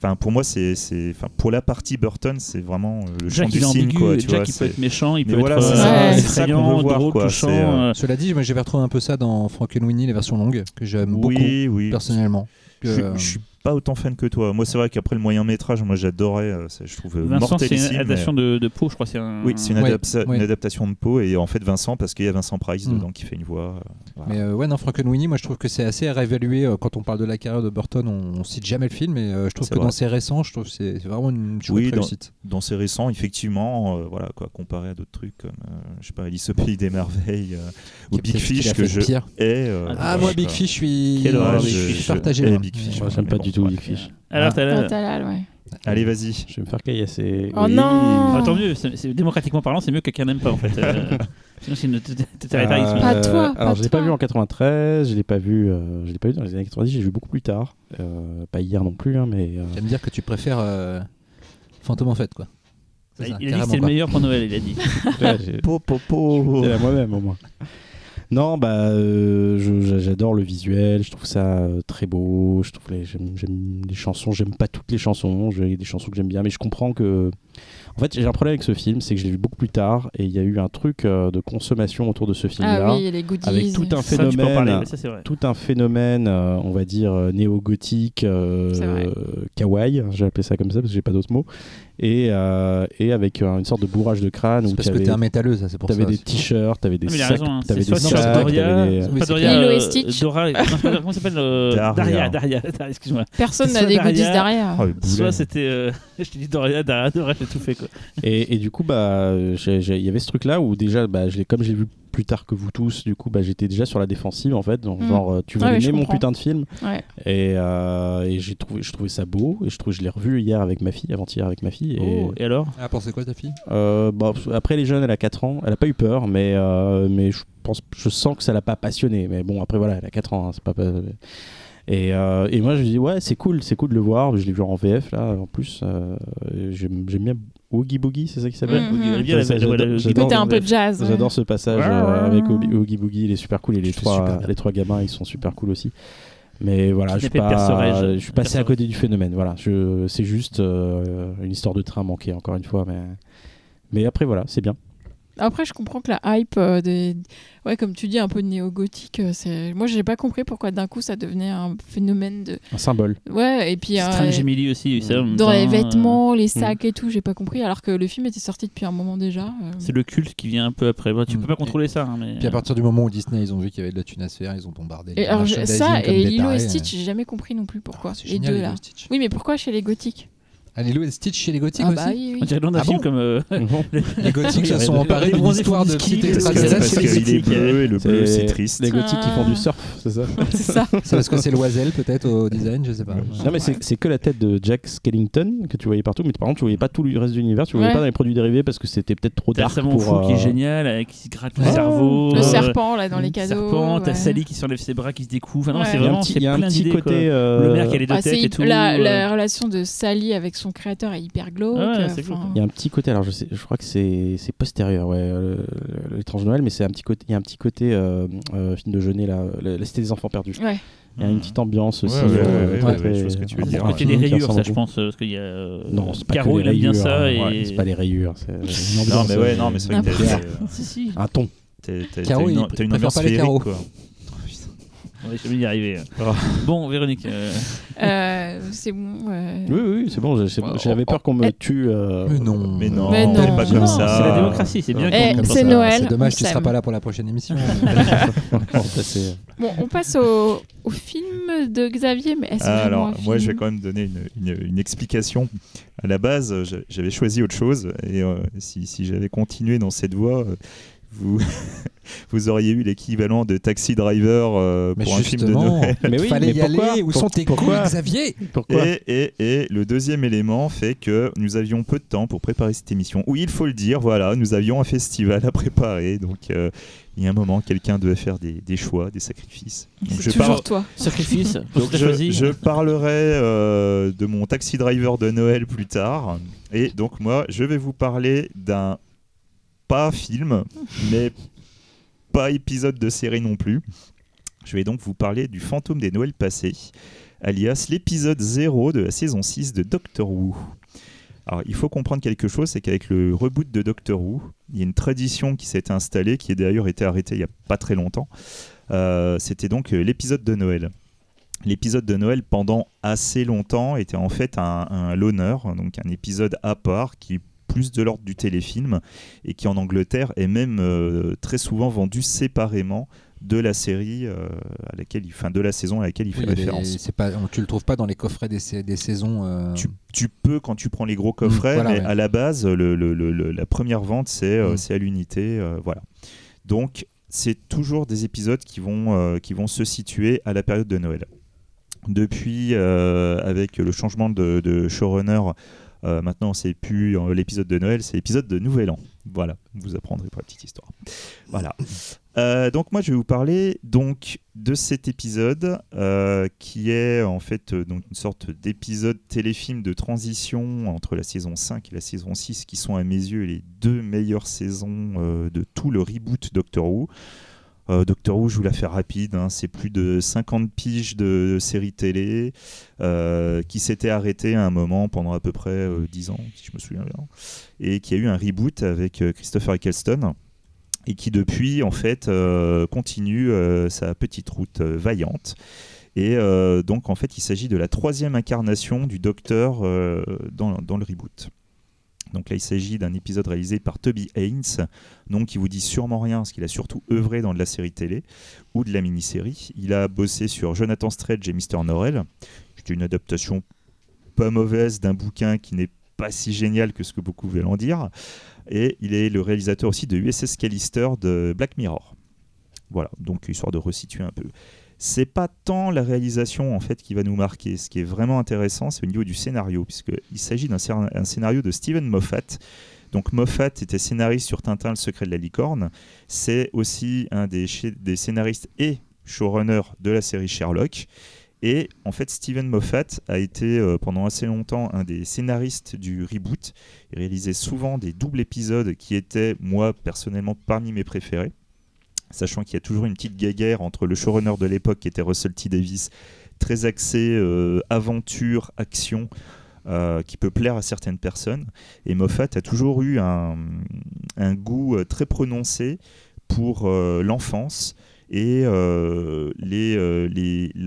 Enfin, pour moi, c'est, c'est, enfin, pour la partie Burton, c'est vraiment euh, le champ Jack du il est signe, quoi. Tu Jack vois, il peut être méchant, il Mais peut voilà, être euh, effrayant, voir, drôle, quoi, touchant. euh, Cela dit, moi j'avais retrouvé un peu ça dans Frankenweenie, les versions longues, que j'aime beaucoup oui, personnellement. Que, euh, je suis pas autant fan que toi. Moi, c'est vrai qu'après le moyen métrage, moi j'adorais. euh, je trouve euh, Vincent, c'est mortelissime. une adaptation mais- de, de Poe, je crois. C'est un... Oui, c'est une, Ouais, adapta- ouais. une adaptation de Poe et en fait Vincent parce qu'il y a Vincent Price Mm. dedans qui fait une voix. euh, voilà. Mais euh, ouais, non, Frankenweenie, moi je trouve que c'est assez à réévaluer. euh, quand on parle de la carrière de Burton, on, on cite jamais le film, mais euh, je trouve C'est que vrai. dans ses récents, je trouve que c'est c'est vraiment une chouette Oui, dans- réussite. Dans ses récents, effectivement, euh, voilà quoi, comparé à d'autres trucs comme euh, je sais pas Alice au pays des merveilles euh, ou Big qu'il Fish que je pire. hais. euh, Ah, voilà, moi, Big quoi. Fish, je suis, Quelle horreur, je Big suis Fish. partagé. Eh, moi. Big Fish, ouais. j'aime pas bon, du tout. Big Fish. Alors, t'as la- Total, ouais. Allez, vas-y. Je vais me faire caillasser. Oh Oui. non Ah, tant mieux, c'est- c'est- démocratiquement parlant, c'est mieux que quelqu'un n'aime pas en fait. Euh, sinon, c'est une totalitarisme. Euh, Pas toi, pas alors, je l'ai pas toi. vu en 93, je l'ai pas vu, euh, je l'ai pas vu dans les années 90, j'ai vu beaucoup plus tard. Euh, pas hier non plus, hein, mais. euh, J'aime dire que tu préfères euh, Fantôme en fête, quoi. C'est il ça, a dit que c'était le meilleur pour Noël, il a dit. Po, po, po. C'est à moi-même au moins. Non, bah, euh, j'adore le visuel, je trouve ça euh, très beau, je trouve les, j'aime, les chansons, j'aime pas toutes les chansons, j'ai des chansons que j'aime bien, mais je comprends que. En fait, j'ai un problème avec ce film, c'est que je l'ai vu beaucoup plus tard et il y a eu un truc euh, de consommation autour de ce film-là. Ah oui, les goodies. avec tout un Ça, parler, phénomène, ça tout un phénomène, euh, on va dire néo-gothique, euh, kawaii, j'ai appelé ça comme ça parce que j'ai pas d'autres mots, et, euh, et avec euh, une sorte de bourrage de crâne C'est parce que t'es un métalleux, ça, c'est pour ça. T'avais des t-shirts, t'avais des Ah, a sacs, raison, hein. t'avais des sacs, Doria, t'avais des- Oui, pas c'est Doria, Lilo et euh, Stitch. Dora, pas- comment s'appelle euh, Daria. Daria, Daria, Daria, excuse-moi. Personne n'a des goodies Daria. Oh, boulet. Soit c'était, euh, je te dis Doria, Daria, Dora, j'ai tout fait quoi. Et, et du coup, bah, il y avait ce truc-là où déjà, bah, je l'ai- comme j'ai vu plus tard que vous tous, du coup, bah, j'étais déjà sur la défensive en fait. Donc, Mm. genre, euh, tu ouais, je aimer mon putain de film Ouais. Et, euh, et j'ai trouvé, je trouvais ça beau. Et je trouve, je l'ai revu hier avec ma fille, avant-hier avec ma fille. Et, Oh, et alors? Ah, pensez quoi, ta fille? Euh, bah, après, elle est jeune, elle a 4 ans. Elle a pas eu peur, mais, euh, mais je pense, je sens que ça l'a pas passionné. Mais bon, après, voilà, elle a 4 ans, hein, c'est pas. pas- Et, euh, et moi, je dis, ouais, c'est cool, c'est cool de le voir. Je l'ai vu en VF, là, en plus. euh, j'aime j'aime bien Oogie Boogie, c'est ça qui s'appelle Mhm. Côté un peu jazz. ouais. J'adore ce passage Ouais, euh, avec. Oogie Oogie Boogie, il est super cool et les trois, les trois gamins ils sont super cool aussi. Mais voilà, je suis, pas, je suis passé à côté du phénomène. Voilà, c'est juste euh, une histoire de train manquée encore une fois, mais mais après voilà, c'est bien. Après, je comprends que la hype euh, des. Ouais, comme tu dis, un peu néo-gothique. euh, c'est... Moi, j'ai pas compris pourquoi d'un coup ça devenait un phénomène de. Un symbole. Ouais, et puis. euh, Strange Emily aussi, ça, dans les euh, vêtements, les sacs et tout, j'ai pas compris. Alors que le film était sorti depuis un moment déjà. euh. C'est le culte qui vient un peu après. Tu Mm. peux pas contrôler ça, hein, mais. Puis à partir du moment où Disney, ils ont vu qu'il y avait de la thune à se faire, ils ont bombardé. Et alors, ça et Lilo et Stitch, j'ai jamais compris non plus pourquoi. C'est les génial, deux là. Oui, mais pourquoi chez les gothiques? Ah, Lilo et Stitch chez les gothiques Ah aussi bah oui, On dirait le nom d'un Ah film bon comme. euh, Les gothiques se sont emparés d'une histoire de est bleu et le bleu, c'est triste. Les gothiques qui font Ah. du surf, c'est ça C'est ça. C'est parce que c'est l'oiselle peut-être au design, je sais pas. Non mais c'est que la tête de Jack Skellington que tu voyais partout, mais par contre tu voyais pas tout le reste de l'univers, tu voyais pas dans les produits dérivés parce que c'était peut-être trop T'as le dark savon pour. fou qui euh, est génial, euh, qui se gratte le cerveau. Le euh, serpent là dans les le cadeaux. serpent, t'as. Sally qui s'enlève ses bras, qui se découvre. Enfin, non, c'est Il y a un vraiment il y a un petit côté. euh, Le maire qui a les deux Ah, têtes et tout. euh, la relation de Sally avec son créateur est hyper glauque. Ouais, euh, c'est enfin, glauque. Il y a un petit côté, alors je, sais, je crois que c'est c'est postérieur, ouais, euh, l'étrange Noël, mais c'est un petit côté, il y a un petit côté euh, euh, film de Jeunet là, la, cité des enfants perdus. Ouais. Il y a une petite ambiance aussi. Ouais, ouais, ouais, très, ouais, très- je vois ce que tu veux dire. fait des rayures, ça, je pense, parce qu'il y a. euh, Non, c'est pas Caro, il aime bien ça. hein. Et... C'est pas les rayures, c'est Non, mais ouais, non, mais c'est vrai que t'as- quoi. Si, si. un ton. t'as- une, une ambiance féerique, quoi. On va jamais y arriver. Ah. Bon, Véronique. euh, Euh, c'est bon. ouais. Oui, oui, c'est bon. J'avais peur qu'on me tue. euh, Mais non. Mais non, Mais non. pas comme Non, ça. C'est la démocratie, c'est bien. Eh, c'est. Noël, C'est dommage, tu seras s'aime. pas là pour la prochaine émission. Bon, on passe au, au film de Xavier, mais est-ce Ah, alors, moi, je vais quand même donner une, une- une explication. À la base, euh, j'a- j'avais choisi autre chose, et euh, si, si j'avais continué dans cette voie, euh, vous, vous auriez eu l'équivalent de Taxi Driver euh, pour un film de Noël. Mais oui, fallait mais y pourquoi aller. Où Pour- sont tes couilles, Xavier Pourquoi Et, et- et le deuxième élément fait que nous avions peu de temps pour préparer cette émission. Oui, il faut le dire, voilà, nous avions un festival à préparer, donc euh, il y a un moment, quelqu'un devait faire des, des choix, des sacrifices. Donc, C'est je, toujours parle- toi. Sacrifice. donc, je, je parlerai euh, de mon taxi driver de Noël plus tard. Et donc moi, je vais vous parler d'un pas film, mais pas épisode de série non plus. Je vais donc vous parler du fantôme des Noëls passés, alias l'épisode 0 de la saison 6 de Doctor Who. Alors, il faut comprendre quelque chose, c'est qu'avec le reboot de Doctor Who, il y a une tradition qui s'est installée, qui a d'ailleurs été arrêtée il n'y a pas très longtemps. Euh, C'était donc euh, l'épisode de Noël. L'épisode de Noël, pendant assez longtemps, était en fait un, un donc un épisode à part qui plus de l'ordre du téléfilm et qui en Angleterre est même euh, très souvent vendu séparément de la série euh, à laquelle il, enfin, de la saison à laquelle il fait Oui, référence. c'est pas, on- tu le trouves pas dans les coffrets des, des saisons. euh, Tu, tu peux quand tu prends les gros coffrets, voilà, mais ouais. à la base, le- le- la première vente, c'est euh, Mm. c'est à l'unité. voilà. Donc, c'est toujours des épisodes qui vont, qui vont se situer à la période de Noël. Depuis, avec le changement de, de showrunner, euh, maintenant, c'est plus euh, l'épisode de Noël, c'est l'épisode de Nouvel An. Voilà, vous apprendrez pour la petite histoire. Voilà. Euh, donc moi je vais vous parler donc de cet épisode qui est en fait donc une sorte d'épisode téléfilm de transition entre la saison 5 et la saison 6 qui sont à mes yeux les deux meilleures saisons de tout le reboot Doctor Who. Euh, Doctor Who, je vous la fais rapide, hein, c'est plus de 50 piges de séries télé euh, qui s'était arrêté à un moment pendant à peu près euh, 10 ans, si je me souviens bien, et qui a eu un reboot avec euh, Christopher Eccleston et qui depuis en fait euh, continue euh, sa petite route euh, vaillante. Et euh, donc en fait il s'agit de la troisième incarnation du Docteur euh, dans le reboot. Donc là il s'agit d'un épisode réalisé par Toby Haynes, nom qui vous dit sûrement rien parce qu'il a surtout œuvré dans de la série télé ou de la mini-série. Il a bossé sur Jonathan Strange et Mr. Norrell. C'était une adaptation pas mauvaise d'un bouquin qui n'est pas si génial que ce que beaucoup veulent en dire. Et il est le réalisateur aussi de USS Callister de Black Mirror. Voilà, donc histoire de resituer un peu. C'est pas tant la réalisation en fait qui va nous marquer. Ce qui est vraiment intéressant, c'est au niveau du scénario, puisqu'il s'agit d'un scén- un scénario de Steven Moffat. Donc Moffat était scénariste sur Tintin, le secret de la licorne. C'est aussi un des scénaristes et showrunner de la série Sherlock. Et en fait, Steven Moffat a été euh, pendant assez longtemps un des scénaristes du reboot. Il réalisait souvent des doubles épisodes qui étaient, moi, personnellement, parmi mes préférés. Sachant qu'il y a toujours une petite guéguerre entre le showrunner de l'époque, qui était Russell T. Davis, très axé euh, aventure, action, euh, qui peut plaire à certaines personnes. Et Moffat a toujours eu un, goût euh, très prononcé pour l'enfance et la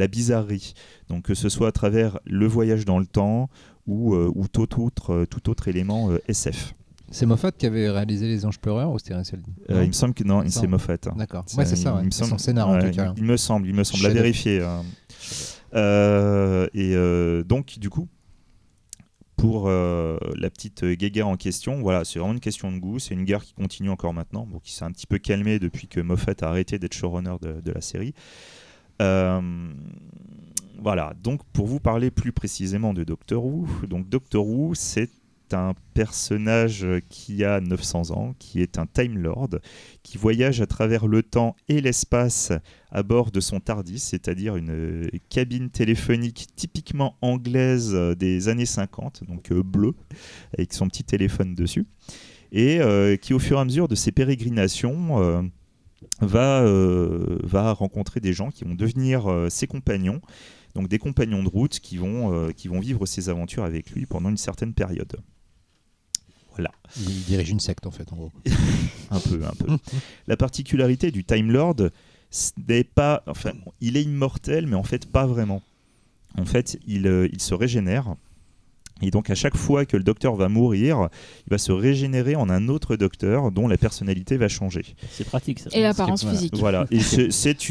bizarrerie. Donc que ce soit à travers le voyage dans le temps ou, ou tout, autre, élément SF. C'est Moffat qui avait réalisé Les Anges Pleureurs ou c'était Russell Euh, il me semble que non, Il me c'est. Moffat. hein. D'accord. Ouais, c'est ça. il ouais. me C'est son scénar en tout cas. Il me semble, il me semble, à Chef-d'œuvre. vérifier. hein. Euh, et euh, donc, du coup, pour euh, la petite guéguerre en question. Voilà, c'est vraiment une question de goût. C'est une guerre qui continue encore maintenant, bon, qui s'est un petit peu calmée depuis que Moffat a arrêté d'être showrunner de, de la série. Euh, voilà, donc pour vous parler plus précisément de Doctor Who, donc Doctor Who, c'est un personnage qui a 900 ans, qui est un Time Lord, qui voyage à travers le temps et l'espace à bord de son TARDIS, c'est-à-dire une euh, cabine téléphonique typiquement anglaise euh, des années 50, donc euh, bleu, avec son petit téléphone dessus, et qui au fur et à mesure de ses pérégrinations va, rencontrer des gens qui vont devenir ses compagnons, donc des compagnons de route qui vont vivre ses aventures avec lui pendant une certaine période. Voilà. Il dirige une secte en fait, en gros. un peu, un peu. La particularité du Time Lord, ce n'est pas, enfin, il est immortel, mais en fait pas vraiment. En fait, il, euh, il se régénère. Et donc à chaque fois que le docteur va mourir, il va se régénérer en un autre docteur dont la personnalité va changer. C'est pratique ça. Et l'apparence physique. Voilà. Et c'est-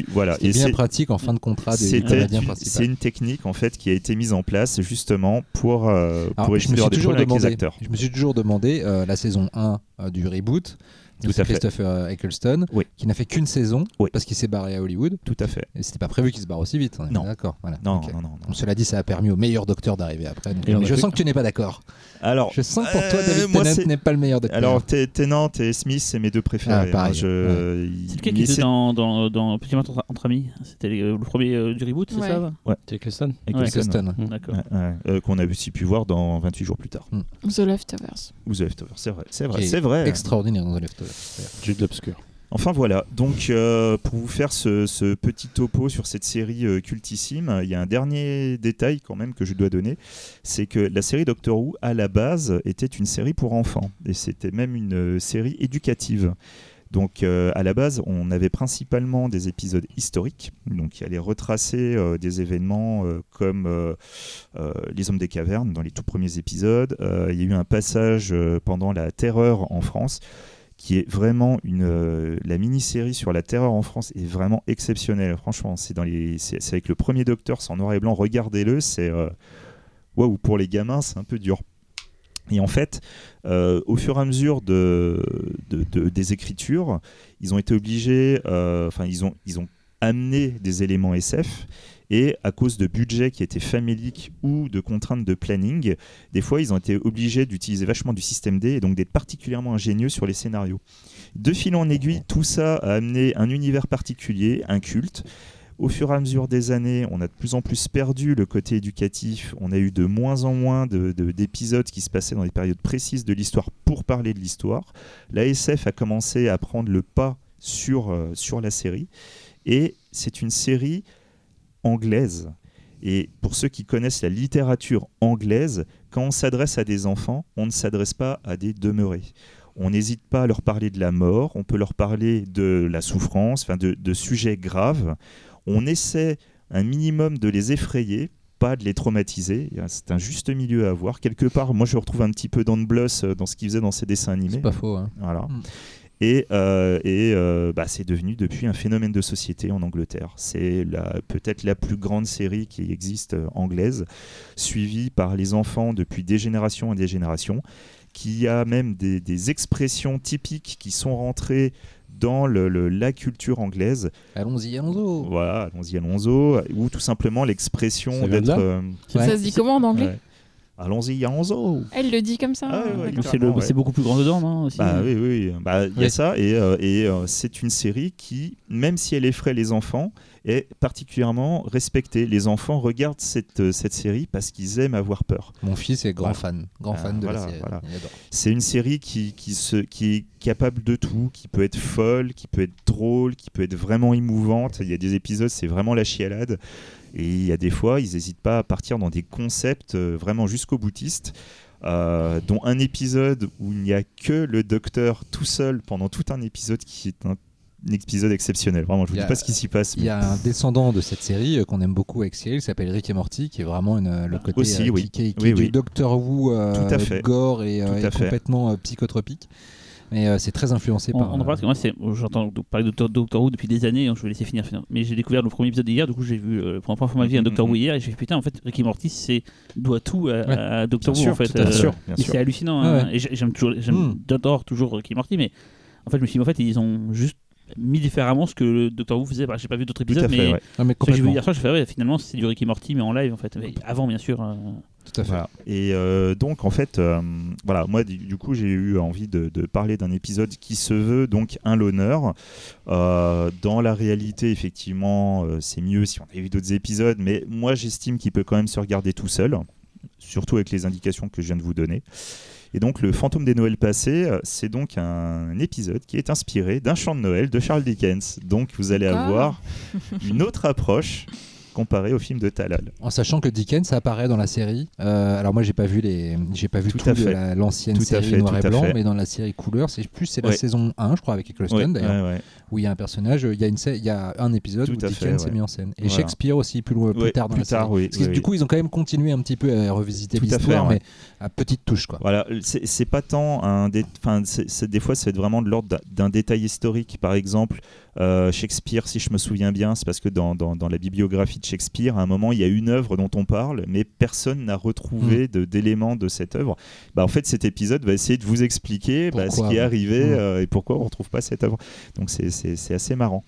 voilà. Et bien pratique en fin de contrat des c'était comédiens une- principaux. c'est une technique en fait qui a été mise en place justement pour euh, Alors, pour je me éviter suis d'avoir des toujours problèmes avec les demandé, acteurs. je me suis toujours demandé euh, la saison 1 euh, du reboot Tout à fait. Christopher Eccleston Oui. qui n'a fait qu'une saison Oui. parce qu'il s'est barré à Hollywood Tout à fait. et c'était pas prévu qu'il se barre aussi vite est Non. d'accord voilà Non, non, non, cela dit ça a permis au meilleur docteur d'arriver après donc- mais je sens que tu n'es pas d'accord Alors, je sens que pour toi euh, David moi, Tennant c'est- n'est pas le meilleur docteur alors T- Tennant et Smith, c'est mes deux préférés. Ah, pareil, hein. Je- C'est lequel qui était dans, dans, dans Petit Meurtre entre, entre amis? C'était le, premier euh, du reboot, c'est Ouais. ça C'est Eccleston Ouais. Eccleston D'accord. Ouais, ouais, euh, qu'on a aussi pu voir dans 28 jours plus tard. The Leftovers. Ou The Leftovers, c'est vrai, c'est vrai, c'est vrai. extraordinaire dans The Leftovers. Jude l'Obscur. Enfin voilà, donc euh, pour vous faire ce, petit topo sur cette série euh, cultissime, il y a un dernier détail quand même que je dois donner, c'est que la série Doctor Who à la base était une série pour enfants. Et c'était même une euh, série éducative. Donc à la base, on avait principalement des épisodes historiques, donc qui allaient retracer des événements comme les Hommes des cavernes dans les tout premiers épisodes. Il y a eu un passage pendant la Terreur en France qui est vraiment une euh, la mini-série sur la terreur en France est vraiment exceptionnelle. Franchement, c'est dans les c'est avec le premier Docteur, c'est en noir et blanc. Regardez-le, c'est euh, waouh pour les gamins, c'est un peu dur. Et en fait, euh, au fur et à mesure de, de- de- des écritures, ils ont été obligés, enfin ils ont ils ont amené des éléments SF. Et à cause de budgets qui étaient faméliques ou de contraintes de planning, des fois ils ont été obligés d'utiliser vachement du système D et donc d'être particulièrement ingénieux sur les scénarios. De fil en aiguille, tout ça a amené un univers particulier, un culte. Au fur et à mesure des années, on a de plus en plus perdu le côté éducatif. On a eu de moins en moins de- de- d'épisodes qui se passaient dans des périodes précises de l'histoire pour parler de l'histoire. La SF a commencé à prendre le pas sur, euh, sur la série. Et c'est une série anglaise. Et pour ceux qui connaissent la littérature anglaise, quand on s'adresse à des enfants, on ne s'adresse pas à des demeurés. On n'hésite pas à leur parler de la mort, on peut leur parler de la souffrance, enfin de, de sujets graves. On essaie un minimum de les effrayer, pas de les traumatiser. C'est un juste milieu à avoir. Quelque part, moi je retrouve un petit peu Dan Bluss euh, dans ce qu'il faisait dans ses dessins animés. c'est pas faux hein. Voilà. Mm. Et, euh, et euh, bah, c'est devenu depuis un phénomène de société en Angleterre. C'est la- peut-être la plus grande série qui existe euh, anglaise, suivie par les enfants depuis des générations et des générations, qui a même des, des expressions typiques qui sont rentrées dans le- le- la culture anglaise. allons-y allons-y Voilà, allons-y, allons-y, ou tout simplement l'expression d'être. euh, Ouais. Ça se dit comment en anglais? Ouais. Allons-y, allons-y. Elle le dit comme ça. Ah ouais, ouais, d'accord. C'est ouais. beaucoup plus grand dedans, non aussi Bah oui, oui, bah, il y a Oui. ça, et, euh, et euh, c'est une série qui, même si elle effraie les enfants, est particulièrement respectée. Les enfants regardent cette, euh, cette série parce qu'ils aiment avoir peur. mon fils est grand Voilà. fan grand fan de voilà, la série voilà. C'est une série qui, qui, se, qui est capable de tout, qui peut être folle, qui peut être drôle, qui peut être vraiment émouvante. Il y a des épisodes, c'est vraiment la chialade. Et il y a des fois, ils n'hésitent pas à partir dans des concepts euh, vraiment jusqu'au boutiste. euh, dont un épisode où il n'y a que le docteur tout seul pendant tout un épisode qui est un épisode exceptionnel. Vraiment, je vous dis a- pas ce qui s'y passe. Il y a un descendant de cette série euh, qu'on aime beaucoup avec Cyril, qui s'appelle Rick et Morty, qui est vraiment une, euh, le côté Aussi, euh, oui. qui, qui est- qui Oui, est du oui. Doctor Who euh, Tout à fait. gore et, euh, Tout et à fait. complètement psychotropique. Mais euh, c'est très influencé On, par. on en parle parce que moi, c'est- j'entends parler de Doctor, Who depuis des années, donc je vais laisser finir. finir. Mais j'ai découvert le premier épisode hier, du coup j'ai vu euh, pour la première fois de ma vie un Doctor Who hier, et j'ai fait putain, en fait, Ricky Morty c'est doit tout à, Ouais. à Doctor Who en fait. tout à fait. Euh, sûr, bien et sûr. c'est hallucinant. Ouais, hein. ouais. Et j'aime toujours, Mm. j'adore toujours Ricky Morty, mais en fait, je me suis dit, en fait, ils ont juste mis différemment ce que le Doctor Who faisait. Bah, j'ai pas vu d'autres épisodes, fait, mais ouais. Non, mais ce que j'ai vu hier soir, j'ai fait ouais, finalement c'est du Ricky Morty mais en live en fait. Mais avant bien sûr. euh, Tout à fait. Voilà. Et euh, donc en fait, euh, voilà, moi du, du coup j'ai eu envie de, de parler d'un épisode qui se veut donc un l'honneur. Euh, dans la réalité, effectivement, euh, c'est mieux si on avait vu d'autres épisodes, mais moi j'estime qu'il peut quand même se regarder tout seul, surtout avec les indications que je viens de vous donner. Et donc le fantôme des Noëls passés, euh, c'est donc un épisode qui est inspiré d'un chant de Noël de Charles Dickens. Donc vous allez avoir une autre approche comparée au film de Talal. En sachant que Dickens apparaît dans la série. euh, alors moi j'ai pas vu les, j'ai pas vu Tout tout, de l'ancienne série fait, noir et blanc, mais dans la série couleur, c'est plus c'est la Ouais. saison 1 je crois avec Eccleston Ouais, d'ailleurs, ouais, où il y a un personnage, il y a une, il y a un épisode Tout où Dickens fait, est ouais. mis en scène et Voilà. Shakespeare aussi plus, loin- plus Ouais, tard dans plus la série. tard, oui, Parce que oui, du coup ils ont quand même continué un petit peu à revisiter Tout à fait, l'histoire, mais à petite touche quoi. Voilà, c'est pas tant un. Enfin, des fois, c'est vraiment de l'ordre d'un détail historique. Par exemple, euh, Shakespeare, si je me souviens bien, c'est parce que dans, dans- dans la bibliographie de Shakespeare, à un moment, il y a une œuvre dont on parle, mais personne n'a retrouvé Mm. d'éléments de cette œuvre. Bah, en fait, cet épisode va essayer de vous expliquer bah, ce qui est arrivé Mm. euh, et pourquoi on retrouve pas cette œuvre. Donc, c'est assez marrant.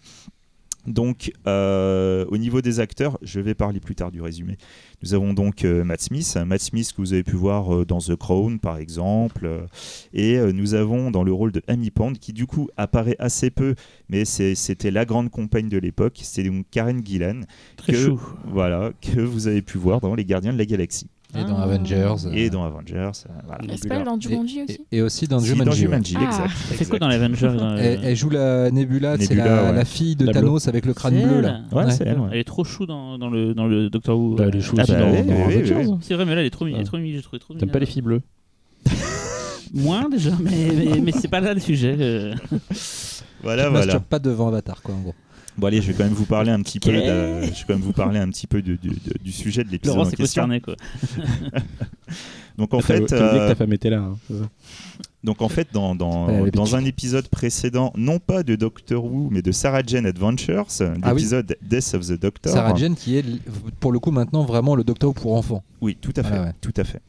Donc, euh, au niveau des acteurs, je vais parler plus tard du résumé. Nous avons donc euh, Matt Smith, Matt Smith que vous avez pu voir euh, dans The Crown par exemple, et nous avons dans le rôle de Amy Pond qui du coup apparaît assez peu, mais c'était la grande compagne de l'époque, c'est donc Karen Gillan, très que, chou. voilà, que vous avez pu voir dans Les Gardiens de la Galaxie Et dans Ah. Avengers. euh, et dans Avengers. euh, voilà. Est-ce pas dans Jumanji et, aussi et aussi dans Si, Jumanji. dans ouais. Jumanji, Ah. exact. Fait quoi dans l'Avenger euh, Elle, elle joue la Nebula, c'est la, ouais. la fille de La Thanos avec le crâne C'est bleu elle. là. Ouais, c'est elle, ouais. Elle est trop chou dans, dans le, dans le Doctor Who. Bah, elle est chou Ah, aussi bah, dans, oui, Avengers. oui. C'est vrai, mais là, elle est trop, mi- elle est Ouais. trop mignonne, je trouve trop T'aimes pas les filles bleues Moins déjà, mais, mais, mais c'est pas là le sujet. euh. Voilà, voilà. pas devant Avatar quoi en gros. Bon allez, je vais quand même vous parler un petit peu. De- je vais quand même vous parler un petit peu de- de- de- du sujet de l'épisode Laurent en c'est question. concerné quoi. Donc en fait, oublié que euh, ta femme était là. hein, Donc en fait, dans, dans, Ouais, dans un épisode précédent, non pas de Doctor Who, mais de Sarah Jane Adventures, Ah oui. l'épisode Death of the Doctor. Sarah Jane qui est pour le coup maintenant vraiment le Docteur Who pour enfants. Oui, tout à fait, Ah ouais. tout à fait.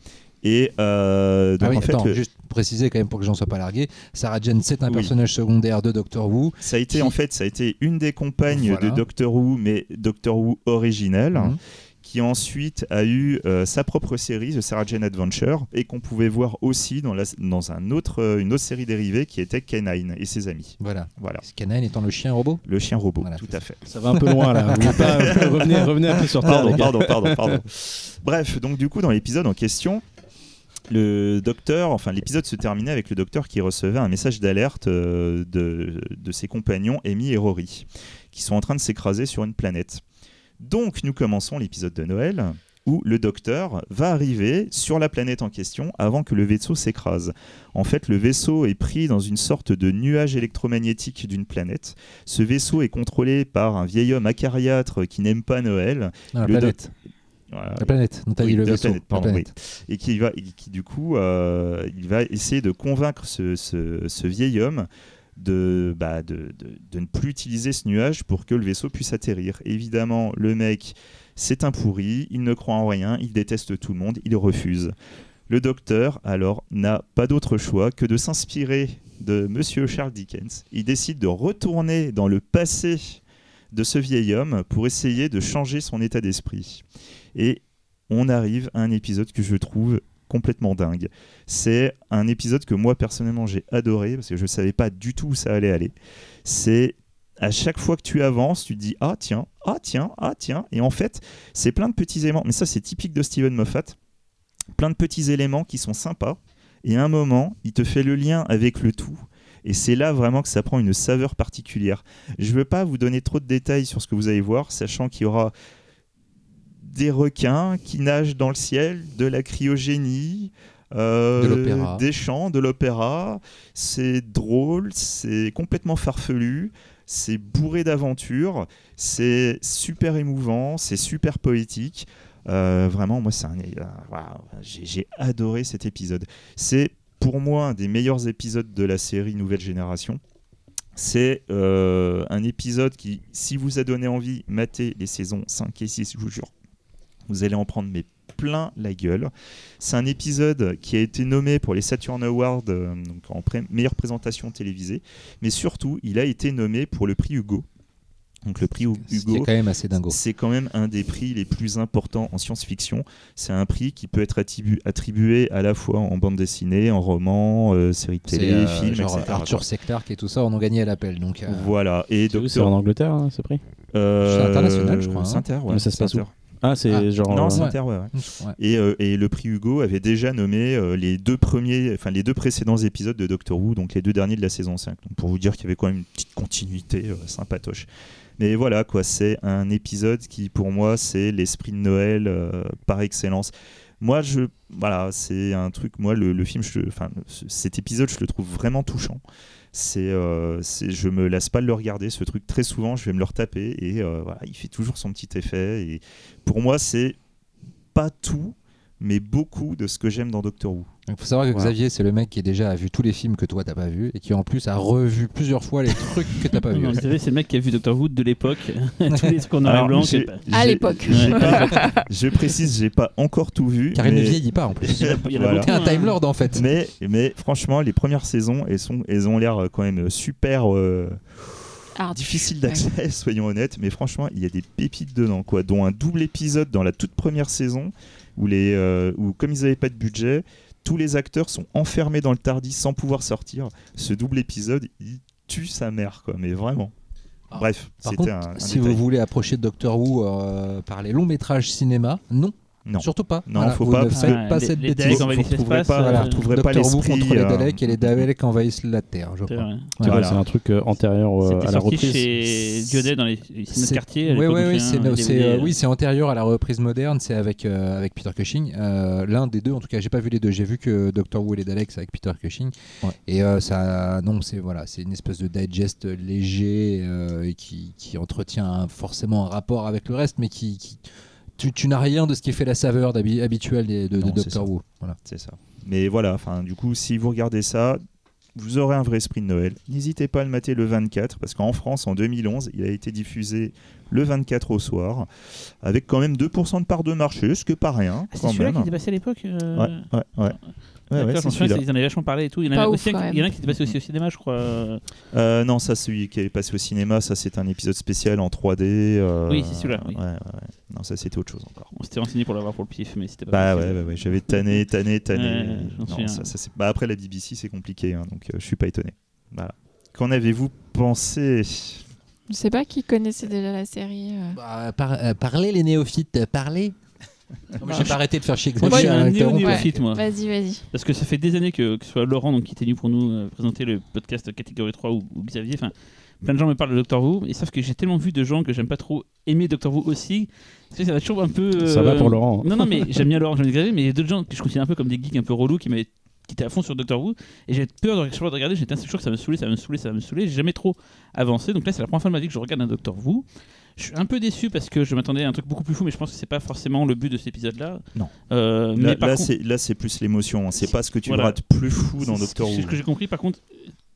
Et euh, donc ah oui, en fait, attends, le- juste préciser quand même pour que j'en sois pas largué. Sarah Jane c'est un Oui. personnage secondaire de Doctor Who. ça a été qui- en fait, ça a été une des compagnes Voilà. de Doctor Who, mais Doctor Who originelle. Mhm. qui ensuite a eu euh, sa propre série, The Sarah Jane Adventure, et qu'on pouvait voir aussi dans, la, dans un autre, euh, une autre série dérivée qui était Canine et ses amis. Voilà. Voilà, Canine étant le chien robot. le chien robot, Voilà, tout à fait. Ça va un peu loin là. Pas un peu- revenez, revenez un peu sur terre. Pardon, pardon, pardon. Bref, donc du coup, dans l'épisode en question, le docteur, enfin l'épisode se terminait avec le docteur qui recevait un message d'alerte euh, de, de ses compagnons Amy et Rory, qui sont en train de s'écraser sur une planète. Donc nous commençons l'épisode de Noël où le docteur va arriver sur la planète en question avant que le vaisseau s'écrase. En fait, le vaisseau est pris dans une sorte de nuage électromagnétique d'une planète. Ce vaisseau est contrôlé par un vieil homme acariâtre qui n'aime pas Noël. La Le planète. La planète. Non, t'as Oui, dit le vaisseau. planète, La planète. et qui va et qui du coup euh, il va essayer de convaincre ce, ce- ce vieil homme de, bah, de, de- de ne plus utiliser ce nuage pour que le vaisseau puisse atterrir. Évidemment, le mec, c'est un pourri, il ne croit en rien, il déteste tout le monde, il refuse. Le docteur, alors, n'a pas d'autre choix que de s'inspirer de Monsieur Charles Dickens. Il décide de retourner dans le passé de ce vieil homme pour essayer de changer son état d'esprit. Et on arrive à un épisode que je trouve complètement dingue. C'est un épisode que moi personnellement j'ai adoré parce que je ne savais pas du tout où ça allait aller. C'est à chaque fois que tu avances, tu te dis ah tiens, ah tiens, ah tiens, et en fait c'est plein de petits éléments. Mais ça c'est typique de Steven Moffat. Plein de petits éléments qui sont sympas. Et à un moment, il te fait le lien avec le tout. Et c'est là vraiment que ça prend une saveur particulière. Je ne veux pas vous donner trop de détails sur ce que vous allez voir, sachant qu'il y aura des requins qui nagent dans le ciel, de la cryogénie, euh, De des chants, de l'opéra. C'est drôle, c'est complètement farfelu, c'est bourré d'aventures, c'est super émouvant, c'est super poétique. Euh, vraiment, moi, c'est un, euh, j'ai adoré cet épisode. C'est pour moi un des meilleurs épisodes de la série Nouvelle Génération. C'est euh, un épisode qui, si vous a donné envie, matez les saisons 5 et 6, je vous jure, vous allez en prendre plein la gueule. C'est un épisode qui a été nommé pour les Saturn Awards euh, donc en meilleure présentation télévisée, mais surtout, il a été nommé pour le prix Hugo. Donc le prix Hugo, quand même assez dingo. c'est quand même un des prix les plus importants en science-fiction. C'est un prix qui peut être attribu- attribué à la fois en bande dessinée, en roman, euh, série télé, euh, film, genre etc. Arthur. C. Clarke et tout ça, on ont gagné à l'appel. Donc, euh, Voilà. Et C'est Docteur. en Angleterre, hein, ce prix? Euh, C'est international, je crois, hein. C'est inter, ouais. Mais ça se c'est passe. Ah, c'est Ah. genre. Non, euh, c'est ouais. inter, ouais, ouais. ouais. Et, euh, et le prix Hugo avait déjà nommé euh, les deux premiers, enfin les deux précédents épisodes de Doctor Who, donc les deux derniers de la saison 5. Donc pour vous dire qu'il y avait quand même une petite continuité euh, sympatoche. Mais voilà quoi, c'est un épisode qui pour moi c'est l'esprit de Noël euh, par excellence. Moi je voilà, c'est un truc moi le, film enfin ce- cet épisode je le trouve vraiment touchant. C'est euh, je me lasse pas de le regarder ce truc très souvent, je vais me le retaper et euh, voilà, il fait toujours son petit effet et pour moi c'est pas tout, mais beaucoup de ce que j'aime dans Doctor Who. Il faut savoir que Voilà. Xavier, c'est le mec qui a déjà vu tous les films que toi t'as pas vu et qui en plus a revu plusieurs fois les trucs que t'as pas vu. non, vous savez, c'est le mec qui a vu Doctor Who de l'époque, tous les trucs en noir et blanc. À l'époque. je précise, j'ai pas encore tout vu. Car il ne vieillit pas en plus. Il a- il a Voilà. un. Time Lord en fait. Mais, mais franchement, les premières saisons, elles, sont, elles ont l'air euh, quand même super euh, Hard. difficiles d'accès, soyons honnêtes. Mais franchement, il y a des pépites dedans, quoi, dont un double épisode dans la toute première saison où, les, euh, où comme ils n'avaient pas de budget, tous les acteurs sont enfermés dans le Tardis sans pouvoir sortir. Ce double épisode, il tue sa mère, quoi, mais vraiment. Ah, Bref, Par c'était contre, un, un si détail. vous voulez approcher de Doctor Who euh, par les longs métrages cinéma, non. Non. Surtout pas. Non, faut vous pas, ne faites que- pas les- cette les bêtise. Daleks Vous envahissent retrouverez pas, euh, Voilà. retrouverez pas Doctor Who l'esprit. contre les euh, Daleks et les Daleks envahissent la Terre, je C'est crois. C'est Voilà. c'est un truc euh, antérieur euh, à la sorti reprise. chez Diodet dans les les cinémas de C'est- quartier. à Oui, l'époque oui, oui, euh, oui, c'est antérieur à la reprise moderne, c'est avec, euh, avec Peter Cushing. Euh, l'un des deux, en tout cas, j'ai pas vu les deux, j'ai vu que Doctor Who et les Daleks avec Peter Cushing. Ouais. Et euh, ça, non, c'est voilà, c'est une espèce de digest léger euh, et qui, qui entretient forcément un rapport avec le reste, mais qui, qui- tu, tu n'as rien de ce qui fait la saveur habituelle des- de, de Non, c'est Doctor ça. Who. Voilà. C'est ça. Mais voilà, enfin, du coup, si vous regardez ça, vous aurez un vrai esprit de Noël. N'hésitez pas à le mater le 24, parce qu'en France, en 2011, il a été diffusé le 24 au soir, avec quand même 2% de part de marché, ce que pas rien. Ah, C'est celui-là qui était passé à l'époque euh, Ouais, ouais, ouais. Ouais, ouais, celui-là. ils en avaient vachement parlé et tout. Il y en a aussi qui- même. il y en a un qui était passé aussi au cinéma, je crois. euh, non, ça, celui qui est passé au cinéma, ça, c'est un épisode spécial en 3D. euh, Oui, c'est celui-là, oui. Ouais, ouais, ouais. Non, ça, c'était autre chose encore. On s'était renseigné pour l'avoir pour le pif, mais c'était pas Bah possible. ouais, ouais, ouais, j'avais tanné, tanné, tanné. Non, ça, ça, c'est- bah, après la BBC, c'est compliqué, hein, donc euh, je suis pas étonné. Voilà. Qu'en avez-vous pensé? Je sais pas qui connaissait déjà la série. euh. Bah, par- euh, parlez les néophytes, parlez. Non, mais j'ai pas arrêté de faire chier Moi, je suis un hein, néo-néophyte, moi. Vas-y, vas-y. Parce que ça fait des années que, que ce soit Laurent, donc, qui était venu pour nous euh, présenter le podcast catégorie 3 ou, ou Xavier, enfin, plein de gens me parlent de Doctor Who, et sauf que j'ai tellement vu de gens que j'aime pas trop aimer Doctor Who aussi. Tu sais, ça va toujours un peu. euh, Ça va pour Laurent. hein. Non, non, mais j'aime bien Laurent, j'aime bien Xavier, mais il y a d'autres gens que je considère un peu comme des geeks un peu relous qui m'avaient qui étaient à fond sur Doctor Who et j'avais peur de, chaque fois de regarder j'étais sûr que ça me saoulait ça me saoulait ça me saoulait j'ai jamais trop avancé donc là c'est la première fois de ma vie que je regarde un Doctor Who je suis un peu déçu parce que je m'attendais à un truc beaucoup plus fou mais je pense que c'est pas forcément le but de cet épisode là Non. Euh, mais Là, par là, contre- c'est là, c'est plus l'émotion. hein. C'est pas ce que tu Voilà. rates plus fou dans c'est- Doctor c'est Who. ce que j'ai compris par contre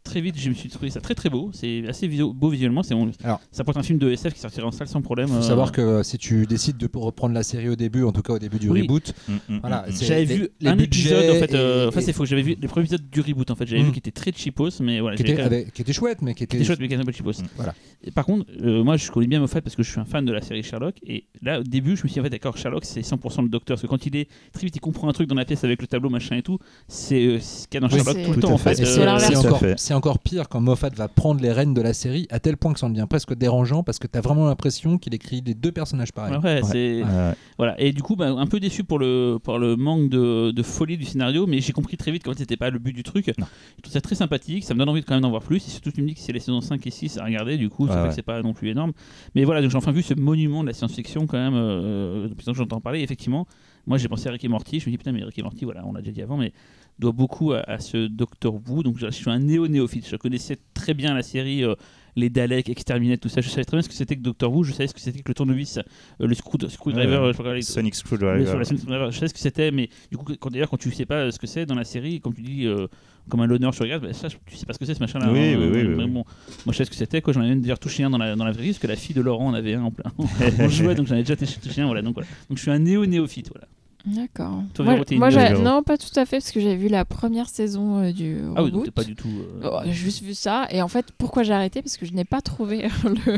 très vite je me suis trouvé ça très très beau c'est assez visu- beau visuellement c'est Alors. ça pourrait être un film de SF qui sortirait en salle sans problème Il faut euh, savoir que euh, si tu décides de reprendre la série au début, en tout cas au début du Oui. reboot, Mm, mm, Voilà, mm, c'est- j'avais vu les un épisode en fait euh, et- enfin c'est faux j'avais vu les premiers épisodes du reboot en fait j'avais Mm. vu qui était très cheapos mais voilà qui était, même- avec- qui était chouette, mais qui qui était, était chouette mais qui était un peu cheapos Mm. Voilà. Et par contre euh, moi je connais bien Moffat parce que je suis un fan de la série Sherlock et là au début je me suis dit en fait d'accord Sherlock c'est 100% le docteur parce que quand il est très vite il comprend un truc dans la pièce avec le tableau machin et tout c'est euh, ce qu'il y a dans Sherlock tout le temps en fait. c'est euh, encore, encore pire quand Moffat va prendre les rênes de la série, à tel point que ça en devient presque dérangeant parce que tu as vraiment l'impression qu'il écrit les deux personnages pareils. ouais, Ouais. c'est Ouais. Voilà, et du coup, bah, un peu déçu pour le, pour le manque de, de folie du scénario, mais j'ai compris très vite qu'en fait, c'était pas le but du truc. Non. Je trouve ça très sympathique, ça me donne envie de quand même d'en voir plus. Et surtout, tu me dis que c'est les saisons 5 et 6 à regarder, du coup, que c'est pas non plus énorme. Mais voilà, donc j'ai enfin vu ce monument de la science-fiction quand même, euh, depuis que j'entends parler. Et effectivement, moi j'ai pensé à Rick et Morty, je me dis putain, mais Rick et Morty, voilà, on l'a déjà dit avant, mais doit beaucoup à, à ce Doctor Who. Donc je, suis un néo-néophyte, je connaissais très bien la série. euh, les Daleks, Exterminate, tout ça. Je savais très bien ce que c'était que Doctor Who, je savais ce que c'était que le tournevis, euh, le screw, screwdriver, Ouais. je les- Sonic Screwdriver. sur la Sonic Screwdriver, je sais ce que c'était, mais du coup, quand, d'ailleurs, quand tu sais pas ce que c'est dans la série, comme tu dis, euh, comme un loner, tu regardes, bah, ça, tu sais pas ce que c'est ce machin-là. Oui, hein, oui, oui, oui, bon, moi, je sais ce que c'était, quoi. J'en ai même d'ailleurs touché un dans la, dans la vraie vie, parce que la fille de Laurent en avait un en plein. On jouait, donc j'en ai déjà touché un, voilà. Donc, voilà. donc je suis un néo-néophyte, voilà. D'accord. Moi, moi, non, pas tout à fait, parce que j'avais vu la première saison euh, du Ah oui, donc pas du tout. euh, Oh, j'ai juste vu ça et en fait pourquoi j'ai arrêté? Parce que je n'ai pas trouvé le,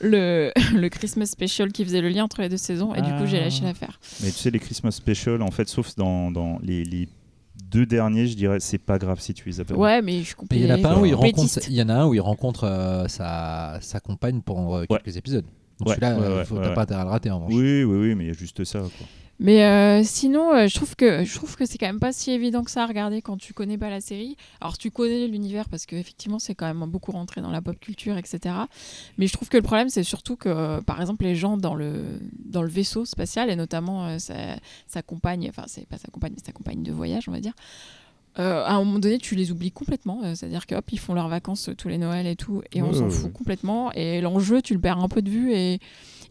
le, le Christmas special qui faisait le lien entre les deux saisons et du coup j'ai Ah. lâché l'affaire. Mais tu sais, les Christmas Special, en fait, sauf dans, dans les, les deux derniers, je dirais, c'est pas grave si tu les as pas vus. Ouais mais je Mais il y en a pas un où il rencontre, il y en a un où il rencontre euh, sa, sa compagne pendant euh, quelques épisodes. Donc Ouais, celui-là, ouais, euh, t'as ouais. pas intérêt à le rater en revanche. Oui, oui, oui, mais il y a juste ça. Quoi. Mais euh, sinon euh, je trouve que je trouve que c'est quand même pas si évident que ça à regarder quand tu connais pas la série. Alors tu connais l'univers parce que effectivement c'est quand même beaucoup rentré dans la pop culture etc. Mais je trouve que le problème c'est surtout que euh, par exemple les gens dans le dans le vaisseau spatial et notamment euh, sa, sa compagne, enfin c'est pas sa compagne mais sa compagne de voyage on va dire. Euh, à un moment donné, tu les oublies complètement. euh, C'est-à-dire que hop, ils font leurs vacances tous les Noëls et tout, et on s'en ouais, fout complètement. Et l'enjeu, tu le perds un peu de vue. Et,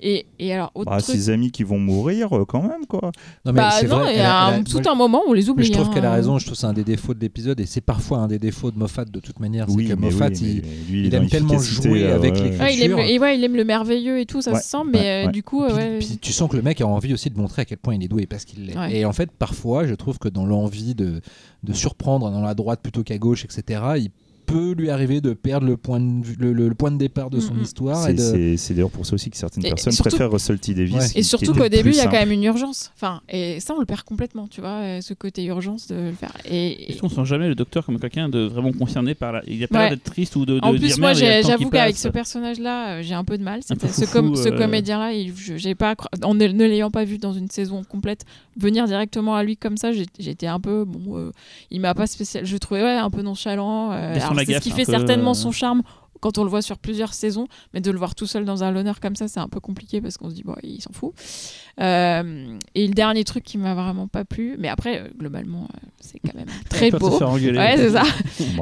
et, et alors, autre Bah, truc. ses amis qui vont mourir euh, quand même, quoi. Non, mais Bah c'est non, vrai, il y a a- un- elle a- tout moi, un moment où on les Mais oublie. je trouve hein. qu'elle a raison, je trouve que c'est un des défauts de l'épisode et c'est parfois un des défauts de Moffat de toute manière. Oui, c'est que Moffat, oui, il, lui, aime tellement jouer là, avec ouais. les Ouais, il, aime, et ouais, il aime le merveilleux et tout, ça Ouais, se sent, mais ouais, euh, ouais. du coup, Puis- ouais. puis tu sens que le mec a envie aussi de montrer à quel point il est doué parce qu'il l'est. Ouais. Et en fait, parfois, je trouve que dans l'envie de, de surprendre dans la droite plutôt qu'à gauche, etc., il peut lui arriver de perdre le point de, vue- le, le- le point de départ de son histoire. Et C'est- de... C'est c'est d'ailleurs pour ça aussi que certaines Et personnes surtout- préfèrent Russell T. Davis. Ouais. qui- Et surtout qu'au début, il y a quand même une urgence. Enfin, et ça, on le perd complètement, tu vois, euh, ce côté urgence de le faire. Et, Est-ce qu'on sent jamais le docteur comme quelqu'un de vraiment concerné par la. Il a pas Ouais. l'air d'être triste ou de. de En dire, plus, moi, le temps j'avoue qu'avec ce personnage-là, euh, j'ai un peu de mal. Peu ce, euh. comédien-là, j'ai pas, accro- en ne, ne l'ayant pas vu dans une saison complète, venir directement à lui comme ça, j'étais un peu, bon, euh, il m'a pas spécial. Je le trouvais ouais, un peu nonchalant. euh, alors, la c'est ce gaffe qui fait peu, certainement euh. son charme quand on le voit sur plusieurs saisons, mais de le voir tout seul dans un loner comme ça, c'est un peu compliqué parce qu'on se dit, bon, il s'en fout. Euh, et le dernier truc qui m'a vraiment pas plu, mais après, euh, globalement, euh, c'est quand même très beau. Ouais, c'est ça.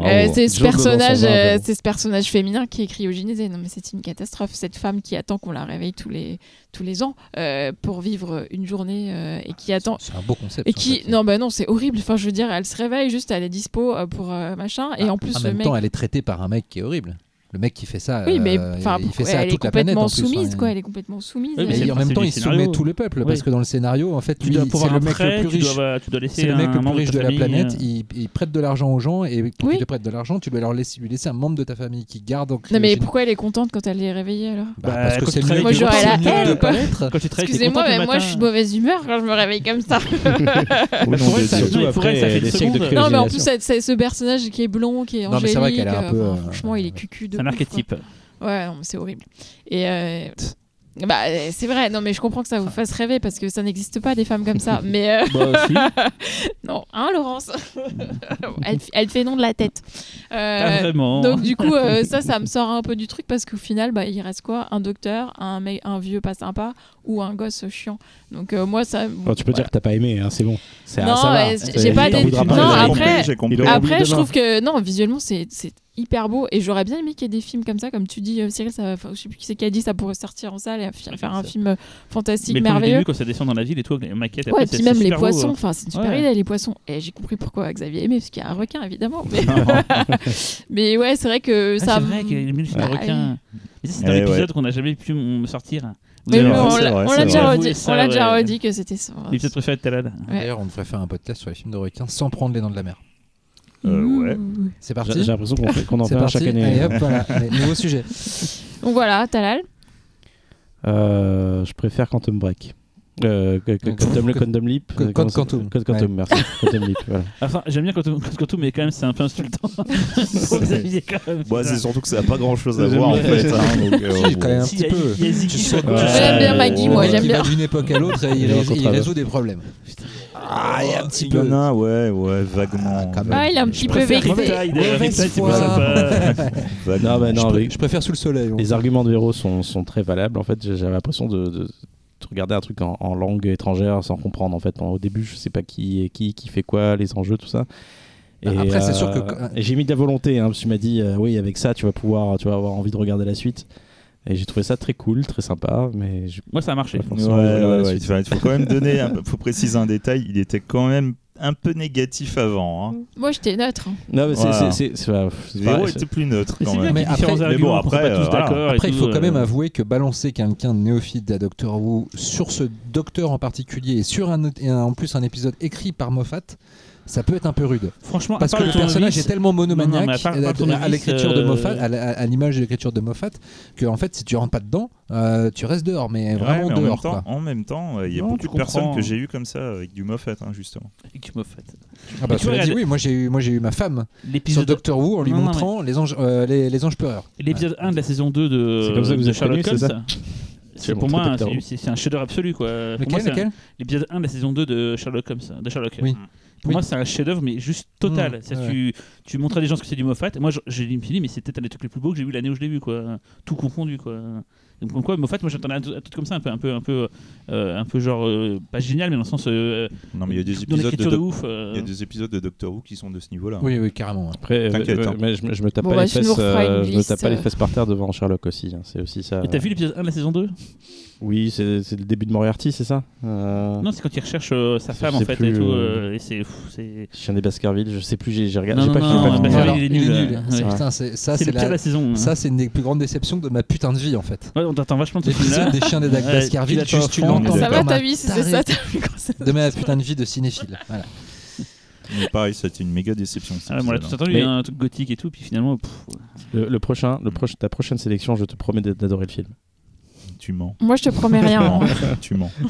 Euh, c'est ce personnage, euh, c'est ce personnage féminin qui est cryogénisé. Non, mais c'est une catastrophe. Cette femme qui attend qu'on la réveille tous les tous les ans pour vivre une journée et qui attend. C'est un beau concept. Et en qui fait. non bah non c'est horrible enfin je veux dire elle se réveille juste elle est dispo pour machin et Ah, en plus en le même mec temps, elle est traitée par un mec qui est horrible. Le mec qui fait ça, oui mais euh, il fait ça à toute la planète. complètement en plus, soumise quoi elle est complètement soumise Oui, mais en même temps, il scénario. soumet tout le peuple parce que dans le scénario, en fait, Tu lui, dois c'est pouvoir le mec prêt, le plus tu riche. dois, tu dois laisser C'est le mec le plus riche de la planète. euh, Il, il prête de l'argent aux gens et Oui. qu'il te prête de l'argent, tu dois leur laisser, lui laisser un membre de ta famille qui garde. en non mais pourquoi elle est contente quand elle est réveillée alors Bah, Bah, parce que quand c'est mieux de- pas l'être. Quand excusez-moi mais moi je suis de mauvaise humeur quand je me réveille comme ça ça- surtout il après des siècles de non mais en plus c'est ce personnage qui est blond qui est angélique franchement il est cucu de un archétype. ouais non mais c'est horrible et euh, bah euh, c'est vrai non mais je comprends que ça vous fasse rêver parce que ça n'existe pas des femmes comme ça mais euh, Bah, si. non hein Laurence? Elle, elle fait non de la tête Euh, Pas vraiment. donc du coup euh, ça ça me sort un peu du truc parce qu'au final bah, il reste quoi? Un docteur un mec un vieux pas sympa ou un gosse chiant donc euh, moi ça Bon, tu peux dire que t'as pas aimé, hein, c'est bon. C'est- Non, ouais, j'ai pas des- Non, après- Après, je trouve que non, visuellement, c'est hyper beau et j'aurais bien aimé qu'il y ait des films comme ça, comme tu dis, euh, Cyril. Ça, je sais plus qui c'est qui a dit, ça pourrait sortir en salle et faire un film euh, fantastique, Mais merveilleux. début, quand ça descend dans la ville et tout, les maquettes, Ouais, après, puis même les poissons, hein. enfin c'est une super Ouais. idée les poissons. Et j'ai compris pourquoi Xavier aimait, parce qu'il y a un requin évidemment. Mais, mais ouais, c'est vrai que Ah, ça. c'est vrai qu'il y a Bah, requin. Mais ça, c'est un épisode ouais. qu'on n'a jamais pu sortir. Mais on l'a déjà redit, on l'a déjà redit que c'était ça. L'épisode préféré de. Ouais. D'ailleurs, on devrait faire un podcast sur les films de requins sans prendre les dents de la mer. Euh, ouais. Ouh. C'est J'ai parti. j'ai l'impression qu'on en fait un chaque année. Allez, hop, voilà. Allez, nouveau sujet. Donc voilà, Talal. Euh, je préfère Quantum Break. Euh, Quantum Quantum Leap. Code- euh, Code Quantum. Code Quantum, merci. Quantum Leap, voilà. Enfin, j'aime bien quand on mais quand même, c'est un peu insultant. Bah, c'est surtout que ça n'a pas grand chose à voir en fait. hein, donc, euh, Si, bon. quand même un petit peu. quoi. J'aime bien Maggie, moi, j'aime bien. va d'une époque à l'autre et il, résout des problèmes. Ah, il y a un petit Il y en peu. a un, ouais, ouais, vaguement. quand même. Ah, il est un petit peu. Vaguement. Non, bah non, je, pré- mais- je préfère sous le soleil. Les arguments de Véro sont, très valables. En fait, j'avais l'impression de regarder un truc en, en langue étrangère sans comprendre. En fait, au début, je sais pas qui est qui, qui fait quoi, les enjeux, tout ça. Et, Après, c'est sûr que- euh, et j'ai mis de la volonté, hein, parce que tu m'as dit, euh, oui, avec ça, tu vas pouvoir, tu vas avoir envie de regarder la suite. Et j'ai trouvé ça très cool, très sympa, mais je- Moi, ça a marché. Ouais, Ouais, forcément, ouais, ouais, ouais, ouais, il faut- il faut quand même donner, un peu- faut préciser un détail, il était quand même un peu négatif avant. Hein. Moi, j'étais neutre. Non, mais c'est- Voilà. c'est- Véro était plus neutre Mais quand même. Mais après- mais bon, après, pas tous euh, voilà. Après, il tout, faut quand euh, même avouer que balancer quelqu'un de néophyte d'Adoctor Who sur ce docteur en particulier et sur un, et un- en plus un épisode écrit par Moffat, ça peut être un peu rude. Franchement, à Parce que le tournevis, personnage est tellement Non, non, monomaniaque mais à part- à part euh, à tournevis, l'écriture de euh, Moffat, à à l'image de l'écriture de Moffat, que en fait, si tu rentres pas dedans, euh, tu restes dehors, mais Ouais, vraiment mais en, même dehors. temps, en même temps, il y a Non, beaucoup de personnes que j'ai eu comme ça avec du Moffat, hein, justement. Tu m'as fait. Ah bah, tu cela dit, oui, moi j'ai eu, moi j'ai eu ma femme sur L'épisode Doctor Who en lui Non, non, montrant les anges, euh, les, les anges pleureurs. l'épisode 1 de la saison 2 de, C'est comme ça que vous êtes Sherlock Holmes. ça C'est pour moi, Doctor c'est- un chef-d'œuvre absolu. Quoi. L'épisode 1 de la saison 2 de Sherlock Holmes. De Sherlock. Oui. Pour Oui. moi, c'est un chef-d'œuvre, mais juste total. Mmh, ouais. tu, tu montrais à des gens ce que c'est du Moffat. Moi, me suis dit, mais c'est peut-être un des trucs les plus beaux que j'ai vu l'année où je l'ai vu. Quoi. Tout confondu. Quoi. Donc, comme quoi, Moffat, moi, j'attendais un, truc comme ça, un peu, un peu, un peu, euh, un peu genre, euh, pas génial, mais dans le sens. Euh, Non, mais il y a des épisodes de, ouf. euh, il y a des épisodes de Doctor Who qui sont de ce niveau-là. Oui, oui, carrément. Après, T'inquiète, euh, hein. mais je, me- je me tape Bon, pas bah, les fesses, euh, je me tape pas les fesses par terre devant Sherlock aussi. hein, C'est aussi ça. Et t'as vu l'épisode 1 de la saison 2 Oui, c'est c'est le début de Moriarty, c'est ça Euh, Non, c'est quand il recherche euh, sa Je femme en fait plus, et tout. euh, et c'est. pff, c'est- Chien des Baskerville, je sais plus, j'ai j'ai regardé. Non, j'ai non, pas, non. Baskerville, il est il est nul, ouais. C'est- Ouais. putain, c'est- ça, C'est c'est le pire de la- la saison. hein. ça, c'est une des plus grandes déceptions de ma putain de vie en fait. Ouais, on t'attend vachement de ce film-là. L'épisode des chiens des Ouais, Baskerville, tu l'attends juste tu l'entends Ça va ta vie, c'est ça ta plus de ma putain de vie de cinéphile. Voilà. Mais pareil, c'était une méga déception. Ah, moi, on l'a tous épisode, attendu, Mais- un truc gothique et tout, puis finalement, pff, Le, le prochain, le ta prochaine sélection, je te promets d'ad- d'adorer le film. Tu mens. Moi, je te promets rien. Hein. tu mens.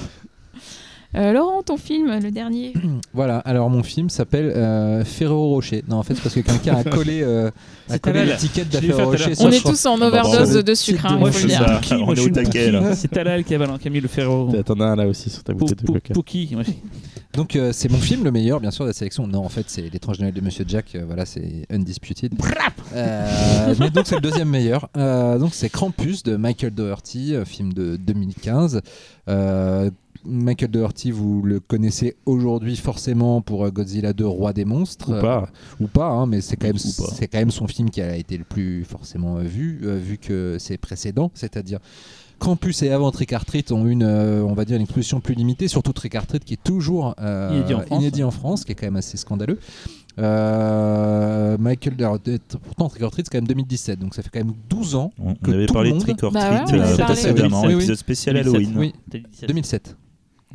Euh, Laurent, ton film, le dernier. Voilà, alors mon film s'appelle euh, Ferrero Rocher. Non, en fait, c'est parce que quelqu'un a collé, euh, a collé l'étiquette Ferrero l'heure. Rocher. On est tous en bah, overdose de sucre, hein, Moi, il faut je le suis dire. moi, je suis. C'est Talal qui a, mis le ferro. T'en as un là aussi sur ta bouteille de coca. Je- Donc euh, c'est mon film le meilleur, bien sûr, de la sélection. Non, en fait, c'est l'étrange Noël de Monsieur Jack. euh, voilà, c'est undisputed. Euh, mais donc c'est le deuxième meilleur. Euh, donc c'est Krampus de Michael Doherty, euh, film de 2015. Euh, Michael Doherty, vous le connaissez aujourd'hui forcément pour euh, Godzilla 2, Roi des monstres. Ou pas. Euh, ou pas, hein, mais c'est quand, même, Ou pas. c'est quand même son film qui a été le plus forcément euh, vu, euh, vu que c'est précédent, c'est-à-dire Krampus et avant Trick ont une, euh, on va dire, une exposition plus limitée, surtout Trick qui est toujours euh, Inédit en France. inédit en France, qui est quand même assez scandaleux. Euh, Michael, d'être- pourtant Trick or Treat c'est quand même 2017, donc ça fait quand même 12 ans. On, Que avait tout parlé le de monde- Trick or Bah ouais, on euh, avait parlé. précédemment, Oui, oui. épisode spécial 2007. Halloween. Oui, T'as dit 17. 2007.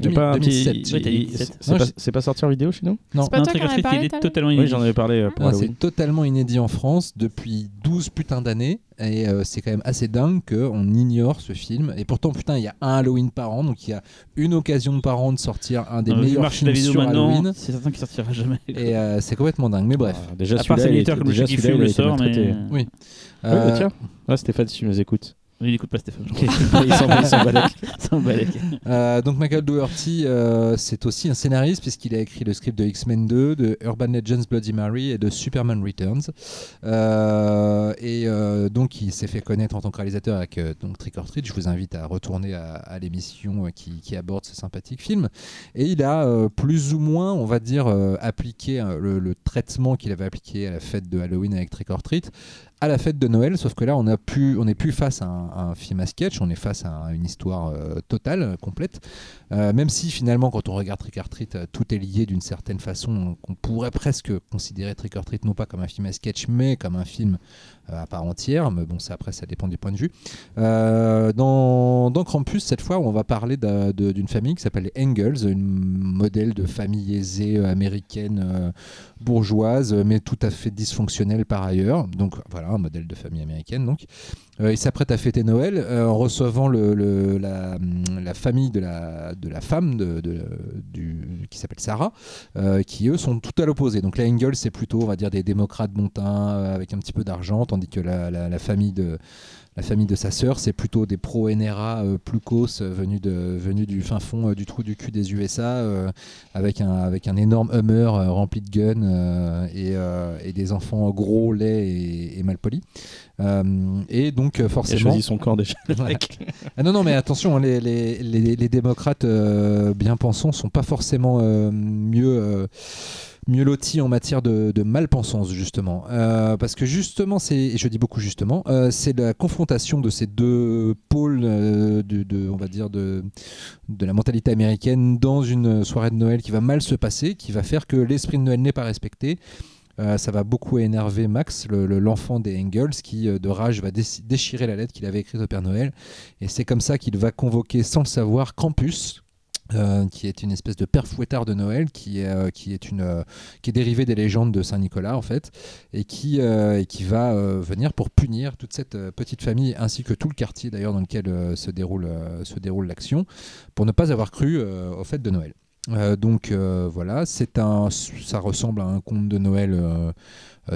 Y a pas un petit- 2017. Ouais, t'as dit il- 17. C'est Non, pas, j'ai- c'est pas sorti en vidéo chez nous Non, C'est pas toi Trick qui est totalement Oui, inédit. j'en avais parlé euh, pour Ah, c'est totalement inédit en France depuis 12 putains d'années et euh, c'est quand même assez dingue qu'on ignore ce film et pourtant putain il y a un Halloween par an donc il y a une occasion par an de sortir un des meilleurs de la films vidéo sur Halloween c'est certain qu'il sortira jamais. et euh, c'est complètement dingue mais bref Ah, déjà, À part était- comme il a le été sort. Oui. Euh, bah, tiens. Ouais, Stéphane, si tu nous écoutes. Il écoute pas Stéphane. il s'en il s'en balèque. S'en balèque. euh, donc Michael Doherty euh, c'est aussi un scénariste puisqu'il a écrit le script de X-Men 2 de Urban Legends Bloody Mary et de Superman Returns Euh, et euh, donc il s'est fait connaître en tant que réalisateur avec euh, donc Trick or Treat je vous invite à retourner à, à l'émission qui, qui aborde ce sympathique film et il a euh, plus ou moins on va dire euh, appliqué euh, le, le traitement qu'il avait appliqué à la fête de Halloween avec Trick or Treat à la fête de Noël, sauf que là, on n'est plus face à un, film à sketch, on est face à une histoire euh, totale, complète. Euh, même si finalement, quand on regarde Trick or Treat, euh, tout est lié d'une certaine façon, qu'on pourrait presque considérer Trick or Treat non pas comme un film à sketch, mais comme un film à part entière. Mais bon, ça après, ça dépend du point de vue. Euh, dans, dans Krampus, cette fois, on va parler d'une famille qui s'appelle les Engels, une modèle de famille aisée euh, américaine euh, bourgeoise, euh, mais tout à fait dysfonctionnelle par ailleurs. Donc voilà, un modèle de famille américaine. Donc, Euh, il s'apprête à fêter Noël euh, en recevant la, famille de la, femme de- du, qui s'appelle Sarah, euh, qui eux sont tout à l'opposé. Donc les Engels, c'est plutôt, on va dire, des démocrates bon teint euh, avec un petit peu d'argent, tandis que la, la- la famille de la famille de sa sœur, c'est plutôt des pro-NRA euh, plus cos euh, venus, de, venus du fin fond euh, du trou du cul des USA, euh, avec, un, avec un énorme Hummer rempli de guns et, et des enfants gros, laids et, et mal polis. Et donc, euh, Il a forcément. choisi son camp déjà. Ah non, non, mais attention, hein, les, les, les, les démocrates bien pensants sont pas forcément mieux. Mieux loti en matière de, malpensance justement Euh, parce que justement c'est et je dis beaucoup justement euh, c'est la confrontation de ces deux pôles euh, de, on va dire de de la mentalité américaine dans une soirée de Noël qui va mal se passer qui va faire que l'esprit de Noël n'est pas respecté ça va beaucoup énerver Max, le- le- l'enfant des Engels, qui de rage va dé- déchirer la lettre qu'il avait écrite au Père Noël. Et c'est comme ça qu'il va convoquer, sans le savoir, Krampus, euh, qui est une espèce de père fouettard de Noël, qui est, euh, qui est, une, euh, qui est dérivé des légendes de Saint-Nicolas, en fait, et qui, va venir pour punir toute cette petite famille, ainsi que tout le quartier, d'ailleurs, dans lequel se déroule, se l'action, pour ne pas avoir cru au fête de Noël. Euh, donc euh, voilà, c'est un, ça ressemble à un conte de Noël euh,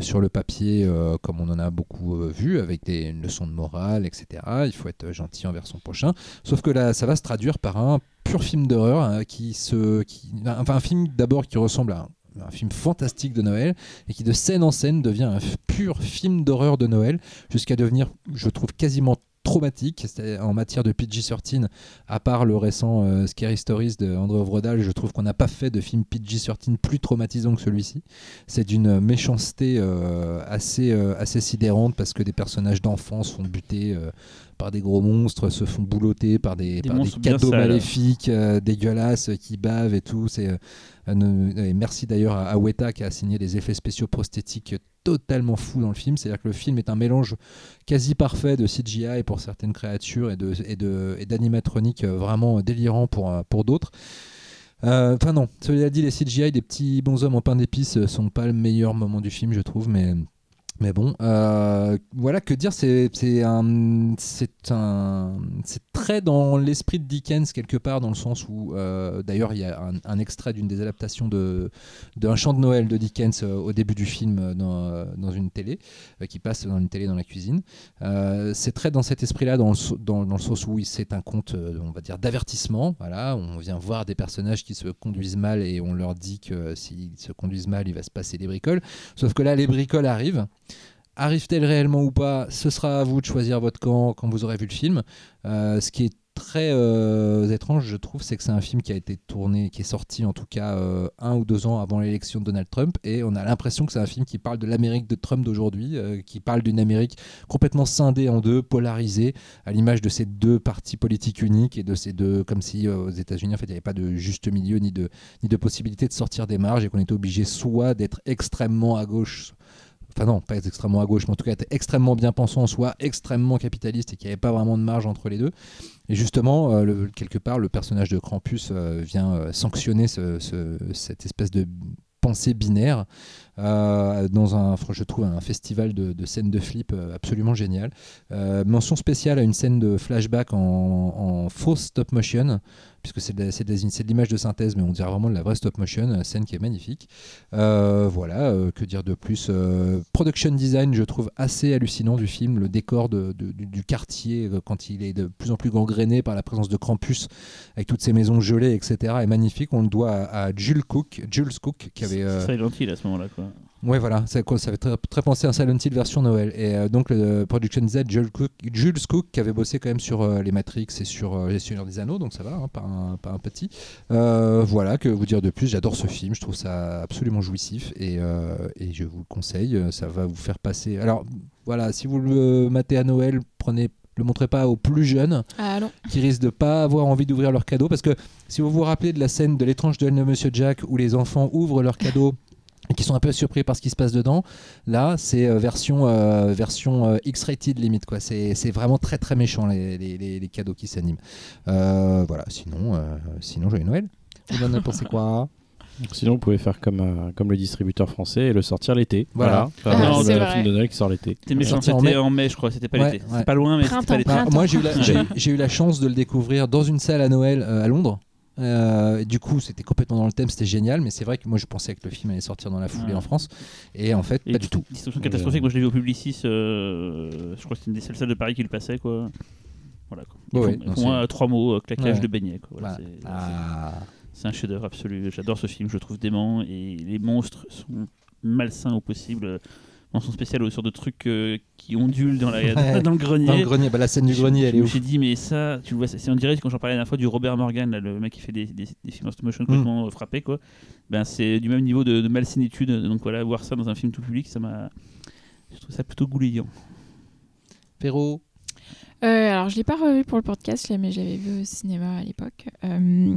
sur le papier, comme on en a beaucoup vu, avec des une leçon de morale, etc. Il faut être gentil envers son prochain. Sauf que là, ça va se traduire par un pur film d'horreur hein, qui se, qui, enfin un film d'abord qui ressemble à un, film fantastique de Noël et qui de scène en scène devient un pur film d'horreur de Noël jusqu'à devenir, je trouve, quasiment traumatique en matière de PG-13 à part le récent euh, Scary Stories de André Ovredal je trouve qu'on n'a pas fait de film PG-13 plus traumatisant que celui-ci. C'est d'une méchanceté euh, assez, euh, assez sidérante parce que des personnages d'enfants buter euh, par des gros monstres, se font boulotter par des, Des par des cadeaux maléfiques, euh, dégueulasses, euh, qui bavent et tout. C'est, euh, et merci d'ailleurs à, à Weta qui a signé des effets spéciaux prosthétiques totalement fous dans le film. C'est-à-dire que le film est un mélange quasi parfait de CGI pour certaines créatures et, de, et, d'animatronique euh, vraiment délirant pour, euh, pour d'autres. Euh, Enfin non, cela dit, les CGI des petits bonshommes en pain d'épices euh, sont pas le meilleur moment du film, je trouve, mais mais bon, euh, voilà que dire, c'est très dans l'esprit de Dickens quelque part, dans le sens où, euh, d'ailleurs, il y a un, extrait d'une des adaptations d'un chant de Noël de Dickens euh, au début du film dans, dans une télé, qui passe dans une télé dans la cuisine. C'est très dans cet esprit-là, dans, dans, le sens où c'est un conte, on va dire, d'avertissement. Voilà, on vient voir des personnages qui se conduisent mal et on leur dit que s'ils se conduisent mal, il va se passer des bricoles. Sauf que là, les bricoles arrivent. Arrive-t-elle réellement ou pas Ce sera à vous de choisir votre camp quand vous aurez vu le film. Euh, ce qui est très euh, étrange, je trouve, c'est que c'est un film qui a été tourné, qui est sorti en tout cas euh, un ou deux ans avant l'élection de Donald Trump, et on a l'impression que c'est un film qui parle de l'Amérique de Trump d'aujourd'hui, qui parle d'une Amérique complètement scindée en deux, polarisée, à l'image de ces deux partis politiques uniques et de ces deux, comme si aux États-Unis en fait il n'y avait pas de juste milieu ni de ni de possibilité de sortir des marges et qu'on était obligé soit d'être extrêmement à gauche enfin non, pas extrêmement à gauche, mais en tout cas être extrêmement bien pensant, soit extrêmement capitaliste et qu'il n'y avait pas vraiment de marge entre les deux. Et justement, euh, quelque part, le personnage de Krampus euh, vient euh, sanctionner ce- ce- cette espèce de pensée binaire dans un, je trouve, un festival de, scènes de flip absolument génial. Mention spéciale à une scène de flashback en, en fausse stop motion, puisque c'est de, c'est de l'image de synthèse, mais on dirait vraiment de la vraie stop motion, euh, scène qui est magnifique. Euh, voilà, euh, que dire de plus Production design, je trouve assez hallucinant du film, le décor de- de- du, du quartier quand il est de plus en plus gangréné par la présence de Krampus, avec toutes ces maisons gelées, etc., est magnifique. On le doit à, à Jules Cook, Jules Cook, qui avait C'est Silent Hill à ce moment-là. Quoi. Ouais, voilà, ça, fait très, très penser à Silent Hill version Noël. Et euh, donc, le Production Z, Jules Cook, Jules Cook, qui avait bossé quand même sur euh, les Matrix et sur euh, Les Seigneurs des Anneaux, donc ça va, hein, pas, un, pas un petit. Euh, voilà, que vous dire de plus, j'adore ce film, je trouve ça absolument jouissif et, euh, et je vous le conseille, euh, ça va vous faire passer. Alors, voilà, si vous le matez à Noël, prenez. Le montrez pas aux plus jeunes Ah qui risquent de pas avoir envie d'ouvrir leur cadeau parce que si vous vous rappelez de la scène de l'étrange duel de Monsieur Jack où les enfants ouvrent leur cadeau et qui sont un peu surpris par ce qui se passe dedans, là c'est euh, version euh, version euh, X-rated limite quoi. C'est c'est vraiment très très méchant les, les, les- les cadeaux qui s'animent. Euh, voilà. Sinon euh, sinon joyeux Noël. Vous en pensez quoi? Sinon, vous pouvez faire comme, euh, comme le distributeur français et le sortir l'été. Voilà. Voilà. Ah, Enfin, c'est le vrai. film de Noël qui sort l'été. C'était méchant, c'était mai. en mai, je crois, c'était pas Ouais, l'été. ouais. C'est pas loin, mais c'était Printemps, pas l'été. Bah, Printemps. moi j'ai eu, la- j'ai- Ouais. j'ai eu la chance de le découvrir dans une salle à Noël euh, à Londres. Euh, du coup, c'était complètement dans le thème, c'était génial, mais c'est vrai que moi je pensais que le film allait sortir dans la foulée en France, et en fait, Et pas du tout. Distorsion catastrophique, moi je l'ai vu au Publicis, euh, je crois que c'était une des seules salles de Paris qui le passait. Quoi. Voilà, quoi. Ouais, non, euh, trois mots, euh, claquage Ouais. de beignet. Quoi. Voilà, Voilà. c'est- c'est- Ah. C'est un chef-d'œuvre absolu. J'adore ce film, je le trouve dément et les monstres sont malsains au possible. Mention spéciale aux sortes de trucs euh, qui ondulent dans, la, Ouais. dans le grenier. Dans le grenier, bah, la scène du Je- grenier, je elle est ouf. suis dit, mais ça, tu le vois, ça- c'est on dirait quand j'en parlais la dernière fois du Robert Morgan, là, le mec qui fait des, des, des films en stop Mm. motion complètement euh, frappés, quoi. Ben, c'est du même niveau de, de malsénitude. Donc voilà, voir ça dans un film tout public, ça m'a. Je trouve ça plutôt goulayant. Perrault. Euh, alors, je l'ai pas revu pour le podcast, là, mais j'avais vu au cinéma à l'époque. Euh,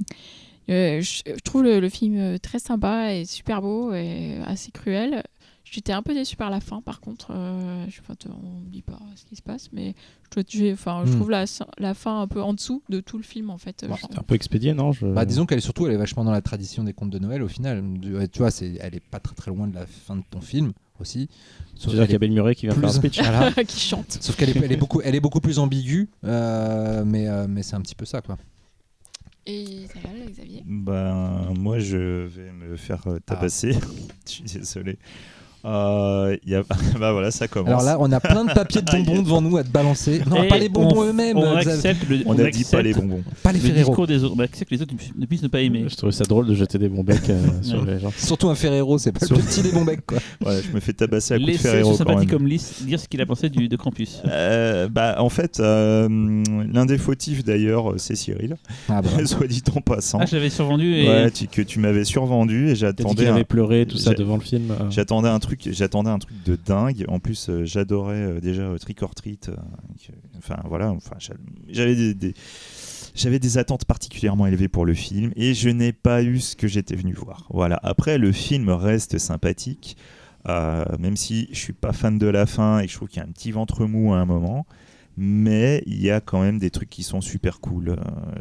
euh, je, je trouve le, le film très sympa et super beau et assez cruel. J'étais un peu déçue par la fin, par contre. euh, je, enfin, on ne dit pas ce qui se passe, mais je, enfin, Hmm. trouve la, la fin un peu en dessous de tout le film, en fait. Je- C'était un peu expédié, non je... Bah, disons qu'elle est surtout, elle est vachement dans la tradition des contes de Noël au final. Tu vois, c'est, elle est pas très très loin de la fin de ton film aussi. Sauf veux dire qu'il y a Bill Murray qui vient plus- faire un speech Voilà. qui chante. Sauf qu'elle est, elle est beaucoup, elle est beaucoup plus ambiguë, euh, mais, euh, mais c'est un petit peu ça quoi. Et ça va, là, Xavier? Ben, moi, je vais me faire Ah. tabasser. je suis désolé. Euh, il y a... bah voilà, ça commence. Alors là, on a plein de papiers de bonbons devant nous à te balancer. Non, Et pas les bonbons on- eux-mêmes. On Xav- accepte le, on, a dit pas accepte les bonbons. Pas les le Ferrero. discours des autres. On accepte que les autres ne puissent ne pas aimer. Je trouvais ça drôle de jeter des bons becs euh, sur les gens. Surtout un Ferrero, c'est pas Sur- le petit des bons becs quoi. Je me fais tabasser à coups de Ferrero ce quand sympathique comme Lys dire ce qu'il a pensé du, de Campus. Euh, bah, en fait, euh, l'un des fautifs d'ailleurs, c'est Cyril, Ah bah. soit dit en passant. Ah, je l'avais survendu et. Ouais, tu- que tu m'avais survendu et j'attendais qu'il un, avait pleuré, tout ça devant le film. euh. j'attendais un truc, j'attendais un truc de dingue. En plus, euh, j'adorais euh, déjà euh, Trick or enfin voilà, enfin j'a- j'avais des, j'avais des attentes particulièrement élevées pour le film et je n'ai pas eu ce que j'étais venu voir. Voilà. Après, le film reste sympathique, même si je suis pas fan de la fin et je trouve qu'il y a un petit ventre mou à un moment. Mais il y a quand même des trucs qui sont super cool. Euh,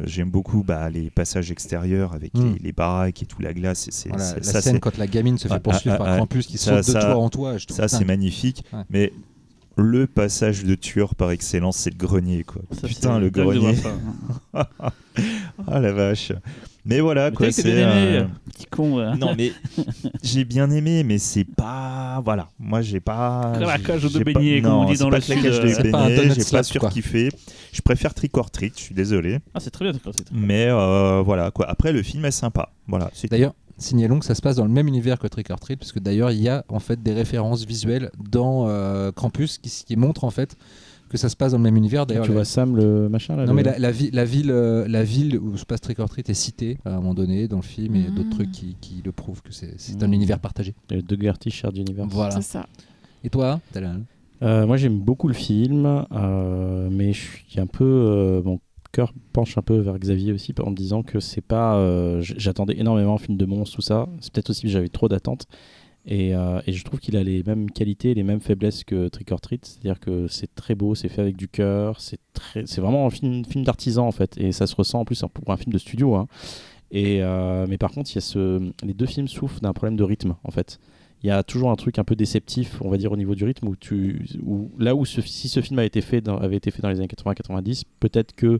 J'aime beaucoup bah, les passages extérieurs avec Mm. les, les baraques et tout la glace. et Voilà, la ça, scène c'est- quand la gamine se fait Ah, poursuivre ah, par ah, Krampus qui ça- saute de ça- toi en toi. Je trouve ça, c'est magnifique. Ouais. Mais le passage de tueur par excellence, c'est le grenier. Quoi. Ça, Putain, le grenier. Ah la vache. Mais voilà, Mais quoi. c'est, bien aimé, euh, petit con. ouais. Non, mais j'ai bien aimé, mais c'est pas. Voilà. Moi, j'ai pas. La cage de j'ai pas- beignets, comme non, on dit dans le sud, cage de euh, C'est pas un j'ai pas surkiffé. Je préfère Trick or Treat, je suis désolé. Ah, c'est très bien, c'est très bien. Mais euh, voilà, quoi. Après, le film est sympa. Voilà. c'est D'ailleurs, signalons que ça se passe dans le même univers que Trick or Treat, parce que d'ailleurs, il y a en fait des références visuelles dans euh, Krampus qui, qui montrent en fait que ça se passe dans le même univers. D'ailleurs, Tu la- vois Sam, le machin là non le- mais la, la vi- la ville, euh, la ville où se passe Trick or Treat est citée à un moment donné dans le film et d'autres trucs qui, qui le prouvent que c'est un Mhm. univers partagé. le Dougherty Shared Universe. Voilà. C'est ça. Et toi Euh, moi j'aime beaucoup le film, euh, mais je suis un peu. euh, mon cœur penche un peu vers Xavier aussi en me disant que c'est pas. euh, J'attendais énormément un film de monstre, tout ça. C'est peut-être aussi que j'avais trop d'attentes. Et, euh, et je trouve qu'il a les mêmes qualités, les mêmes faiblesses que Trick or Treat. C'est-à-dire que c'est très beau, c'est fait avec du cœur, c'est très, c'est vraiment un film, d'artisan en fait. Et ça se ressent en plus pour un film de studio. hein. Et, euh, mais par contre, il y a ce, les deux films souffrent d'un problème de rythme en fait. Il y a toujours un truc un peu déceptif, on va dire, au niveau du rythme, où tu, où, là où si ce film a été fait dans- avait été fait dans les années 80-90, peut-être qu'il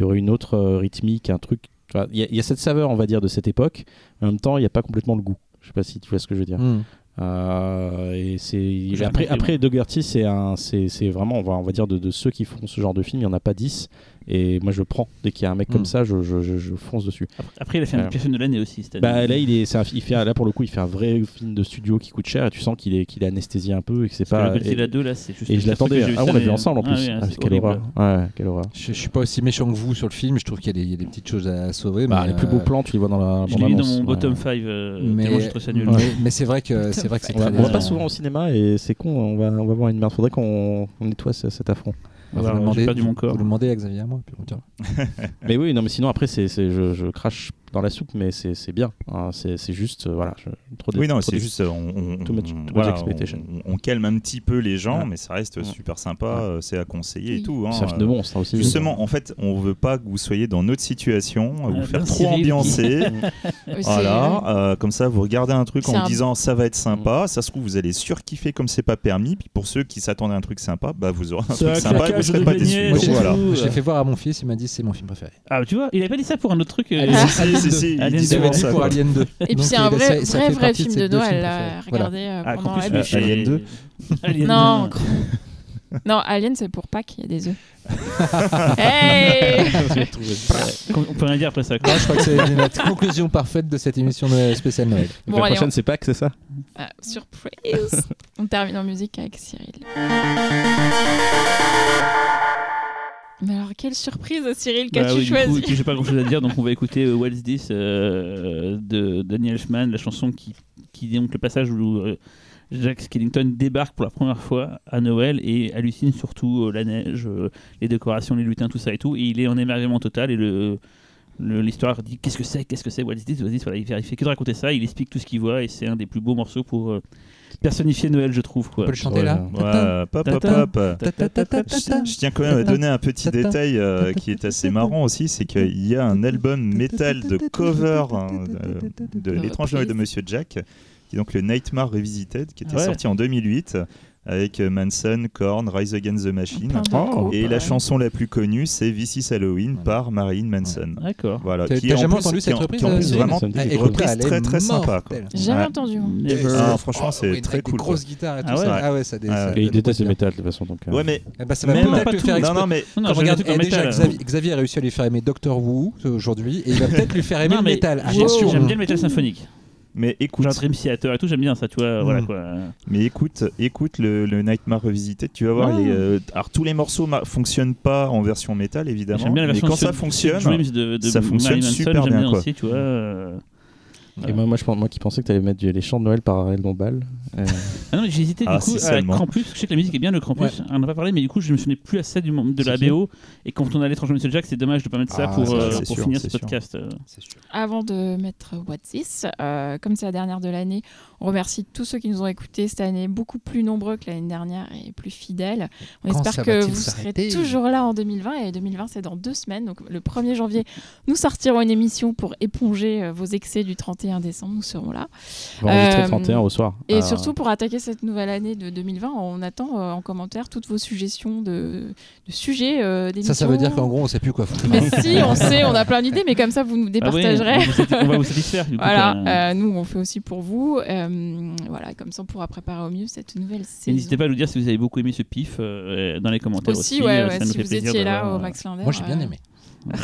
y aurait une autre euh, rythmique, un truc. Il il y a cette saveur, on va dire, de cette époque. En même temps, il n'y a pas complètement le goût. Je sais pas si tu vois ce que je veux dire. Hmm. Euh, et c'est après après Dougherty c'est un c'est c'est vraiment on va on va dire de, de ceux qui font ce genre de film il y en a pas 10 et moi je prends. Dès qu'il y a un mec Mm. comme ça je, je, je, je fonce dessus. Après, après, il a fait un pire film de l'année aussi. cette bah là il est c'est un- il fait là pour le coup il fait un vrai film de studio qui coûte cher et tu sens qu'il est qu'il est anesthésié un peu et que c'est que pas le Godzilla et, 2, là, c'est juste. et je l'attendais. que ah on l'a vu ensemble en Ah plus. oui, Ah, c'est quelle horreur ouais quelle horreur. Je, je suis pas aussi méchant que vous sur le film, je trouve qu'il y, a des- il y a des petites choses à sauver. bah, mais, les plus euh, beaux plans tu les vois dans la Je l'ai mis dans mon bottom Ouais. 5 euh, mais, c'est vrai que c'est que on va, très on va pas souvent au cinéma et c'est con on va on va voir une merde. Faudrait qu'on on nettoie ce- cet affront Bah, Alors, vous, le demandez, mon corps. vous le demandez à Xavier et à moi. puis on dira. Mais oui, non, mais sinon après, c'est, c'est- je, je crache dans la soupe, mais c'est, bien. hein. c'est, juste, euh, voilà, je- trop de. Oui, non, c'est juste, on, on, Too much- on- too much voilà, expectation. on- on calme un petit peu les gens, Ouais. mais ça reste Ouais. super sympa, Ouais. euh, c'est à conseiller et tout. hein, film de euh, monstre hein, aussi. Justement, en fait, on veut pas que vous soyez dans notre situation, à vous faire trop. Aussi, Voilà, euh, comme ça, vous regardez un truc en un- vous disant ça va être sympa. Ça se trouve, vous allez surkiffer comme c'est pas permis. Puis pour ceux qui s'attendaient à un truc sympa, bah vous aurez un truc sympa et vous serez pas déçus. J'ai fait voir à mon fils, il m'a dit c'est mon film préféré. Ah, tu vois, il avait pas dit ça pour un autre truc. Euh, Alien- Si, Alien si, 2. si, il Alien disait deux, J'avais pour dit ça, pour quoi. Alien 2. Et puis c'est un vrai, vrai, film de Noël à. Voilà. regarder euh, Ah, pendant Campus, la euh, bûche. Alien 2. Alien Non, 2. non, Alien c'est pour Pâques, il y a des œufs. hey On peut rien dire après ça. quoi. Non, je crois que c'est la conclusion parfaite de cette émission de spéciale Noël. Bon, la allez, prochaine, c'est Pâques, c'est ça Ah, surprise On termine en musique avec Cyril. Mais alors, quelle surprise, Cyril, Bah qu'as-tu oui, du choisi J'ai pas grand chose à dire, donc on va écouter euh, What's This euh, de Daniel Elfman, la chanson qui, qui est donc le passage où euh, Jack Skellington débarque pour la première fois à Noël et hallucine surtout euh, la neige, euh, les décorations, les lutins, tout ça et tout. Et il est en émerveillement total et le. L'histoire dit qu'est-ce que c'est, qu'est-ce que c'est, What's This, What's This, voilà, il fait que de raconter ça, il explique tout ce qu'il voit et c'est un des plus beaux morceaux pour personnifier Noël, je trouve. On Quoi. peut le chanter là. Je, je tiens quand même à donner un petit détail euh, qui est assez marrant aussi, c'est qu'il y a un album métal de cover hein, de, de l'étrange Noël de Monsieur Jack, qui est donc le Nightmare Revisited, qui était Ouais. sorti en 2008 avec euh, Manson, Korn, Rise Against the Machine. Oh. Et la chanson la plus connue, c'est This is Halloween par Marilyn Manson. D'accord. Voilà, T'as jamais plus- entendu cette reprise qui est en plus euh, vraiment une reprise très très sympa. J'ai jamais entendu. hein. Ah, franchement, c'est avec très cool. quoi. grosses guitares et tout Ah ouais. ça. Ah ouais, Ah. Et il déteste le métal de toute façon. Donc, euh, Ouais, mais Eh ben, ça va Même peut-être tout. faire non, exploser. non, mais Non, j'ai regarde, déjà. Xavier, a réussi à lui faire aimer Doctor Who aujourd'hui et il va peut-être lui faire aimer le mais métal. J'aime bien le métal symphonique. Mais écoute, Genre Dream Theater et tout, j'aime bien ça, tu vois. Voilà Mm. quoi. Mais écoute, écoute le, le Nightmare Revisited, tu vas voir. Ah. les, euh, alors tous les morceaux ma- fonctionnent pas en version métal évidemment, J'aime bien la mais version quand de ça fonctionne, Dreams de, de ça fonctionne super j'aime bien, bien quoi. aussi, tu vois. euh. Et moi, moi, je, pense- moi qui pensais que tu allais mettre du- les chants de Noël par Ariel Dombal. Euh, Ah non, mais j'ai hésité Ah, du coup si à seulement. Krampus, je sais que la musique est bien le Krampus, on n'en a pas parlé, mais du coup je me souvenais plus assez du, de la BO. Et quand on a l'étrange Monsieur Jack, c'est dommage de pas mettre ça Ah, pour, euh, sûr, pour c'est finir ce podcast. euh. Sûr. Avant de mettre What's This, euh, comme c'est la dernière de l'année, on remercie tous ceux qui nous ont écoutés cette année, beaucoup plus nombreux que l'année dernière et plus fidèles. On Quand espère que vous serez toujours là en 2020 et 2020 c'est dans deux semaines. Donc le 1er janvier, nous sortirons une émission pour éponger vos excès du 31 décembre. Nous serons là. on va enregistrer Euh, le 31 au soir. Et Ah, surtout pour attaquer cette nouvelle année de 2020, on attend euh, en commentaire toutes vos suggestions de, de sujets euh. Ça, ça veut dire qu'en gros, on sait plus quoi foutre. Mais si, on sait, on a plein d'idées, mais comme ça vous nous Ah oui, départagerez. on, va vous satisfaire. Du coup, Voilà, euh, nous on fait aussi pour vous. Euh, voilà, comme ça on pourra préparer au mieux cette nouvelle saison. n'hésitez pas à nous dire si vous avez beaucoup aimé ce pif euh, dans les commentaires aussi. aussi, ouais, ouais, ça nous si fait vous plaisir étiez là au Max Linder. Moi, j'ai bien aimé.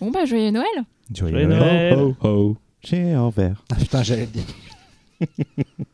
Bon bah joyeux Noël. Joyeux Joyeux Noël. Noël. Ho, ho, ho. J'ai un verre. Ah putain, j'allais le dire.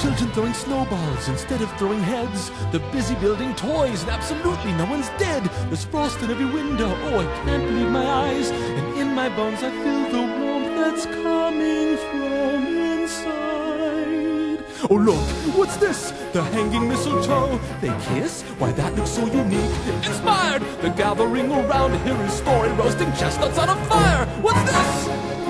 Children throwing snowballs instead of throwing heads. They're busy building toys and absolutely no one's dead. There's frost in every window. Oh, I can't believe my eyes. And in my bones I feel the warmth that's coming from inside. Oh, look, what's this? The hanging mistletoe. They kiss? Why, that looks so unique. Inspired! The gathering around to hear his story, roasting chestnuts on a fire. What's this?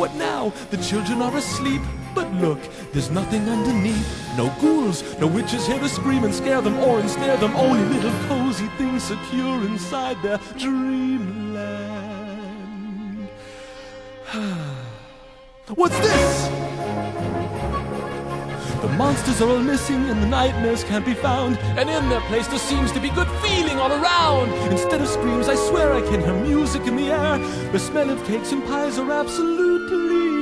what now? The children are asleep. But look, there's nothing underneath. No ghouls, no witches here to scream and scare them or ensnare them. Only little cozy things secure inside their dreamland. What's this? The monsters are all missing and the nightmares can't be found. And in their place there seems to be good feeling all around. Instead of screams, I swear I can hear music in the air. The smell of cakes and pies are absolutely.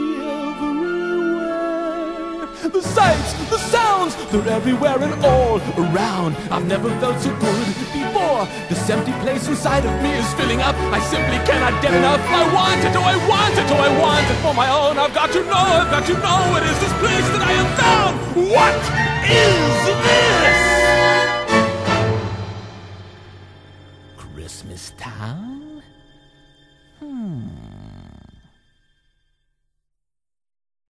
The sights, the sounds, they're everywhere and all around. I've never felt so good before. This empty place inside of me is filling up. I simply cannot get enough. I want it, oh I want it, oh I want it for my own. I've got to know, I've got to know what is this place that I have found. What is this? Christmas town? Hmm.